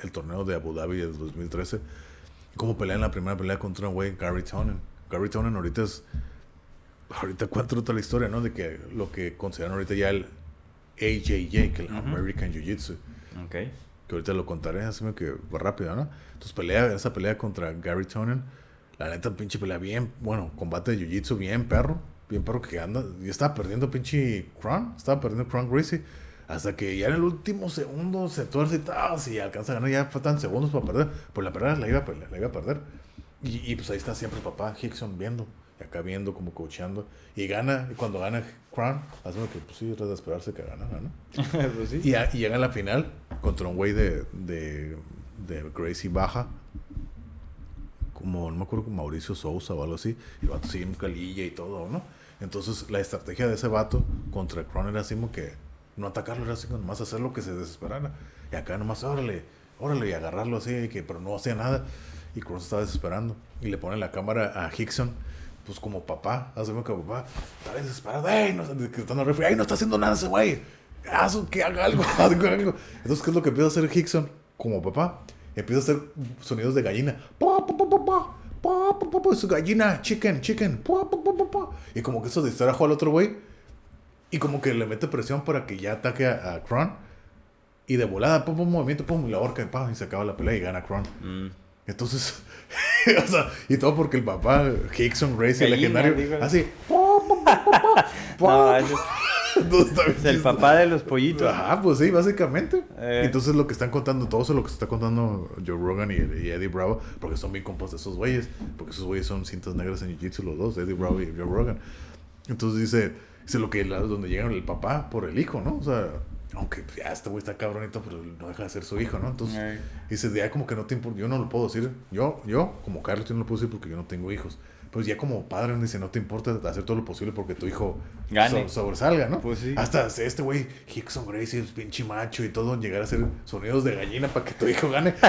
el torneo de Abu Dhabi del 2013 cómo pelean la primera pelea contra un güey, Gary Tonin. Gary Tonin ahorita es. Ahorita cuento toda la historia, ¿no? De que lo que consideran ahorita ya el AJJ, que el. American Jiu Jitsu. ok. Que ahorita lo contaré, así me que va rápido, ¿no? Entonces pelea, esa pelea contra Gary Tonin. La neta, pinche pelea bien, bueno, combate de Jiu Jitsu bien perro. Bien perro que anda. Y estaba perdiendo pinche Kron. Estaba perdiendo Kron Gracie. Hasta que ya en el último segundo se tuerce y tal. Si alcanza a ganar, ya faltan segundos para perder. Pues la perder la iba a, perder, la iba a perder. Y, y pues ahí está siempre el papá Hickson viendo. Y acá viendo, como coachando. Y gana. Y cuando gana Crown, hace que pues sí, era de esperarse que ganara, ¿no? pues sí. Y, a- y llega a la final contra un güey de, de, de Gracie Baja. Como, no me acuerdo, como Mauricio Sousa o algo así. Y el vato sigue en calilla y todo, ¿no? Entonces, la estrategia de ese vato contra Crown era así como que no atacarlo, era así, nomás hacer lo que se desesperara. Y acá nomás, órale, órale, y agarrarlo así, que, pero no hacía nada. Y Cruz estaba desesperando. Y le ponen la cámara a Hickson, pues como papá, hace que papá, está desesperado, ¡ey! No, que refri, ¡ay! No está haciendo nada ese güey. Haz que haga algo, haz algo. Entonces, ¿qué es lo que empieza a hacer Hickson como papá? Empieza a hacer sonidos de gallina. ¡Pa, pa, pa, pa, pa! pa, pa, pa, su gallina, chicken, chicken, pa, pa, pa, pa, pa. Y como que eso distrajo al otro güey y como que le mete presión para que ya ataque a, a Kron. Y de volada, pum, pum, movimiento, pum, y la horca, pum, y se acaba la pelea y gana Kron. Mm. Entonces, o sea, y todo porque el papá, Hickson Gracie, el legendario, digo. así, No, es- Entonces, el papá de los pollitos. Ajá, pues sí, básicamente. Eh. Entonces lo que están contando, todo eso lo que se está contando Joe Rogan y, y Eddie Bravo, porque son bien compas de esos güeyes, porque esos güeyes son cintas negras en Jiu-Jitsu los dos, Eddie Bravo y Joe Rogan. Entonces dice, dice lo que donde llegan el papá por el hijo, ¿no? O sea, aunque pues, ya este güey está cabronito, pero no deja de ser su hijo, ¿no? Entonces Eh. dice, ya como que no te importa, yo no lo puedo decir, yo, yo como Carlos, yo no lo puedo decir porque yo no tengo hijos. Pues ya como padre, uno dice, no te importa hacer todo lo posible porque tu hijo Gane. so- sobresalga, ¿no? Pues sí. Hasta este güey, Hickson Gracie, es pinche macho y todo, llegar a hacer sonidos de gallina para que tu hijo gane.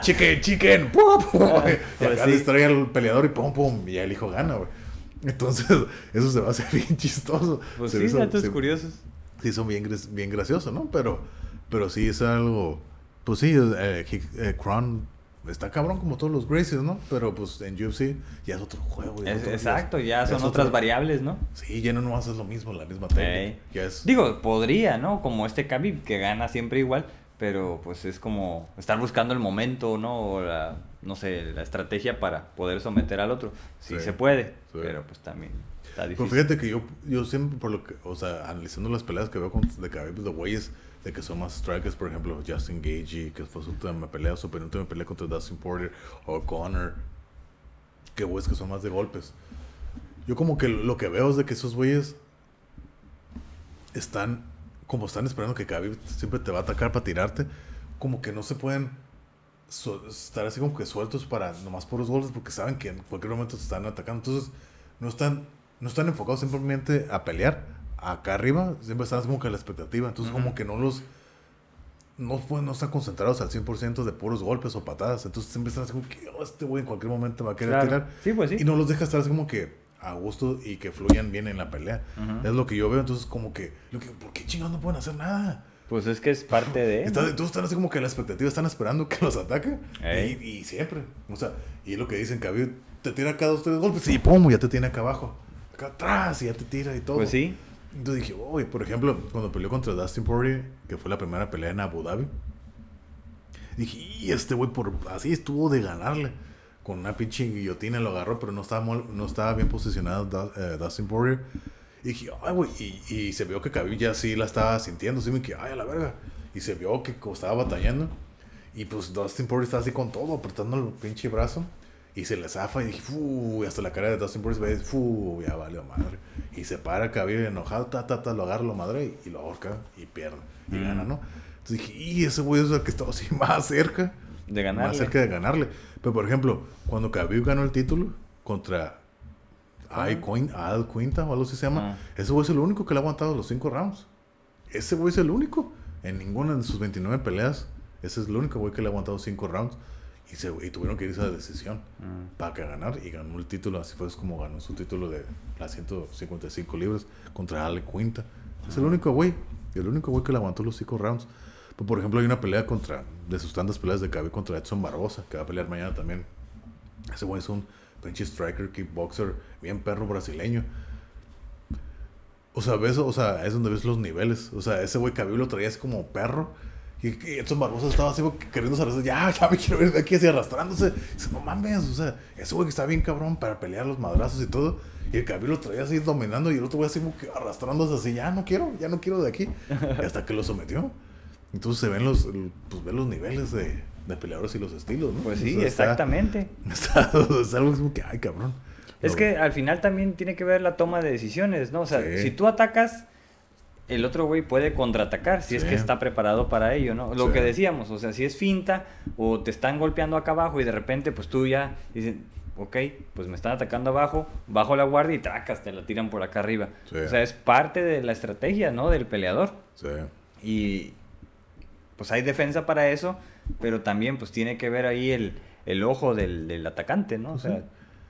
chicken, chicken. y Pues acá sí. distrae al peleador y pum, pum, y ya el hijo gana, güey. Entonces, eso se va a hacer bien chistoso. Pues Se sí, hizo- datos se- curiosos. sí son bien, bien graciosos, ¿no? Pero, pero sí es algo, pues sí, eh, eh, Kron está cabrón como todos los Gracies, ¿no? Pero pues en UFC ya es otro juego. ya Es- otro- exacto, ya son otro- otras variables, ¿no? Sí, ya no nomás es lo mismo, la misma técnica. Ya es, Digo, podría, ¿no? Como este Khabib que gana siempre igual, pero pues es como estar buscando el momento, ¿no? O la, no sé, la estrategia para poder someter al otro. Sí, Sí, se puede, sí. pero pues también está Pero difícil. fíjate que yo, yo siempre, por lo que, o sea, analizando las peleas que veo con, de Khabib, de güeyes, de que son más strikers, por ejemplo, Justin Gagey, que fue su última pelea, su penúltima pelea contra Dustin Porter, o Connor, que güeyes que son más de golpes. Yo como que lo que veo es de que esos güeyes están, como están esperando que Khabib siempre te va a atacar para tirarte, como que no se pueden estar así como que sueltos para nomás por los golpes porque saben que en cualquier momento te están atacando. Entonces, no están, no están enfocados simplemente a pelear acá arriba, siempre están como que a la expectativa. Entonces, Ujú. como que no los. No, no están concentrados al 100% de puros golpes o patadas. Entonces, siempre están así como que "Oh, este güey en cualquier momento va a querer Claro. tirar. Sí, pues sí. Y no los deja estar así como que a gusto y que fluyan bien en la pelea. Ujú. Es lo que yo veo. Entonces, como que, lo que ¿por qué chingados no pueden hacer nada? Pues es que es parte de... Está- todos están así como que la expectativa, están esperando que los ataque. Y, y siempre. O sea, y es lo que dicen, que te tira acá dos, tres golpes y pum, ya te tiene acá abajo. Acá atrás y ya te tira y todo. Pues sí. Entonces dije, uy, por ejemplo, cuando peleó contra Dustin Poirier, que fue la primera pelea en Abu Dhabi, dije, y este güey por así estuvo de ganarle. Con una pinche guillotina lo agarró, pero no estaba, no estaba bien posicionado eh, Dustin Poirier. Y dije, ay, güey, y, y se vio que Khabib ya sí la estaba sintiendo, así me que, ay, a la verga. Y se vio que estaba batallando. Y pues Dustin Poirier estaba así con todo, apretando el pinche brazo. Y se le zafa y dije, fu, hasta la cara de Dustin Poirier se ve, fu, ya valió madre. Y se para Khabib enojado, ta, ta, ta, lo agarra, lo madre y, y lo ahorca y pierde. Y Mm. gana, ¿no? Entonces dije, y ese güey es el que estaba así más cerca. De ganarle. Más cerca de ganarle. Pero por ejemplo, cuando Khabib ganó el título contra Al, Quin- Al Quinta o algo así se llama, Ah. ese güey es el único que le ha aguantado los cinco rounds. Ese güey es el único. En ninguna de sus 29 peleas, ese es el único güey que le ha aguantado cinco rounds. Y, se, y tuvieron que irse a decisión Mm. para que ganar. Y ganó el título, así fue como ganó su título de las 155 libras contra Ale Quinta. Es el único güey. El único güey que le aguantó los cinco rounds. Pero, por ejemplo, hay una pelea contra, de sus tantas peleas de Khabib contra Edson Barbosa, que va a pelear mañana también. Ese güey es un pinche striker, kickboxer, bien perro brasileño. O sea, ves, o sea, es donde ves los niveles. O sea, ese güey Khabib lo traía así como perro. Y, y Edson Barbosa estaba así queriendo arrastrar. Ya, ya me quiero ver de aquí así arrastrándose. Dice, no mames, o sea, ese güey que está bien cabrón para pelear los madrazos y todo. Y el Khabib lo traía así dominando y el otro güey así como que arrastrándose así. Ya no quiero, ya no quiero de aquí. Y hasta que lo sometió. Entonces se ven los, pues, ven los niveles de, de peleadores y los estilos, ¿no? Pues O sí, está- exactamente. Es algo como que, ay, cabrón. Es que al final también tiene que ver la toma de decisiones, ¿no? O sea, Sí. si tú atacas, el otro güey puede contraatacar si es que está preparado para ello, ¿no? Lo Sí. que decíamos, o sea, si es finta o te están golpeando acá abajo y de repente pues tú ya dices, ok, pues me están atacando abajo, bajo la guardia y tracas, te la tiran por acá arriba. O sea, es parte de la estrategia, ¿no? Del peleador. Sí. Y pues hay defensa para eso, pero también pues tiene que ver ahí el, el ojo del, del atacante, ¿no? O sea, Sí.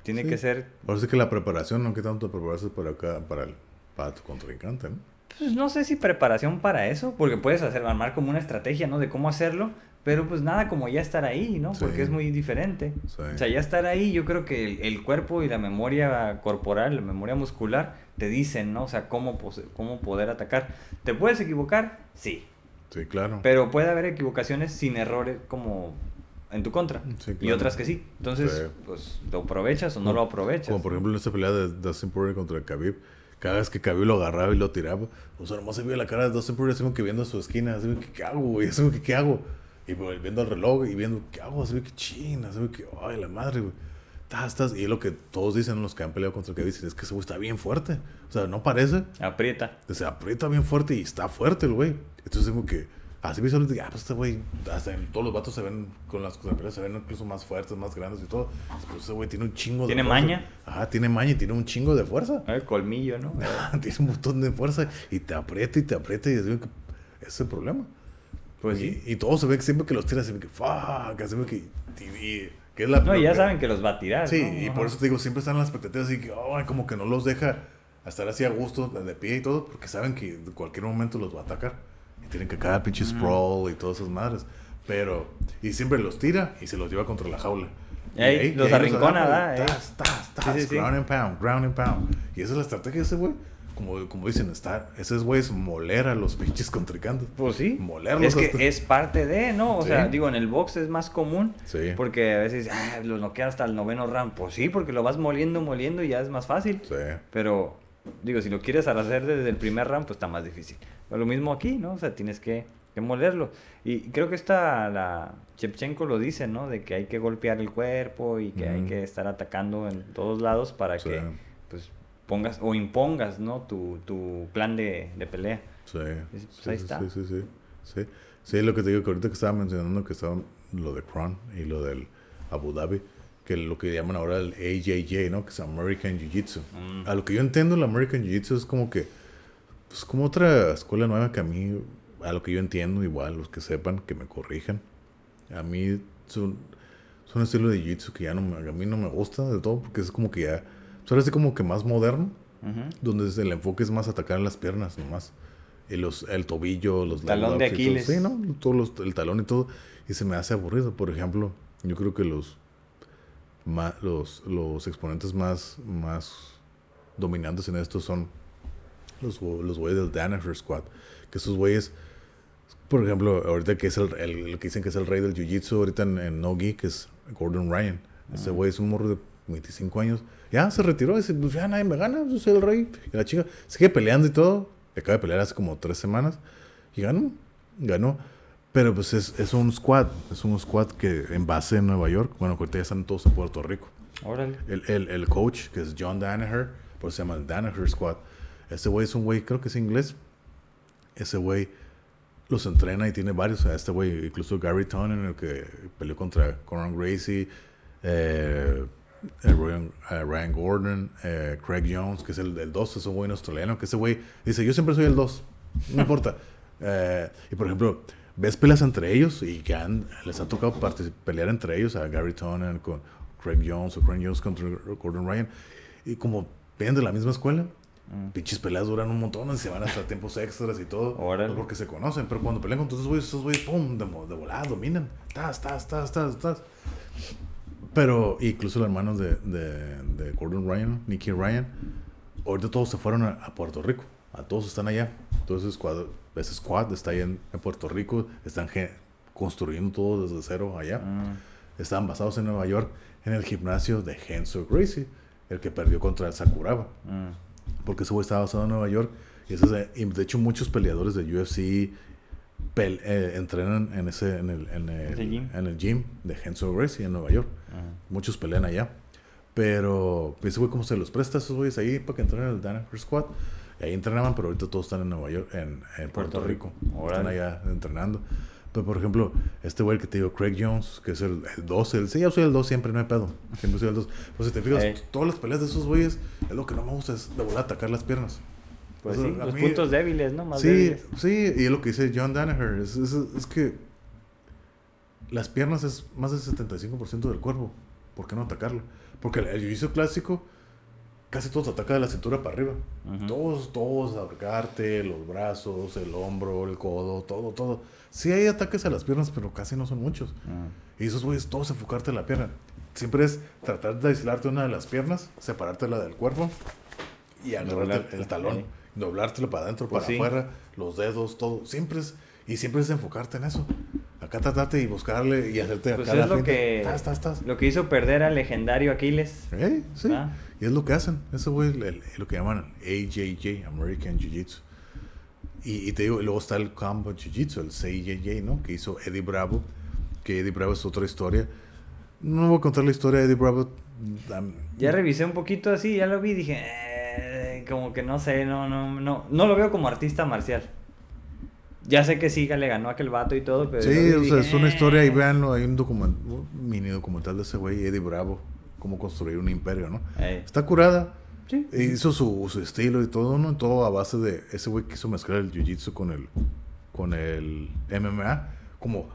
tiene Sí. que ser Ahora sí que la preparación, no que tanto prepararse para acá, para, el, para tu contrincante, ¿no? Pues no sé si preparación para eso, porque puedes hacer, armar como una estrategia, ¿no? De cómo hacerlo, Pero pues nada como ya estar ahí, ¿no? Sí. Porque es muy diferente. Sí. O sea, ya estar ahí, yo creo que el, el cuerpo y la memoria corporal, la memoria muscular, te dicen, ¿no? O sea, cómo, pose- cómo poder atacar. ¿Te puedes equivocar? Sí. Sí, claro. Pero puede haber equivocaciones sin errores como en tu contra. Sí, Y otras que sí. Entonces, Sí. pues, ¿lo aprovechas o no lo aprovechas? Como por ejemplo en esta pelea de Dustin Poirier contra Khabib. Cada vez que Khabib lo agarraba y lo tiraba, o sea, nomás se veía la cara de Dustin Poirier así como que viendo a su esquina, así como que, ¿qué hago, güey? Así como que, ¿qué hago? Y pues, viendo el reloj y viendo, ¿qué hago? Así como que, china, así como que, ay, la madre, güey. Y es lo que todos dicen los que han peleado contra Khabib, dicen, es que ese güey está bien fuerte. O sea, no parece, Aprieta. se aprieta bien fuerte y está fuerte el güey. Entonces como que así visualmente, ah, pues este güey, hasta en todos los vatos se ven con las peleas se ven incluso más fuertes, más grandes y todo. Pues ese güey tiene un chingo ¿Tiene de fuerza. maña? Ajá, tiene maña y tiene un chingo de fuerza. El colmillo, ¿no? tiene un montón de fuerza y te aprieta y te aprieta y es ese es el problema. Pues y, sí. y todo se ve que siempre que los tiras se ve que fuck, así como que y, que es la No, ya saben que los va a tirar. Sí, ¿no? y Ajá. por eso te digo, siempre están las expectativas así que, ay, como que no los deja estar así a gusto, de pie y todo, porque saben que en cualquier momento los va a atacar. Y tienen que caer pinche sprawl y todas esas madres. Pero, y siempre los tira y se los lleva contra la jaula. Y ahí los arrincona. Tas, tas, tas, Sí, sí, sí. ground and pound, ground and pound. Y esa es la estrategia de ese güey. Como, como dicen, está, ese güey es moler a los pinches contrincantes. Pues sí. Molerlos Es que hasta- es parte de, ¿no? O Sí. sea, digo, en el box es más común. Sí. Porque a veces, ah, los noquea hasta el noveno round. Pues sí, porque lo vas moliendo, moliendo y ya es más fácil. Sí. Pero, digo, si lo quieres hacer desde el primer round, pues está más difícil. Lo mismo aquí, ¿no? O sea, tienes que, que molerlo. Y creo que esta, la Chepchenko lo dice, ¿no? De que hay que golpear el cuerpo y que hay que estar atacando en todos lados para Sí. que, pues, pongas o impongas, ¿no? Tu, tu plan de, de pelea. Sí. Pues sí, ahí está. Sí, sí, sí. Sí, Sí, lo que te digo, que ahorita que estaba mencionando que estaba lo de Kron y lo del Abu Dhabi, que lo que llaman ahora el AJJ, ¿no? Que es American Jiu Jitsu. Mm. A lo que yo entiendo, el American Jiu Jitsu es como que, pues como otra escuela nueva que a mí, a lo que yo entiendo, igual, los que sepan, que me corrijan. A mí es un, es un estilo de Jiu Jitsu que ya no me, a mí no me gusta de todo, porque es como que ya, pues ahora sí como que más moderno donde el enfoque es más atacar las piernas nomás. Y los, el tobillo, los Talón de. Aquiles. Sí, ¿no? Todos los- el talón y todo. Y se me hace aburrido. Por ejemplo, yo creo que los, ma- los, los exponentes más, más dominantes en esto son los, los güeyes del Danaher Squad. Que esos güeyes, por ejemplo, ahorita que es el, el, el que dicen que es el rey del jiu-jitsu, ahorita en, en No Gi, que es Gordon Ryan. Ese güey es un morro de 25 años. Ya se retiró dice, pues ya nadie me gana, yo soy el rey. Y la chica sigue peleando y todo. Acaba de pelear hace como tres semanas. Y ganó, ganó. Pero pues es, es un squad, es un squad que en base en Nueva York, bueno, ahorita ya están todos en Puerto Rico. Órale. El, el, el coach, que es John Danaher, por eso se llama el Danaher Squad. Ese güey es un güey, creo que es inglés. Ese güey los entrena y tiene varios. O sea, este güey, incluso Gary Tonnen, el que peleó contra Conor Gracie, eh, eh, Ryan, eh, Ryan Gordon, eh, Craig Jones, que es el, el 2, es un güey australiano, que ese güey dice, yo siempre soy el 2, no importa. Y por ejemplo, ves peleas entre ellos y que han- les ha tocado pelear entre ellos, a Gary Tonnen con Craig Jones o Craig Jones contra Gordon Ryan, y como vienen de la misma escuela, Mm. pinches peleas duran un montón y se van hasta tiempos extras y todo. Órale. Porque se conocen, pero cuando pelean con todos esos güeyes, esos güeyes, pum, de, de volada, dominan. Tas, tas, tas, tas, tas. Pero incluso los hermanos de, de, de Gordon Ryan, Nicky Ryan, ahorita todos se fueron a, a Puerto Rico. A todos están allá. Entonces, squad, ese squad está ahí en, en Puerto Rico. Están construyendo todo desde cero allá. Mm. Estaban basados en Nueva York, en el gimnasio de Henzo Gracie, el que perdió contra el Sakuraba Mm. Porque ese güey estaba basado en Nueva York. Y, ese es de, y de hecho, muchos peleadores de UFC pel- eh, entrenan en, ese, en, el, en, el, gym. en el gym de Henzo Gracie en Nueva York. Muchos pelean allá. Pero pues, ese güey, ¿cómo se los presta a esos güeyes ahí para que entrenen en el Danaher Squad? Y ahí entrenaban, pero ahorita todos están en Nueva York, en, en Puerto, Puerto Rico. Rico. Están allá entrenando. Pero, por ejemplo, este güey que te digo, Craig Jones, que es el, el 2, el, sí, yo soy el 2, siempre no hay pedo. Siempre soy el 2. Pues si te fijas, todas las peleas de esos güeyes, es lo que no me gusta, es de volar a atacar las piernas. Pues Eso, sí, los mí- puntos débiles, ¿no? Más sí, débiles. sí, y es lo que dice John Danaher, es, es, es que las piernas es más del 75% del cuerpo. ¿Por qué no atacarlo? Porque el, jiu-jitsu clásico casi todo te ataca de la cintura para arriba. Todos, todos, ahorcarte, los brazos, el hombro, el codo, todo, todo. Sí hay ataques a las piernas, pero casi no son muchos. Ah. Y esos güeyes, todos enfocarte en la pierna. Siempre es tratar de aislarte una de las piernas, separártela del cuerpo y agarrarte Doblarte, el talón. Doblártelo para adentro, Pues para sí. afuera, los dedos, todo. Siempre es, y siempre es enfocarte en eso. Acá tratarte y buscarle y hacerte Pues acá es lo que, tas. lo que hizo perder al legendario Aquiles. Eh, sí. Ah. Y es lo que hacen. Ese güey, el- lo que llaman AJJ, American Jiu-Jitsu. Y, y te digo, y luego está el Combo Jiu-Jitsu, el CJJ, ¿no? Que hizo Eddie Bravo. Que Eddie Bravo es otra historia. No voy a contar la historia de Eddie Bravo. am- Ya revisé un poquito así, ya lo vi, dije, eh, como que no sé, no, no, no, no lo veo como artista marcial. Ya sé que sí, le ganó a aquel vato y todo, pero... Sí, o sea, es una historia y "Eh". véanlo. Hay un, document, un mini documental de ese güey, Eddie Bravo. Cómo construir un imperio, ¿no? Ey. Está curada. Sí. E Hizo su, su estilo y todo, ¿no? Todo a base de ese güey quiso mezclar el jiu-jitsu con el, con el MMA. Como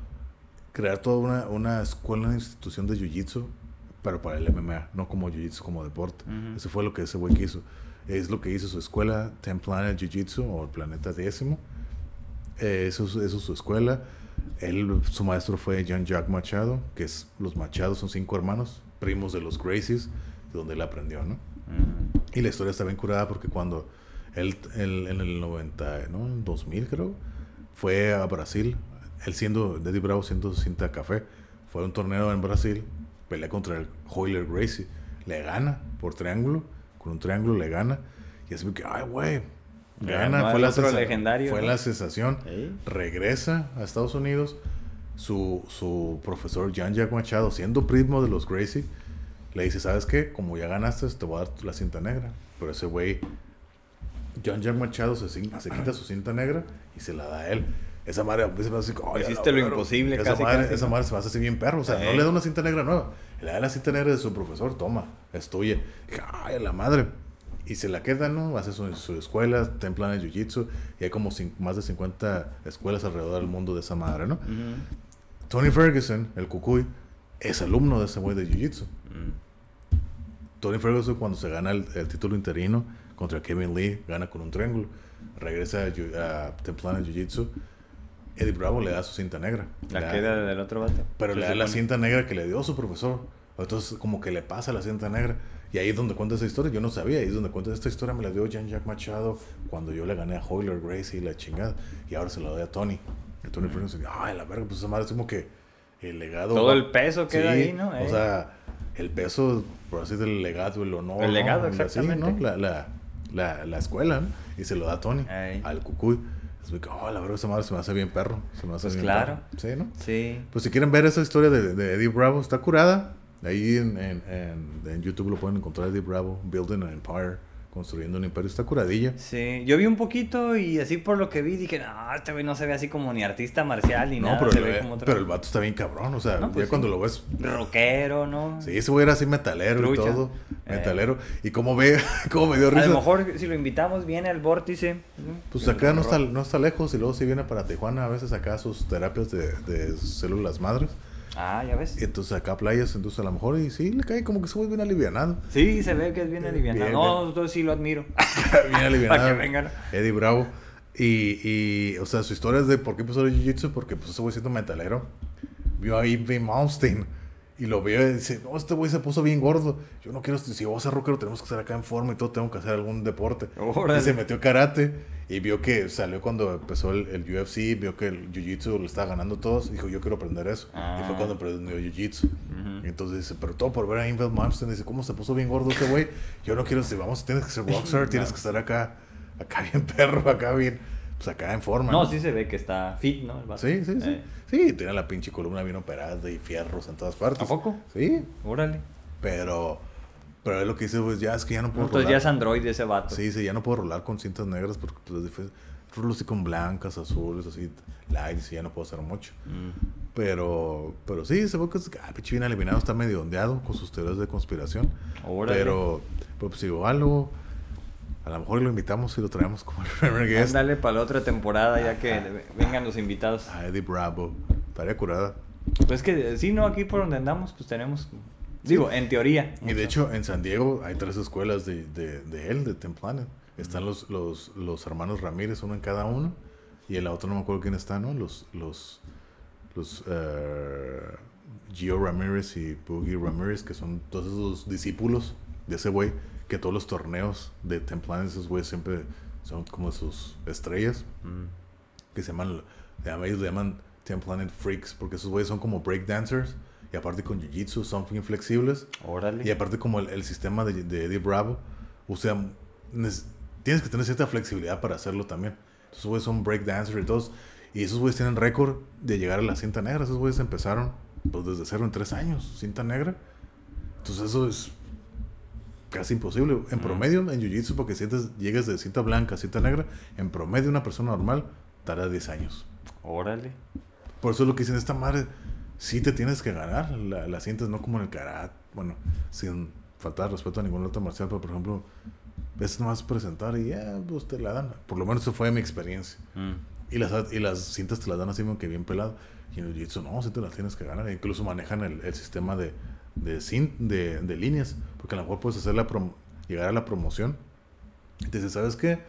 crear toda una, una escuela, una institución de jiu-jitsu, pero para el MMA, no como jiu-jitsu como deporte. Ujú. Eso fue lo que ese güey quiso. Es lo que hizo su escuela, Ten Planet Jiu-Jitsu o el Planeta Décimo. Eh, eso, es- eso es su escuela. Él, su maestro fue Jean-Jacques Machado, que es, los Machados son cinco hermanos, primos de los Gracies, de donde él aprendió, ¿no? Mm. Y la historia está bien curada porque cuando él, él en el 90, ¿no? En 2000 creo, fue a Brasil, él siendo, Eddie Bravo siendo cinta café, fue a un torneo en Brasil, pelea contra el Hoyler Gracie, le gana por triángulo, con un triángulo le gana, y así que, ay, güey, gana, fue, la, legendario, fue ¿no? la sensación, Ey. regresa a Estados Unidos, su, su profesor Jean-Jacques Machado, siendo primo de los Gracie, le dice, ¿sabes qué? Como ya ganaste, te voy a dar la cinta negra. Pero ese güey, Jean-Jacques Machado, se, se quita su cinta negra y se la da a él. Esa madre veces me hace así, "Ay, a la Hiciste lo verga". imposible, esa casi, madre, casi, Esa madre se me hace así bien perro. O sea, no le da una cinta negra nueva. Le da la cinta negra de su profesor, toma, es tuya. Ay, la madre. Y se la queda, ¿no? Hace su, su escuela, ten planes de jiu-jitsu. Y hay como más de 50 escuelas alrededor del mundo de esa madre, ¿no? Tony Ferguson, el cucuy, es alumno de ese güey de jiu-jitsu. Mm. Tony Ferguson cuando se gana el, el título interino contra Kevin Lee, gana con un triángulo. Regresa a, Jiu- a Templana Jiu-Jitsu. Eddie Bravo le da su cinta negra. La da- queda del otro vato. Pero le da la cinta negra que le dio su profesor. Entonces como que le pasa la cinta negra. Y ahí es donde cuenta esa historia. Yo no sabía. Ahí es donde cuenta esta historia. Me la dio Jean-Jacques Machado cuando yo le gané a Hoyler Gracie y la chingada. Y ahora se la doy a Tony. Y Tony Ferguson, ay, la verga, pues esa madre es como que el legado. Todo va- el peso queda Sí, ahí, ¿no? O Eh. sea, el peso, por así decirlo, el legado, el honor. El legado, ¿no? Exactamente. ¿no? La, la, la, la escuela, ¿no? Y se lo da a Tony, Ey. al cucuy. Es que, oh, la verdad, esa madre se me hace bien perro. Se me hace Pues bien claro. perro. Sí, ¿no? Sí. Pues si quieren ver esa historia de, de Eddie Bravo, está curada. Ahí en, en, en, en YouTube lo pueden encontrar Eddie Bravo, Building an Empire, construyendo un imperio. Está curadilla. Sí, yo vi un poquito y así por lo que vi dije, no, este güey no se ve así como ni artista marcial ni No, nada, pero, se el- ve como otro pero el vato está bien cabrón. O sea, No, pues ya cuando lo ves, rockero, ¿no? Sí, ese güey era así metalero Trucha. y todo. Eh. Metalero. Y como ve, como me dio A risa. lo mejor si lo invitamos viene al vórtice. Pues acá no está, no está lejos y luego si viene para Tijuana a veces acá sus terapias de, de células madres. Ah, ya ves. Entonces acá playas, entonces a lo mejor y sí le cae como que se vuelve bien alivianado. Sí, se ve que es bien aliviado. Bien, no, entonces sí lo admiro. bien alivianado. Para que vengan. Eddie Bravo. Y, y, o sea, su historia es de por qué empezó el jiu-jitsu, porque pues ese güey siendo metalero, vio a Yves Malmsteen y lo vio y dice, no, este güey se puso bien gordo. Yo no quiero, si vamos a ser rockero tenemos que estar acá en forma y todo, tengo que hacer algún deporte. Órale. Y se metió karate y vio que salió cuando empezó el, el UFC, vio que el jiu-jitsu lo estaba ganando todos, dijo, yo quiero aprender eso. Y fue Ah. cuando aprendió jiu-jitsu. Y entonces dice, pero todo por ver a Invel Malmsteen, dice, ¿cómo se puso bien gordo este güey? Yo no quiero, si vamos, tienes que ser boxer, tienes que estar acá, acá bien perro, acá bien, pues acá en forma. No, sí se ve que está fit, ¿no? El vato. Sí, sí, sí. Eh, Sí, tiene la pinche columna bien operada y fierros en todas partes. ¿A poco? Sí, Órale. pero, pero es lo que dice, pues ya es que ya no puedo Entonces rolar. ya es android ese vato. Sí, sí, ya no puedo rolar con cintas negras porque pues es difícil. Rolo así con blancas, azules, así, lights, y ya no puedo hacer mucho. Mm. Pero, pero sí, se ve que ah, pinche bien eliminado, está medio ondeado con sus teorías de conspiración. Órale. Pero, pero pues digo, algo, a lo mejor lo invitamos y lo traemos como el primer guest. Dale para la otra temporada ya que vengan los invitados. A Eddie Bravo, tarea curada. Pues que sí, no, aquí por donde andamos, pues tenemos Digo, en teoría. Y de hecho, en San Diego hay tres escuelas de, de, de él, de Templanet. Están los, los, los hermanos Ramírez, uno en cada uno. Y el otro no me acuerdo quién está, ¿no? Los, los, los eh, Gio Ramírez y Boogie Ramírez, que son todos esos discípulos de ese güey, que todos los torneos de Templanet, esos güeyes siempre son como sus estrellas, Mm. que se llaman, ellos le llaman Templanet Freaks, porque esos güeyes son como breakdancers, y aparte con Jiu-Jitsu son bien flexibles. Órale. Y aparte como el, el sistema de, de Eddie Bravo, o sea, nes- tienes que tener cierta flexibilidad para hacerlo también. Esos güeyes son breakdancers y todos. Y esos güeyes tienen récord de llegar a la cinta negra. Esos güeyes empezaron pues, desde cero en tres años, cinta negra. Entonces eso es casi imposible. En promedio, en Jiu-Jitsu, porque si antes llegas de cinta blanca a cinta negra, en promedio una persona normal tarda 10 años. Órale. Por eso es lo que dicen, esta madre, sí te tienes que ganar. La, la sientes no como en el karate. Bueno, sin faltar respeto a ningún otro marcial, pero por ejemplo, es nomás presentar y ya, pues te la dan. Por lo menos eso fue mi experiencia. Mm. Y las, y las cintas te las dan así como que bien pelado. Y en el jiu-jitsu no, sí te las tienes que ganar. E incluso manejan el, el sistema de, de, de, de líneas. Porque a lo mejor puedes hacer la prom- llegar a la promoción. Y te dicen, ¿sabes qué?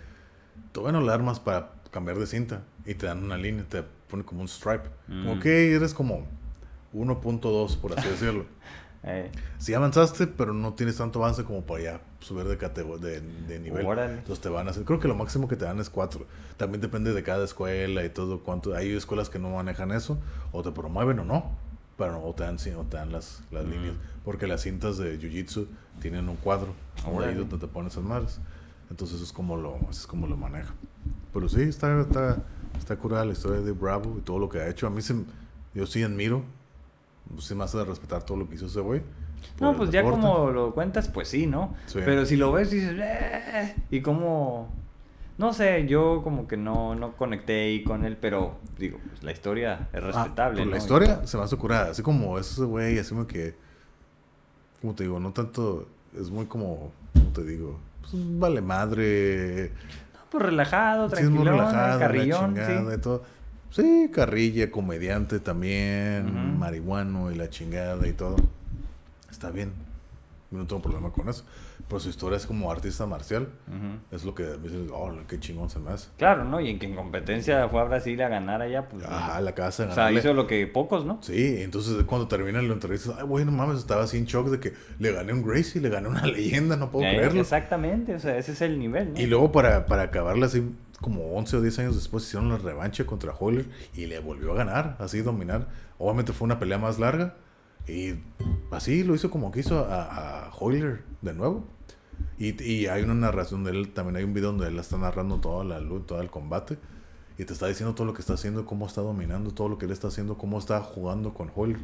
Todavía no la armas para cambiar de cinta. Y te dan una línea, te ponen como un stripe. Como Mm. que eres como 1.2, por así decirlo. Sí avanzaste, pero no tienes tanto avance como para ya subir de de, de nivel. Órale. Entonces te van a hacer, creo que lo máximo que te dan es 4. También depende de cada escuela y todo cuánto. Hay escuelas que no manejan eso, o te promueven o no, pero o te dan, sí, o te dan las, las Mm. líneas. Porque las cintas de Jiu-Jitsu tienen un cuadro, ahí Órale. donde te pones esas madres. Entonces eso es como lo, así es como lo maneja. Pero sí, está, está, está curada la historia de Bravo y todo lo que ha hecho. A mí se, yo sí admiro, sí me hace de respetar todo lo que hizo ese güey. No, pues ya deporte. como lo cuentas, pues sí, ¿no? Sí. Pero si lo ves, dices, "Eh", y como, no sé, yo como que no, no conecté ahí con él, pero digo, pues, la historia es Ah, respetable. ¿no? La historia se me hace curada, así como ese güey, así como que, como te digo, no tanto, es muy como, ¿cómo te digo? Pues vale madre, Pues relajado, sí, es muy tranquilón, relajado, la carrillón, chingada sí. y todo. Sí, carrilla, comediante también, Ujú. marihuano y la chingada y todo. Está bien, no tengo problema con eso. Pero su historia es como artista marcial, es lo que dices, oh, qué chingón se me hace. Claro, ¿no? Y en que en competencia fue a Brasil a ganar allá, pues... Ajá, la casa. o sea, hizo lo que pocos, ¿no? Sí, entonces cuando termina la entrevista, ay, güey, no mames, estaba así en shock de que le gané un Gracie, le gané una leyenda, no puedo creerlo. Exactamente, o sea, ese es el nivel, ¿no? Y luego para, para acabarla así, como 11 o 10 años después, hicieron la revancha contra Hoyler y le volvió a ganar, así dominar. Obviamente fue una pelea más larga y así lo hizo como quiso a, a Hoyler de nuevo. Y, y hay una narración de él, también hay un video donde él está narrando toda la lucha, todo el combate. Y te está diciendo todo lo que está haciendo, cómo está dominando, todo lo que él está haciendo, cómo está jugando con Hoyler.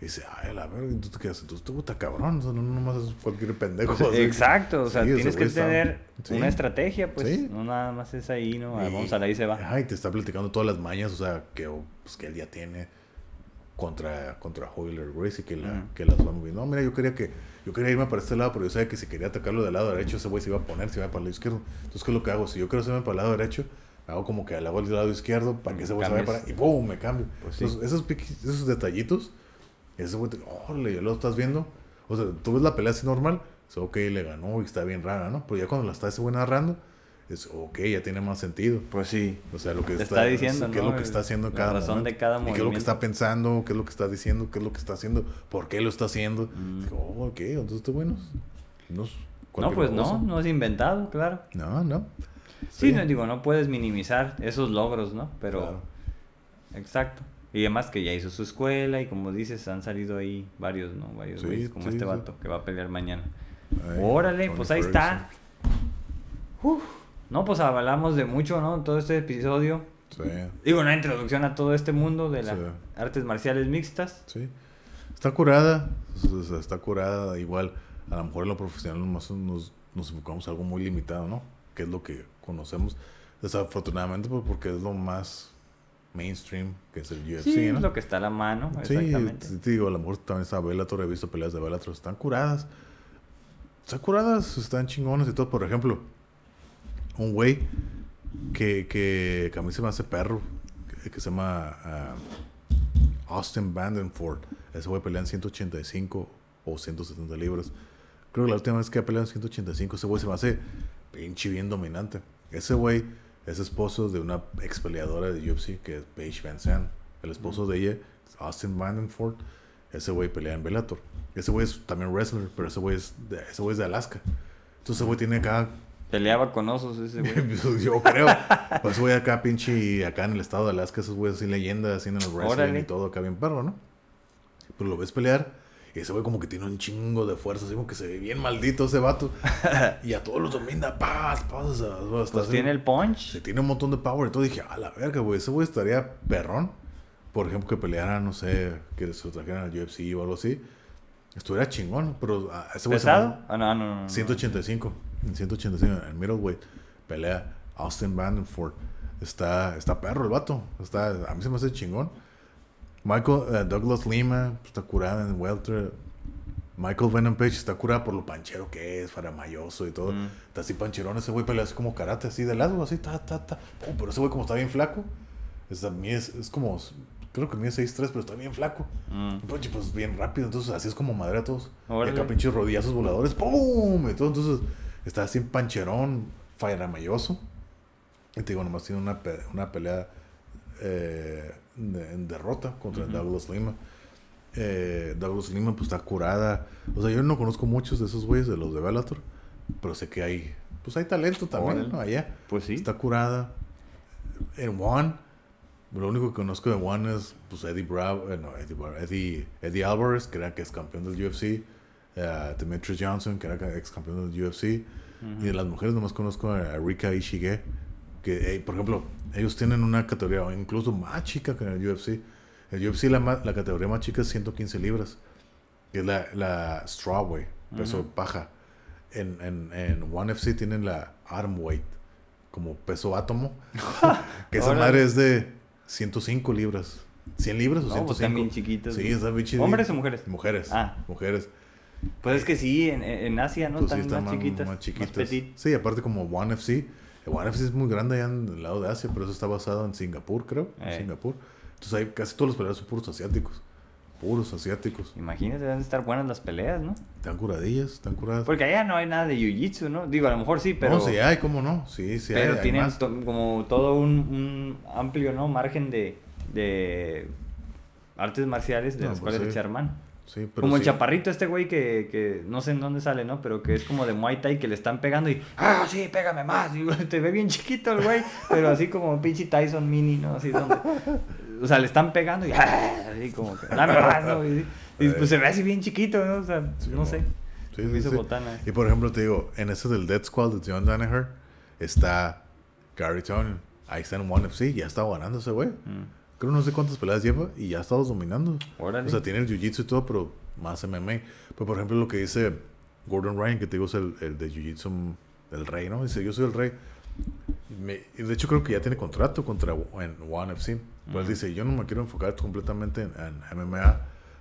Y dice, ay, la verga, ¿y tú te quedas, tú puta cabrón, o sea, no nomás es cualquier pendejo. Exacto, o sea, Sí, tienes que está- tener sí. una estrategia, pues Sí. no nada más es ahí, ¿no? Y- Vamos a la y se va. Ajá, y te está platicando todas las mañas, o sea, que, pues, que él ya tiene contra, contra Hoyler Gracie, que, la, que las va moviendo. No, mira, yo quería que yo quería irme para este lado, pero yo sabía que si quería atacarlo del lado derecho, ese güey se iba a poner, se iba para el lado izquierdo. Entonces, ¿qué es lo que hago? Si yo quiero hacerme para el lado derecho, me hago como que al lado del lado izquierdo para que ese güey se vaya para y ¡pum! me cambio. Pues sí. Entonces, esos, piqui- esos detallitos, ese güey, te- órale, ya lo estás viendo. O sea, tú ves la pelea así normal, es ok, le ganó y está bien rara, ¿no? Pero ya cuando la está ese güey narrando, es ok, ya tiene más sentido. Pues sí. O sea, lo que Te está diciendo, qué es ¿no? lo que está haciendo en La cada razón momento. de cada Y qué es lo que movimiento. está pensando, qué es lo que está diciendo, qué es lo que está haciendo, por qué lo está haciendo. Mm. Oh, ok, entonces está bueno. No, es No, pues no, cosa. no es inventado, claro. No, no. Sí, no digo, no puedes minimizar esos logros, ¿no? Pero, Claro. exacto. Y además que ya hizo su escuela y como dices, han salido ahí varios, ¿no? Varios Sí, güeyes como sí, este sí. vato que va a pelear mañana. Ay, Órale, pues ahí Ferguson. está. Uf. No, pues hablamos de mucho, ¿no? Todo este episodio. Sí, Digo, una introducción a todo este mundo de las Sí. artes marciales mixtas. sí. Está curada, está curada. Igual, a lo mejor en lo profesional nomás nos, nos enfocamos a algo muy limitado, ¿no? Que es lo que conocemos. Desafortunadamente, pues porque es lo más mainstream, que es el UFC, Sí, ¿no? es lo que está a la mano, Sí, exactamente. te digo, a lo mejor también está Bellator, he visto peleas de Bellator, están curadas. Están curadas, están chingones y todo. Por ejemplo, un güey que, que, que a mí se me hace perro, que, que se llama ah, Austin Vandenford. Ese güey pelea en 185 o 170 libras. Creo que la última vez que ha peleado en 185, ese güey se me hace pinche bien dominante. Ese güey es esposo de una ex peleadora de UFC que es Paige Van Zandt. El esposo de ella, Austin Vandenford, ese güey pelea en Bellator. Ese güey es también wrestler, pero ese güey es de, ese güey es de Alaska. Entonces ese güey tiene acá Peleaba con osos ese güey. Yo creo. Pues güey acá, pinche, acá en el estado de Alaska, esos güeyes así leyendas, en el wrestling Órale. y todo, acá bien perro, ¿no? Pero lo ves pelear y ese güey como que tiene un chingo de fuerza, así como que se ve bien maldito ese vato. y a todos los domina, paz, paz, está Pues tiene el punch. se tiene un montón de power y todo. Dije, a la verga, güey, ese güey estaría perrón. Por ejemplo, que peleara, no sé, que se lo trajeran al UFC o algo así. Estuviera chingón, pero a ese güey ¿Pesado? Ah, no, no, no, no. 185. En 185, en middleweight. Pelea Austin Vandenford. Está, está perro el vato. Está, a mí se me hace chingón. Michael eh, Douglas Lima pues, está curada en welter. Michael Venom Page está curada por lo panchero que es, faramayoso y todo. Mm. Está así pancherón. Ese güey pelea así como karate, así de lado, así, ta, ta, ta. Pum, pero ese güey como está bien flaco. Es, a mí es, es como, creo que mide 6'3, pero está bien flaco. Mm. Pues, pues bien rápido, entonces así es como madre a todos. Y Órale. acá pinches rodillazos voladores, ¡pum! Y todo, entonces está así en pancherón, fairamayoso. Y te digo, nomás tiene una, pe- una pelea eh, de- en derrota contra Ujú. Douglas Lima. Eh, Douglas Lima pues está curada. O sea, yo no conozco muchos de esos güeyes, de los de Bellator, pero sé que hay, pues hay talento también. ¿no? Allá. Pues sí. Está curada. En One, lo único que conozco de One es pues, Eddie Bravo, eh, no, Eddie, Eddie, Eddie Alvarez, que era que es campeón del UFC. Eh, Demetrius Johnson, que era ex campeón del UFC. Ujú. Y de las mujeres nomás conozco a, a Rika Ishige, que, eh, por ejemplo, ellos tienen una categoría incluso más chica que en el UFC. El UFC, la, la categoría más chica es 115 libras, que es la, la strawweight, peso Ujú. paja. En, en, en One FC tienen la arm weight, como peso átomo, que esa madre es de 105 libras. ¿100 libras o No, 105? pues están bien chiquitos. Sí, güey. está bien chido. ¿Hombres o mujeres? Mujeres. Ah. Mujeres. Pues es que sí, en, en Asia, ¿no? Pues sí, están más, chiquitas. Más chiquitas. sí, aparte como One FC. One FC es muy grande allá en el lado de Asia, pero eso está basado en Singapur, creo. En Eh. Singapur. Entonces ahí casi todos los peleadores son puros asiáticos. Puros asiáticos. Imagínate, deben de estar buenas las peleas, ¿no? Están curadillas, están curadas. Porque allá no hay nada de jiu-jitsu, ¿no? Digo, a lo mejor sí, pero... no, sí hay, ¿cómo no? Sí, sí hay. pero hay tienen más. to- como todo un, un amplio, ¿no? Margen de, de artes marciales de No, las pues cuales sí. echar mano. Sí, pero Como el chaparrito este güey que, que no sé en dónde sale, ¿no? Pero que es como de Muay Thai que le están pegando y ¡Ah, sí, pégame más! Y te ve bien chiquito el güey, pero así como pinche Tyson mini, ¿no? Así donde... O sea, le están pegando y ¡Ah! Así como que ¡Dame más! ¿no? Y, y, pues se ve así bien chiquito, ¿no? O sea, Sí, no sé. Botana. Y por ejemplo, te digo, en ese del Dead Squad de John Danaher está Gary Tonin. Ahí está en One FC, ya está ganando ese güey. Mm. Creo no sé cuántas peleas lleva y ya ha estado dominando. Órale. O sea, tiene el jiu-jitsu y todo, pero más MMA. Pues, por ejemplo, lo que dice Gordon Ryan, que te digo es el, el de jiu-jitsu del rey, ¿no? Dice, yo soy el rey. Me- de hecho, creo que ya tiene contrato contra en One FC. Pues él Ujú. dice, yo no me quiero enfocar completamente en, en MMA,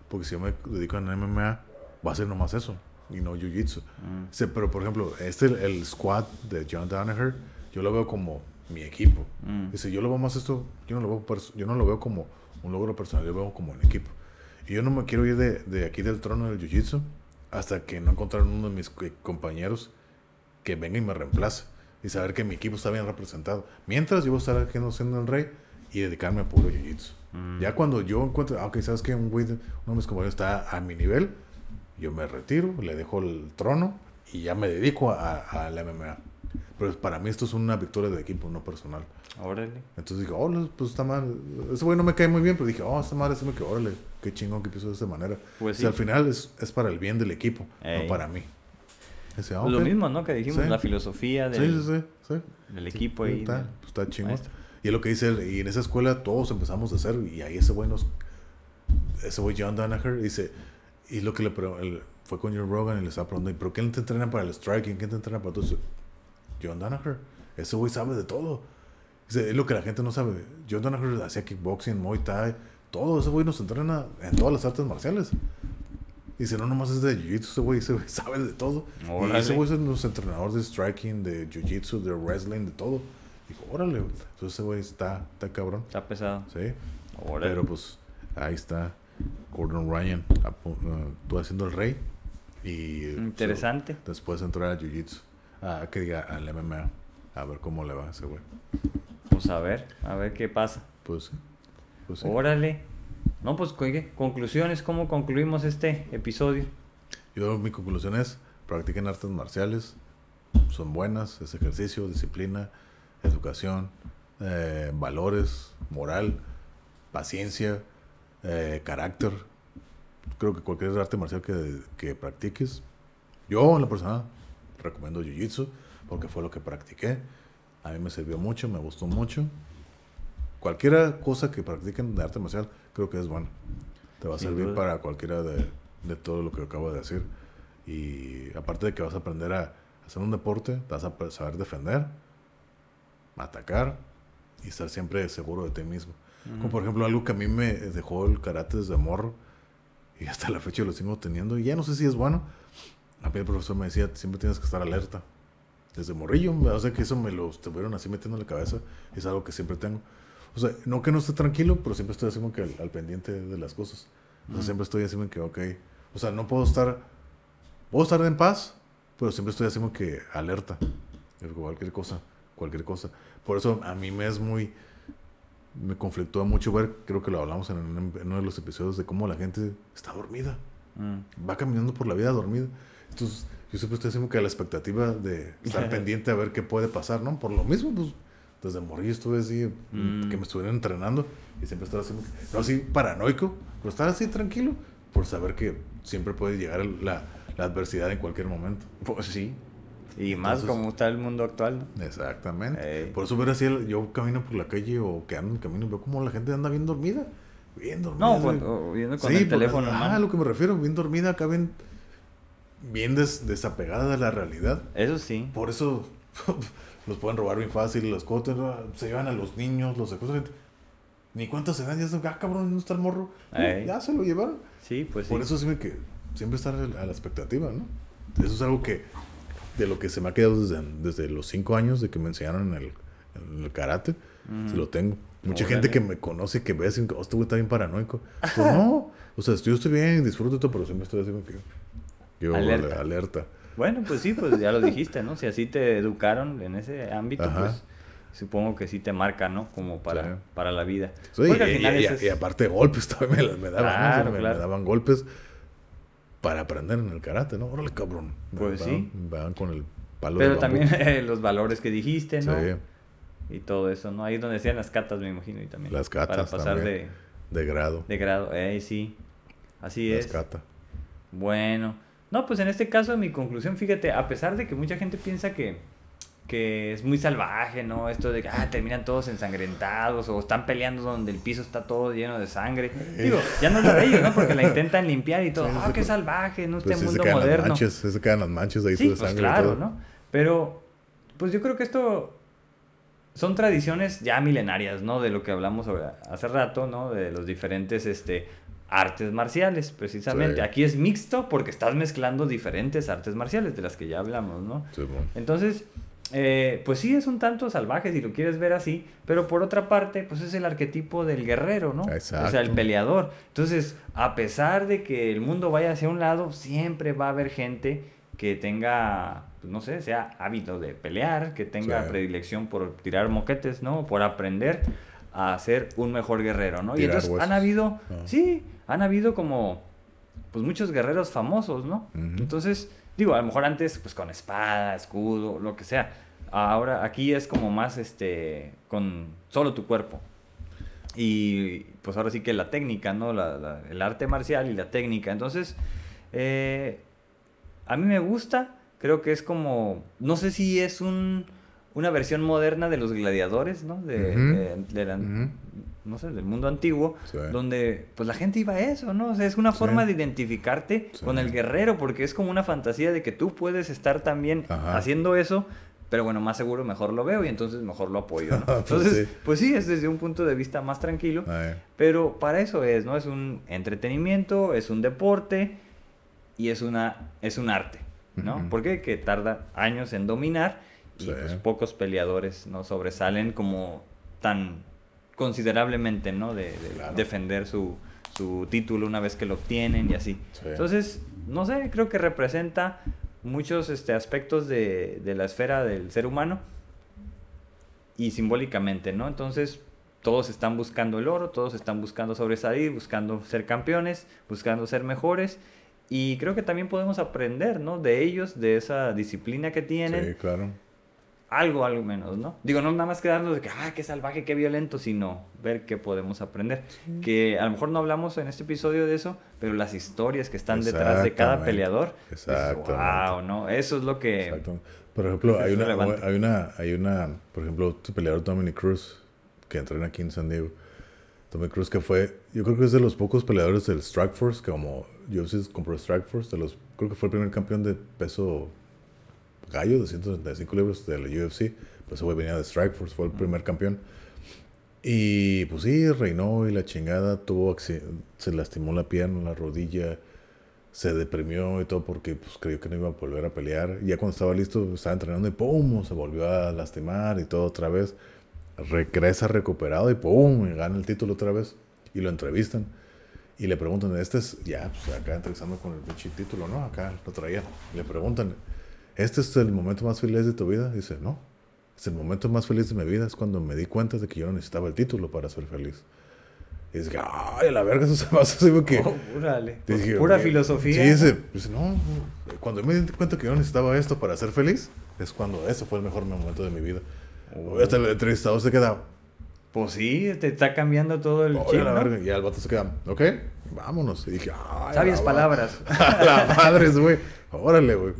porque si yo me dedico en MMA, va a ser nomás eso, y no jiu-jitsu. Mm. Pero por ejemplo, este, el squad de John Danaher, yo lo veo como mi equipo. Mm. Dice, yo lo veo más esto, yo no lo veo, yo no lo veo como un logro personal, yo lo veo como un equipo. Y yo no me quiero ir de, de aquí del trono del jiu-jitsu hasta que no encontrar uno de mis co- compañeros que venga y me reemplace. Y saber que mi equipo está bien representado. Mientras yo voy a estar aquí siendo el rey y dedicarme a puro jiu-jitsu. Mm. Ya cuando yo encuentre, ah, ok, sabes que un güey, uno de mis compañeros está a mi nivel, yo me retiro, le dejo el trono y ya me dedico a, a la MMA. Pero para mí esto es una victoria de equipo, no personal. Órale. Entonces dije, oh, pues está mal. Ese güey no me cae muy bien, pero dije, oh, esta madre se me quedó, órale, qué chingón que empiezo de esta manera. Pues O sea, sí. al final es, es para el bien del equipo, Ey. no para mí. Dice, ah, lo mismo, ¿no? Que dijimos, Sí. la filosofía del, sí, equipo ahí. Está, del pues, está chingón. maestro. Y es lo que dice, él, y en esa escuela todos empezamos a hacer, y ahí ese güey nos, ese güey John Danaher dice, y lo que le fue con Joe Rogan y le estaba preguntando, ¿pero quién te entrena para el striking? ¿Quién te entrena para todo eso? John Danaher, ese güey sabe de todo. Dice, es lo que la gente no sabe. John Danaher hacía kickboxing, Muay Thai, todo, ese güey nos entrena en todas las artes marciales. Dice, no nomás es de Jiu-Jitsu, ese güey, ese güey sabe de todo. Y Órale. ese güey es nuestro entrenador de striking, de Jiu-Jitsu, de wrestling, de todo. Dijo, órale, güey. entonces ese güey está, está cabrón. Está pesado. Sí. Órale. Pero pues ahí está Gordon Ryan, uh, tú haciendo el rey. Y Interesante. so, después entrar al Jiu-Jitsu. Ah, que diga al MMA. A ver cómo le va a ese güey. Pues a ver, a ver qué pasa. Pues. Pues sí. Órale. No, pues ¿qué? conclusiones, ¿cómo concluimos este episodio? Yo mi conclusión es, practiquen artes marciales, son buenas, es ejercicio, disciplina, educación, eh, valores, moral, paciencia, eh, carácter. Creo que cualquier arte marcial que, que practiques, yo en la persona recomiendo Jiu-Jitsu porque fue lo que practiqué. A mí me sirvió mucho, me gustó mucho. Cualquier cosa que practiquen de arte marcial creo que es bueno. Te va a Sin servir duda. para cualquiera de, de todo lo que acabo de decir. Y aparte de que vas a aprender a hacer un deporte, te vas a saber defender, atacar y estar siempre seguro de ti mismo. Como por ejemplo algo que a mí me dejó el karate desde morro y hasta la fecha lo sigo teniendo y ya no sé si es bueno. A mí el profesor me decía, siempre tienes que estar alerta. Desde morrillo, o sea que eso me lo estuvieron así metiendo en la cabeza. Es algo que siempre tengo. O sea, no que no esté tranquilo, pero siempre estoy así como que al, al pendiente de las cosas. O sea, siempre estoy así como que, ok. O sea, no puedo estar, puedo estar en paz, pero siempre estoy así como que alerta. Cualquier cosa, cualquier cosa. Por eso a mí me es muy, me conflictúa mucho ver, creo que lo hablamos en uno de los episodios, de cómo la gente está dormida Mm. va caminando por la vida dormida. Entonces, yo siempre estoy haciendo que la expectativa de estar pendiente a ver qué puede pasar, ¿no? Por lo mismo, pues, desde morir estuve así, Mm. que me estuvieran entrenando y siempre estaba haciendo, no así paranoico, pero estar así tranquilo por saber que siempre puede llegar la, la adversidad en cualquier momento. Pues sí. Y más Entonces- como está el mundo actual, ¿no? Exactamente. Por eso ver así, yo camino por la calle o que ando en camino y veo como la gente anda bien dormida. Bien dormida. No, así. con- o viendo con Sí, el teléfono, Ah, a lo que me refiero, bien dormida, acá bien, bien des- desapegada de la realidad. Eso sí. Por eso los pueden robar bien fácil, los cotes, ¿no? se llevan a los niños, los secuestran. Ni cuántos se dan, ya se, ah, cabrón, ¿dónde está el morro? Ey. ya se lo llevaron. Sí, pues sí. Por eso siempre que siempre estar a la expectativa, ¿no? Eso es algo que de lo que se me ha quedado desde, desde los cinco años de que me enseñaron en el, en el karate, Ujú. se lo tengo. Mucha Órale. gente que me conoce, que ve así, oh, este güey está bien paranoico. Pues no, o sea, yo estoy bien, disfruto todo, pero siempre estoy así como que... Yo, Alerta. alerta. Bueno, pues sí, pues ya lo dijiste, ¿no? Si así te educaron en ese ámbito, Ajá. pues supongo que sí te marca, ¿no? Como para, Sí. para la vida. Sí, al y, final y- ese y- es- y aparte golpes también me, las- me daban, me, daban golpes para aprender en el karate, ¿no? Órale, cabrón. Pues sí. Daban con el palo Pero de también eh, los valores que dijiste, ¿no? Sí, Y todo eso, ¿no? Ahí es donde decían las catas, me imagino, y también. Las catas Para pasar también. de, de grado. de grado. Eh, sí. Así Las es. cata. Bueno, no, pues en este caso mi conclusión, fíjate, a pesar de que mucha gente piensa que, que es muy salvaje, ¿no? Esto de que ah, terminan todos ensangrentados o están peleando donde el piso está todo lleno de sangre. Digo, ya no es de ellos, ¿no? Porque la intentan limpiar y todo. Ah, sí, qué pues- salvaje, no Pues este se mundo quedan las moderno. manchas, sí se quedan las manchas ahí Sí, de pues sangre y claro, todo. ¿no? Pero, pues yo creo que esto son tradiciones ya milenarias, ¿no? De lo que hablamos hace rato, ¿no? De los diferentes este, artes marciales, precisamente. Sí. Aquí es mixto porque estás mezclando diferentes artes marciales de las que ya hablamos, ¿no? Sí, bueno. Entonces, eh, pues sí es un tanto salvaje si lo quieres ver así, pero por otra parte, pues es el arquetipo del guerrero, ¿no? O sea, el Exacto. peleador. Entonces, a pesar de que el mundo vaya hacia un lado, siempre va a haber gente que tenga, pues, no sé, sea hábito de pelear, que tenga Sí. predilección por tirar moquetes, ¿no? Por aprender a ser un mejor guerrero, ¿no? y entonces han habido, Ah. sí, han habido como, pues muchos guerreros famosos, ¿no? Entonces, digo, a lo mejor antes, pues con espada, escudo, lo que sea. Ahora, aquí es como más, este, con solo tu cuerpo. Y pues ahora sí que la técnica, ¿no? La- la- el arte marcial y la técnica. Entonces, eh, a mí me gusta, creo que es como, no sé si es un, una versión moderna de los gladiadores, ¿no? De, Ujú. de- de la- no sé, del mundo antiguo, Sí. donde pues la gente iba a eso, ¿no? O sea, es una Sí. forma de identificarte Sí. con el guerrero, porque es como una fantasía de que tú puedes estar también Ajá. haciendo eso, pero bueno, más seguro mejor lo veo y entonces mejor lo apoyo, ¿no? Pues Entonces, pues sí, es desde un punto de vista más tranquilo, Ay, pero para eso es, ¿no? Es un entretenimiento, es un deporte y es, una, es un arte, ¿no? Porque que tarda años en dominar y pues, pocos peleadores no sobresalen como tan considerablemente, ¿no? De, de Claro. defender su, su título una vez que lo obtienen y así. Sí. Entonces, no sé, creo que representa muchos este, aspectos de, de la esfera del ser humano y simbólicamente, ¿no? Entonces, todos están buscando el oro, todos están buscando sobresalir, buscando ser campeones, buscando ser mejores. Y creo que también podemos aprender, ¿no? De ellos, de esa disciplina que tienen. Sí, claro. Algo, algo menos, ¿no? Digo, no nada más quedarnos de que, ah, qué salvaje, qué violento, sino ver qué podemos aprender. Que a lo mejor no hablamos en este episodio de eso, pero las historias que están detrás de cada peleador. Exactamente. Wow, ¿no? Eso es lo que... Exacto. Por ejemplo, hay una, relevante. hay una, hay una, por ejemplo, tu peleador Dominic Cruz, que entrena aquí en San Diego. Dominic Cruz que fue, yo creo que es de los pocos peleadores del Strikeforce, que como UFC compró Strikeforce, de los, creo que fue el primer campeón de peso gallo de 135 libras de la UFC. Pues ese güey venía de Strikeforce, fue el primer campeón. Y pues sí, reinó y la chingada, tuvo se lastimó la pierna, la rodilla, se deprimió y todo porque pues creyó que no iba a volver a pelear. Y ya cuando estaba listo, estaba entrenando y ¡pum! se volvió a lastimar y todo otra vez. Regresa recuperado y ¡pum! y gana el título otra vez. Y lo entrevistan. Y le preguntan, este es, ya, pues acá entrevistando con el pinche título, ¿no? Acá lo traía. Le preguntan, ¿este es el momento más feliz de tu vida? Dice, no. Es el momento más feliz de mi vida. Es cuando me di cuenta de que yo no necesitaba el título para ser feliz. Y dice, ay, a la verga, eso se hace así porque... Oh. Dije, Pura filosofía. Sí, dice, dice, no, cuando me di cuenta que yo necesitaba esto para ser feliz, es cuando ese fue el mejor momento de mi vida. Oh. Hasta el entrevistado se queda, Pues sí, te está cambiando todo el oye, chip, la ¿no? verga. Y el vato se queda, ok, vámonos. Y dije, ay, Sabias palabras. A la madre, güey. Órale, güey.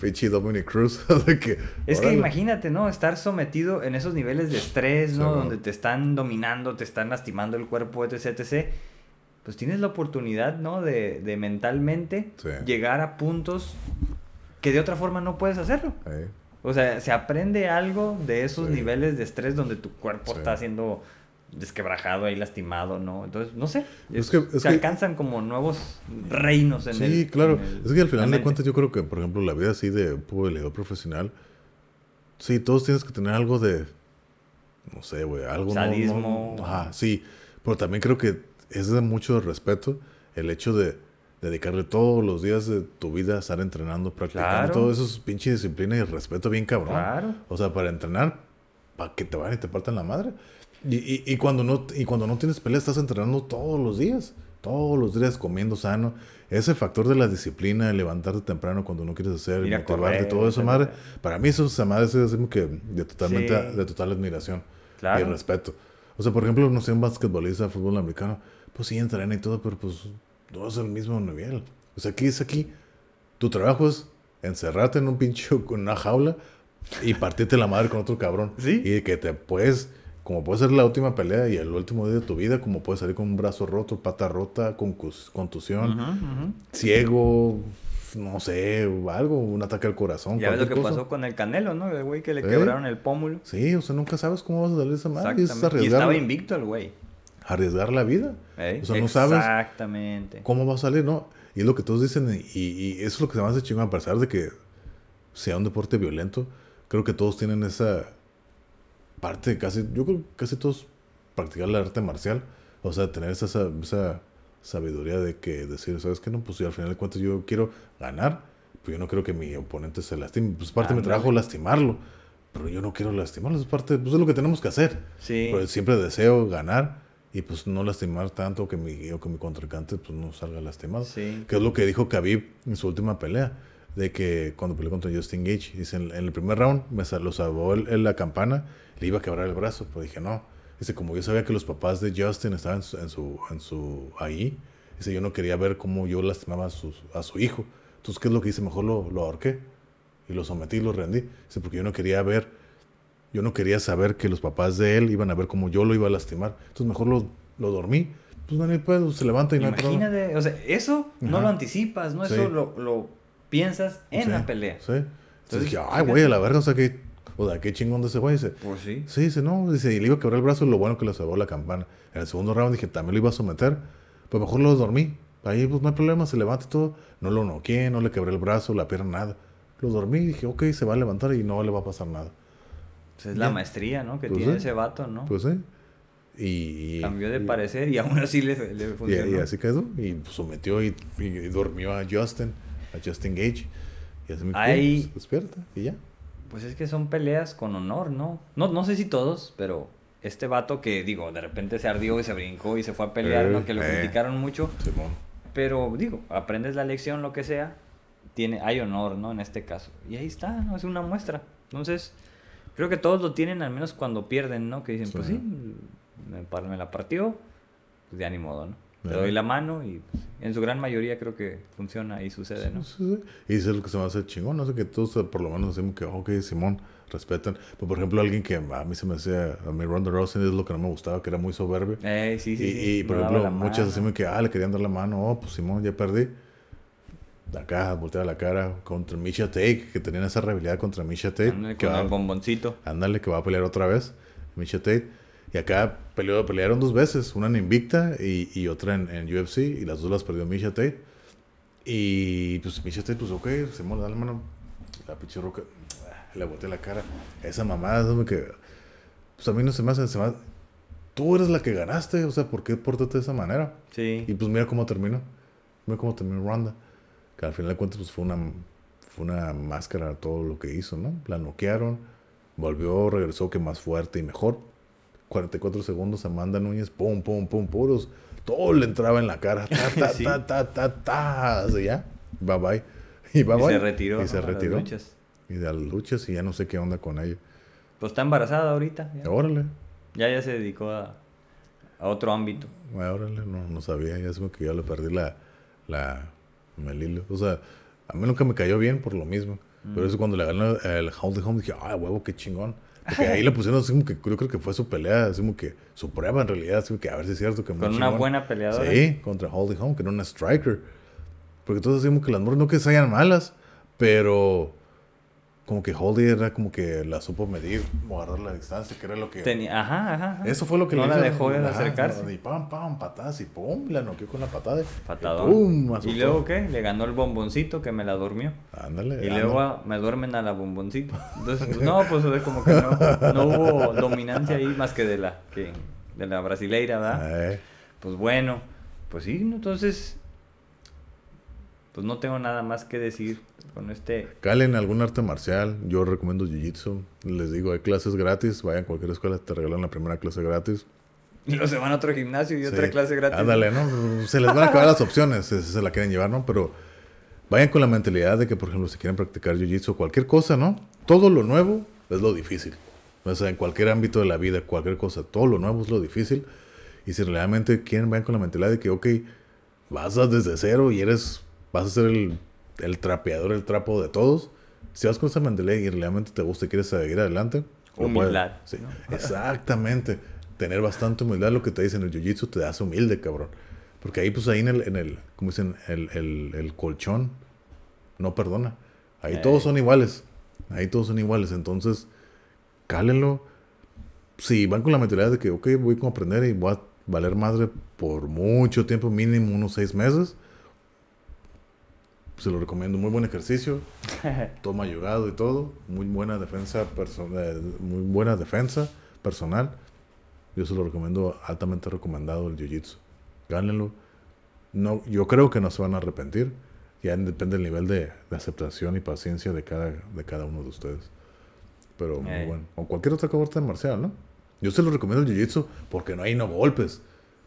Pinche Dominic Cruz. de que, Es que imagínate, ¿no? Estar sometido en esos niveles de estrés, ¿no? Donde te están dominando, te están lastimando el cuerpo, etc, etc. Pues tienes la oportunidad, ¿no? De, de mentalmente Sí. llegar a puntos que de otra forma no puedes hacerlo. O sea, se aprende algo de esos niveles de estrés donde tu cuerpo está siendo desquebrajado ahí, lastimado, ¿no? Entonces, no sé. Es es- que- es se que- alcanzan como nuevos reinos en Sí, el. claro. en el- es que al final de cuentas yo creo que, por ejemplo, la vida así de un peleador profesional, sí, todos tienes que tener algo de, no sé, güey, algo... no- no- Sadismo. ajá, sí, pero también creo que es de mucho respeto el hecho de dedicarle todos los días de tu vida a estar entrenando, practicando, Claro. todo eso es pinche disciplina y respeto bien cabrón. Claro. O sea, para entrenar, para que te vayan y te partan la madre. Y, y, y cuando no, y cuando no tienes pelea, estás entrenando todos los días. Todos los días comiendo sano. Ese factor de la disciplina, de levantarte temprano cuando no quieres hacer, a motivarte, correr, todo eso, madre. Para mí eso, madre, es que de totalmente, Sí. de total admiración Claro. y respeto. O sea, por ejemplo, no sé, un basquetbolista, fútbol americano, pues sí entrena y todo, pero pues no es el mismo nivel. O sea, aquí es aquí. Tu trabajo es encerrarte en un pinche, con una jaula y partirte la madre con otro cabrón. Sí. Y que te puedes, como puede ser la última pelea y el último día de tu vida, como puedes salir con un brazo roto, pata rota, contusión, ciego, no sé, algo, un ataque al corazón. Ya ves lo que cosa. pasó con el Canelo, ¿no? El güey que le ¿Eh? quebraron el pómulo. Sí, o sea, nunca sabes cómo vas a salir esa madre. y Es. Y estaba invicto el güey. arriesgar la vida. ¿eh? O sea, no sabes Exactamente. cómo va a salir, ¿no? Y es lo que todos dicen, y, y eso es lo que se me hace chingón, a pesar de que sea un deporte violento, creo que todos tienen esa parte, casi, yo creo que casi todos practicar el arte marcial, o sea, tener esa, esa, sabiduría de que decir, ¿sabes qué? No, pues yo al final de cuentas yo quiero ganar, pero yo no quiero que mi oponente se lastime, pues parte de mi trabajo lastimarlo, pero yo no quiero lastimarlo, es parte, pues es lo que tenemos que hacer. Sí. Pero siempre deseo ganar y pues no lastimar tanto que mi, o que mi contrincante pues no salga lastimado. Sí. Que es lo que dijo Khabib en su última pelea. De que cuando peleó contra Justin Gage, dice, en, en el primer round me sal- lo salvó el- la campana, le iba a quebrar el brazo, pero dije, no. Dice, como yo sabía que los papás de Justin estaban en su, en su, en su- ahí, dice, yo no quería ver cómo yo lastimaba a, su hijo. Entonces, ¿qué es lo que hice? Mejor lo, lo ahorqué y lo sometí, lo rendí. Dice, porque yo no quería ver yo no quería saber que los papás de él iban a ver cómo yo lo iba a lastimar. Entonces mejor lo, lo dormí. Pues Daniel pues, se levanta y no. Imagínate, o sea, eso no Ajá. lo anticipas, ¿no? Sí. Eso lo, lo piensas en Sí, la pelea. Sí. Entonces, Entonces, dije, ay, güey, a la verga, o sea, que, o sea, qué chingón de ese güey. Dice, Pues sí. sí, dice, no, dice, y le iba a quebrar el brazo, lo bueno que le salvó la campana. En el segundo round dije, también lo iba a someter, pues mejor lo dormí. Ahí, pues no hay problema, se levanta y todo. No lo noqué, no le quebré el brazo, la pierna, nada. Lo dormí y dije, ok, se va a levantar y no le va a pasar nada. Pues es la maestría, ¿no? Que Pues tiene sí. ese vato, ¿no? Pues sí. Y, y- Cambió de y- parecer y aún así le, le Y, funcionó. y así quedó. Y pues, sometió y, y durmió a Justin, a Justin Gage. Y Ahí- pues, despierta y ya. Pues es que son peleas con honor, ¿no? ¿no? No sé si todos, pero este vato que, digo, de repente se ardió y se brincó y se fue a pelear, ¿no? Eh, Que lo eh. criticaron mucho. Pero, digo, aprendes la lección, lo que sea, tiene, hay honor, ¿no? En este caso. Y ahí está, ¿no? Es una muestra. Entonces, creo que todos lo tienen, al menos cuando pierden, ¿no? Que dicen, pues Sí. me, me la partió, pues ya ni modo, ¿no? Le doy la mano y pues, en su gran mayoría creo que funciona y sucede, ¿no? Sí, sí, sí. Y eso es lo que se me hace chingón. No sé que todos por lo menos decimos que, ok, Simón, respetan. Pero, por ejemplo, alguien que a mí se me hacía, a mí Ronda Rousey es lo que no me gustaba, que era muy soberbio. Eh, sí, sí, y, sí, y, por ejemplo, muchas decimos que, ah, le querían dar la mano, oh, pues Simón, ya perdí. De acá, volteaba la cara contra Misha Tate, que tenían esa rivalidad contra Misha Tate. Ándale, que con va- el bomboncito. Ándale, que va a pelear otra vez. Misha Tate. Y acá peleó, pelearon dos veces. Una en Invicta y, y otra en, en UFC. Y las dos las perdió Misha Tate. Y pues Misha Tate, pues ok, se mola, dale mano. La pinche roca. Le boté la cara. Esa mamada, es como que. Pues a mí no se me hace. Se me hace- Tú eres la que ganaste. O sea, ¿por qué pórtate de esa manera? Sí. Y pues mira cómo terminó. Mira cómo terminó Ronda. Que al final de cuentas pues fue una, fue una máscara todo lo que hizo, ¿no? La noquearon. Volvió, regresó que más fuerte y mejor. 44 segundos Amanda Núñez, pum, pum, pum, puros. Todo le entraba en la cara. Ta, ta, Sí. ta, ta, ta, ta. Así ya. Bye bye. Y bye y bye. se retiró. Y se retiró. luchas. Y de las luchas y ya no sé qué onda con ella. Pues está embarazada ahorita. Ya, Órale. ya, ya se dedicó a, a otro ámbito. Órale, no, no sabía. Ya es como que yo le perdí la, la, el hilo. O sea, a mí nunca me cayó bien por lo mismo. Pero Mm. eso cuando le ganó el Hold Home dije, ay, huevo, qué chingón. Porque ahí le pusieron así como que yo creo que fue su pelea, así como que su prueba en realidad, así como que a ver si es cierto que Con una chingón. buena peleadora. Sí, contra Holdy Home, que era una striker. Porque todos decimos que las morras no que sean malas, pero como que Holdy era como que la supo medir, guardar la distancia, que era lo que... Tenía, ajá, ajá, ajá. Eso fue lo que No le la dejó de acercarse. Y pam, pam, patadas y pum, la noqueó con la patada. Patadón. Y pum, ¿Y azotó. luego qué? Le ganó el bomboncito que me la durmió. Ándale. Y ándale. luego ah, me duermen a la bomboncito. Entonces, no, pues es como que no, no hubo dominancia ahí más que de la, que, de la brasileira, ¿verdad? Pues bueno, pues sí, entonces, pues no tengo nada más que decir con este... Calen algún arte marcial. Yo recomiendo Jiu-Jitsu. Les digo, hay clases gratis. Vayan a cualquier escuela, te regalan la primera clase gratis. Y luego se van a otro gimnasio y otra clase gratis. Ándale, ¿no? Se les van a acabar las opciones, si se la quieren llevar, ¿no? Pero vayan con la mentalidad de que, por ejemplo, si quieren practicar jiu-jitsu o cualquier cosa, ¿no? Todo lo nuevo es lo difícil. O sea, en cualquier ámbito de la vida, cualquier cosa, todo lo nuevo es lo difícil. Y si realmente quieren, vayan con la mentalidad de que, ok, vas desde cero y eres, vas a ser el, el trapeador, el trapo de todos. Si vas con esa mentalidad y realmente te gusta y quieres seguir adelante. Humildad, Sí, ¿no? exactamente. Tener bastante humildad, lo que te dicen en el jiu-jitsu te hace humilde, cabrón. Porque ahí, pues ahí en el, en el como dicen, el, el, el colchón no perdona. Ahí Eh. todos son iguales. Ahí todos son iguales. Entonces, cálenlo. Si van con la mentalidad de que, ok, voy a aprender y voy a valer madre por mucho tiempo, mínimo unos seis meses, se lo recomiendo. Muy buen ejercicio. Toma ayudado y todo. Muy buena defensa personal. Muy buena defensa personal. Yo se lo recomiendo, altamente recomendado el Jiu-Jitsu. Gánenlo. No, yo creo que no se van a arrepentir. Ya depende del nivel de, de aceptación y paciencia de cada, de cada uno de ustedes. Pero muy Eh. bueno. O cualquier otra arte marcial, ¿no? Yo se lo recomiendo el Jiu-Jitsu porque no hay no golpes.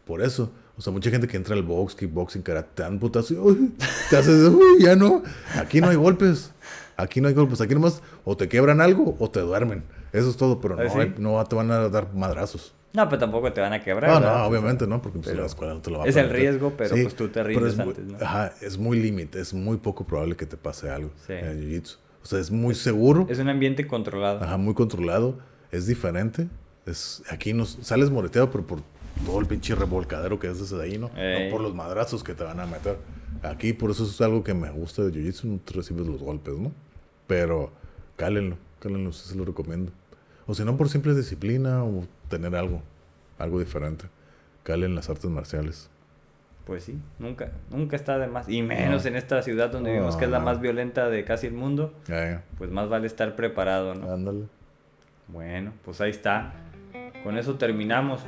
Por eso. O sea, mucha gente que entra al box, kickboxing, karate, te dan putazo y uy, te haces, uy, ya no. Aquí no hay golpes. Aquí no hay golpes. Aquí nomás o te quebran algo o te duermen. Eso es todo, pero no, ¿Ah, sí? hay- no te van a dar madrazos. No, pero tampoco te van a quebrar. No, no, ¿verdad? obviamente no, porque pues, la escuela no te lo va a es el riesgo, pero, pues, tú te rindes muy- antes, ¿no? Ajá, es muy límite, es muy poco probable que te pase algo Sí. en el jiu-jitsu. O sea, es muy seguro, Es un ambiente controlado. ajá, muy controlado, es diferente. Es, aquí nos sales moreteado, pero por todo el pinche revolcadero que haces ahí, ¿no? Ey. No por los madrazos que te van a meter. Aquí, por eso es algo que me gusta de jiu-jitsu, no te recibes los golpes, ¿no? Pero cálenlo, cálenlo, sí se lo recomiendo. O si no, por simple disciplina o tener algo, algo diferente. Calen las artes marciales. Pues sí, nunca, nunca está de más. Y menos No. en esta ciudad donde vivimos, que es la No. más violenta de casi el mundo, pues más vale estar preparado. ¿no? Ándale. Bueno, pues ahí está. Con eso terminamos.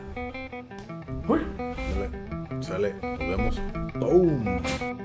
Dale, sale, nos vemos. Boom.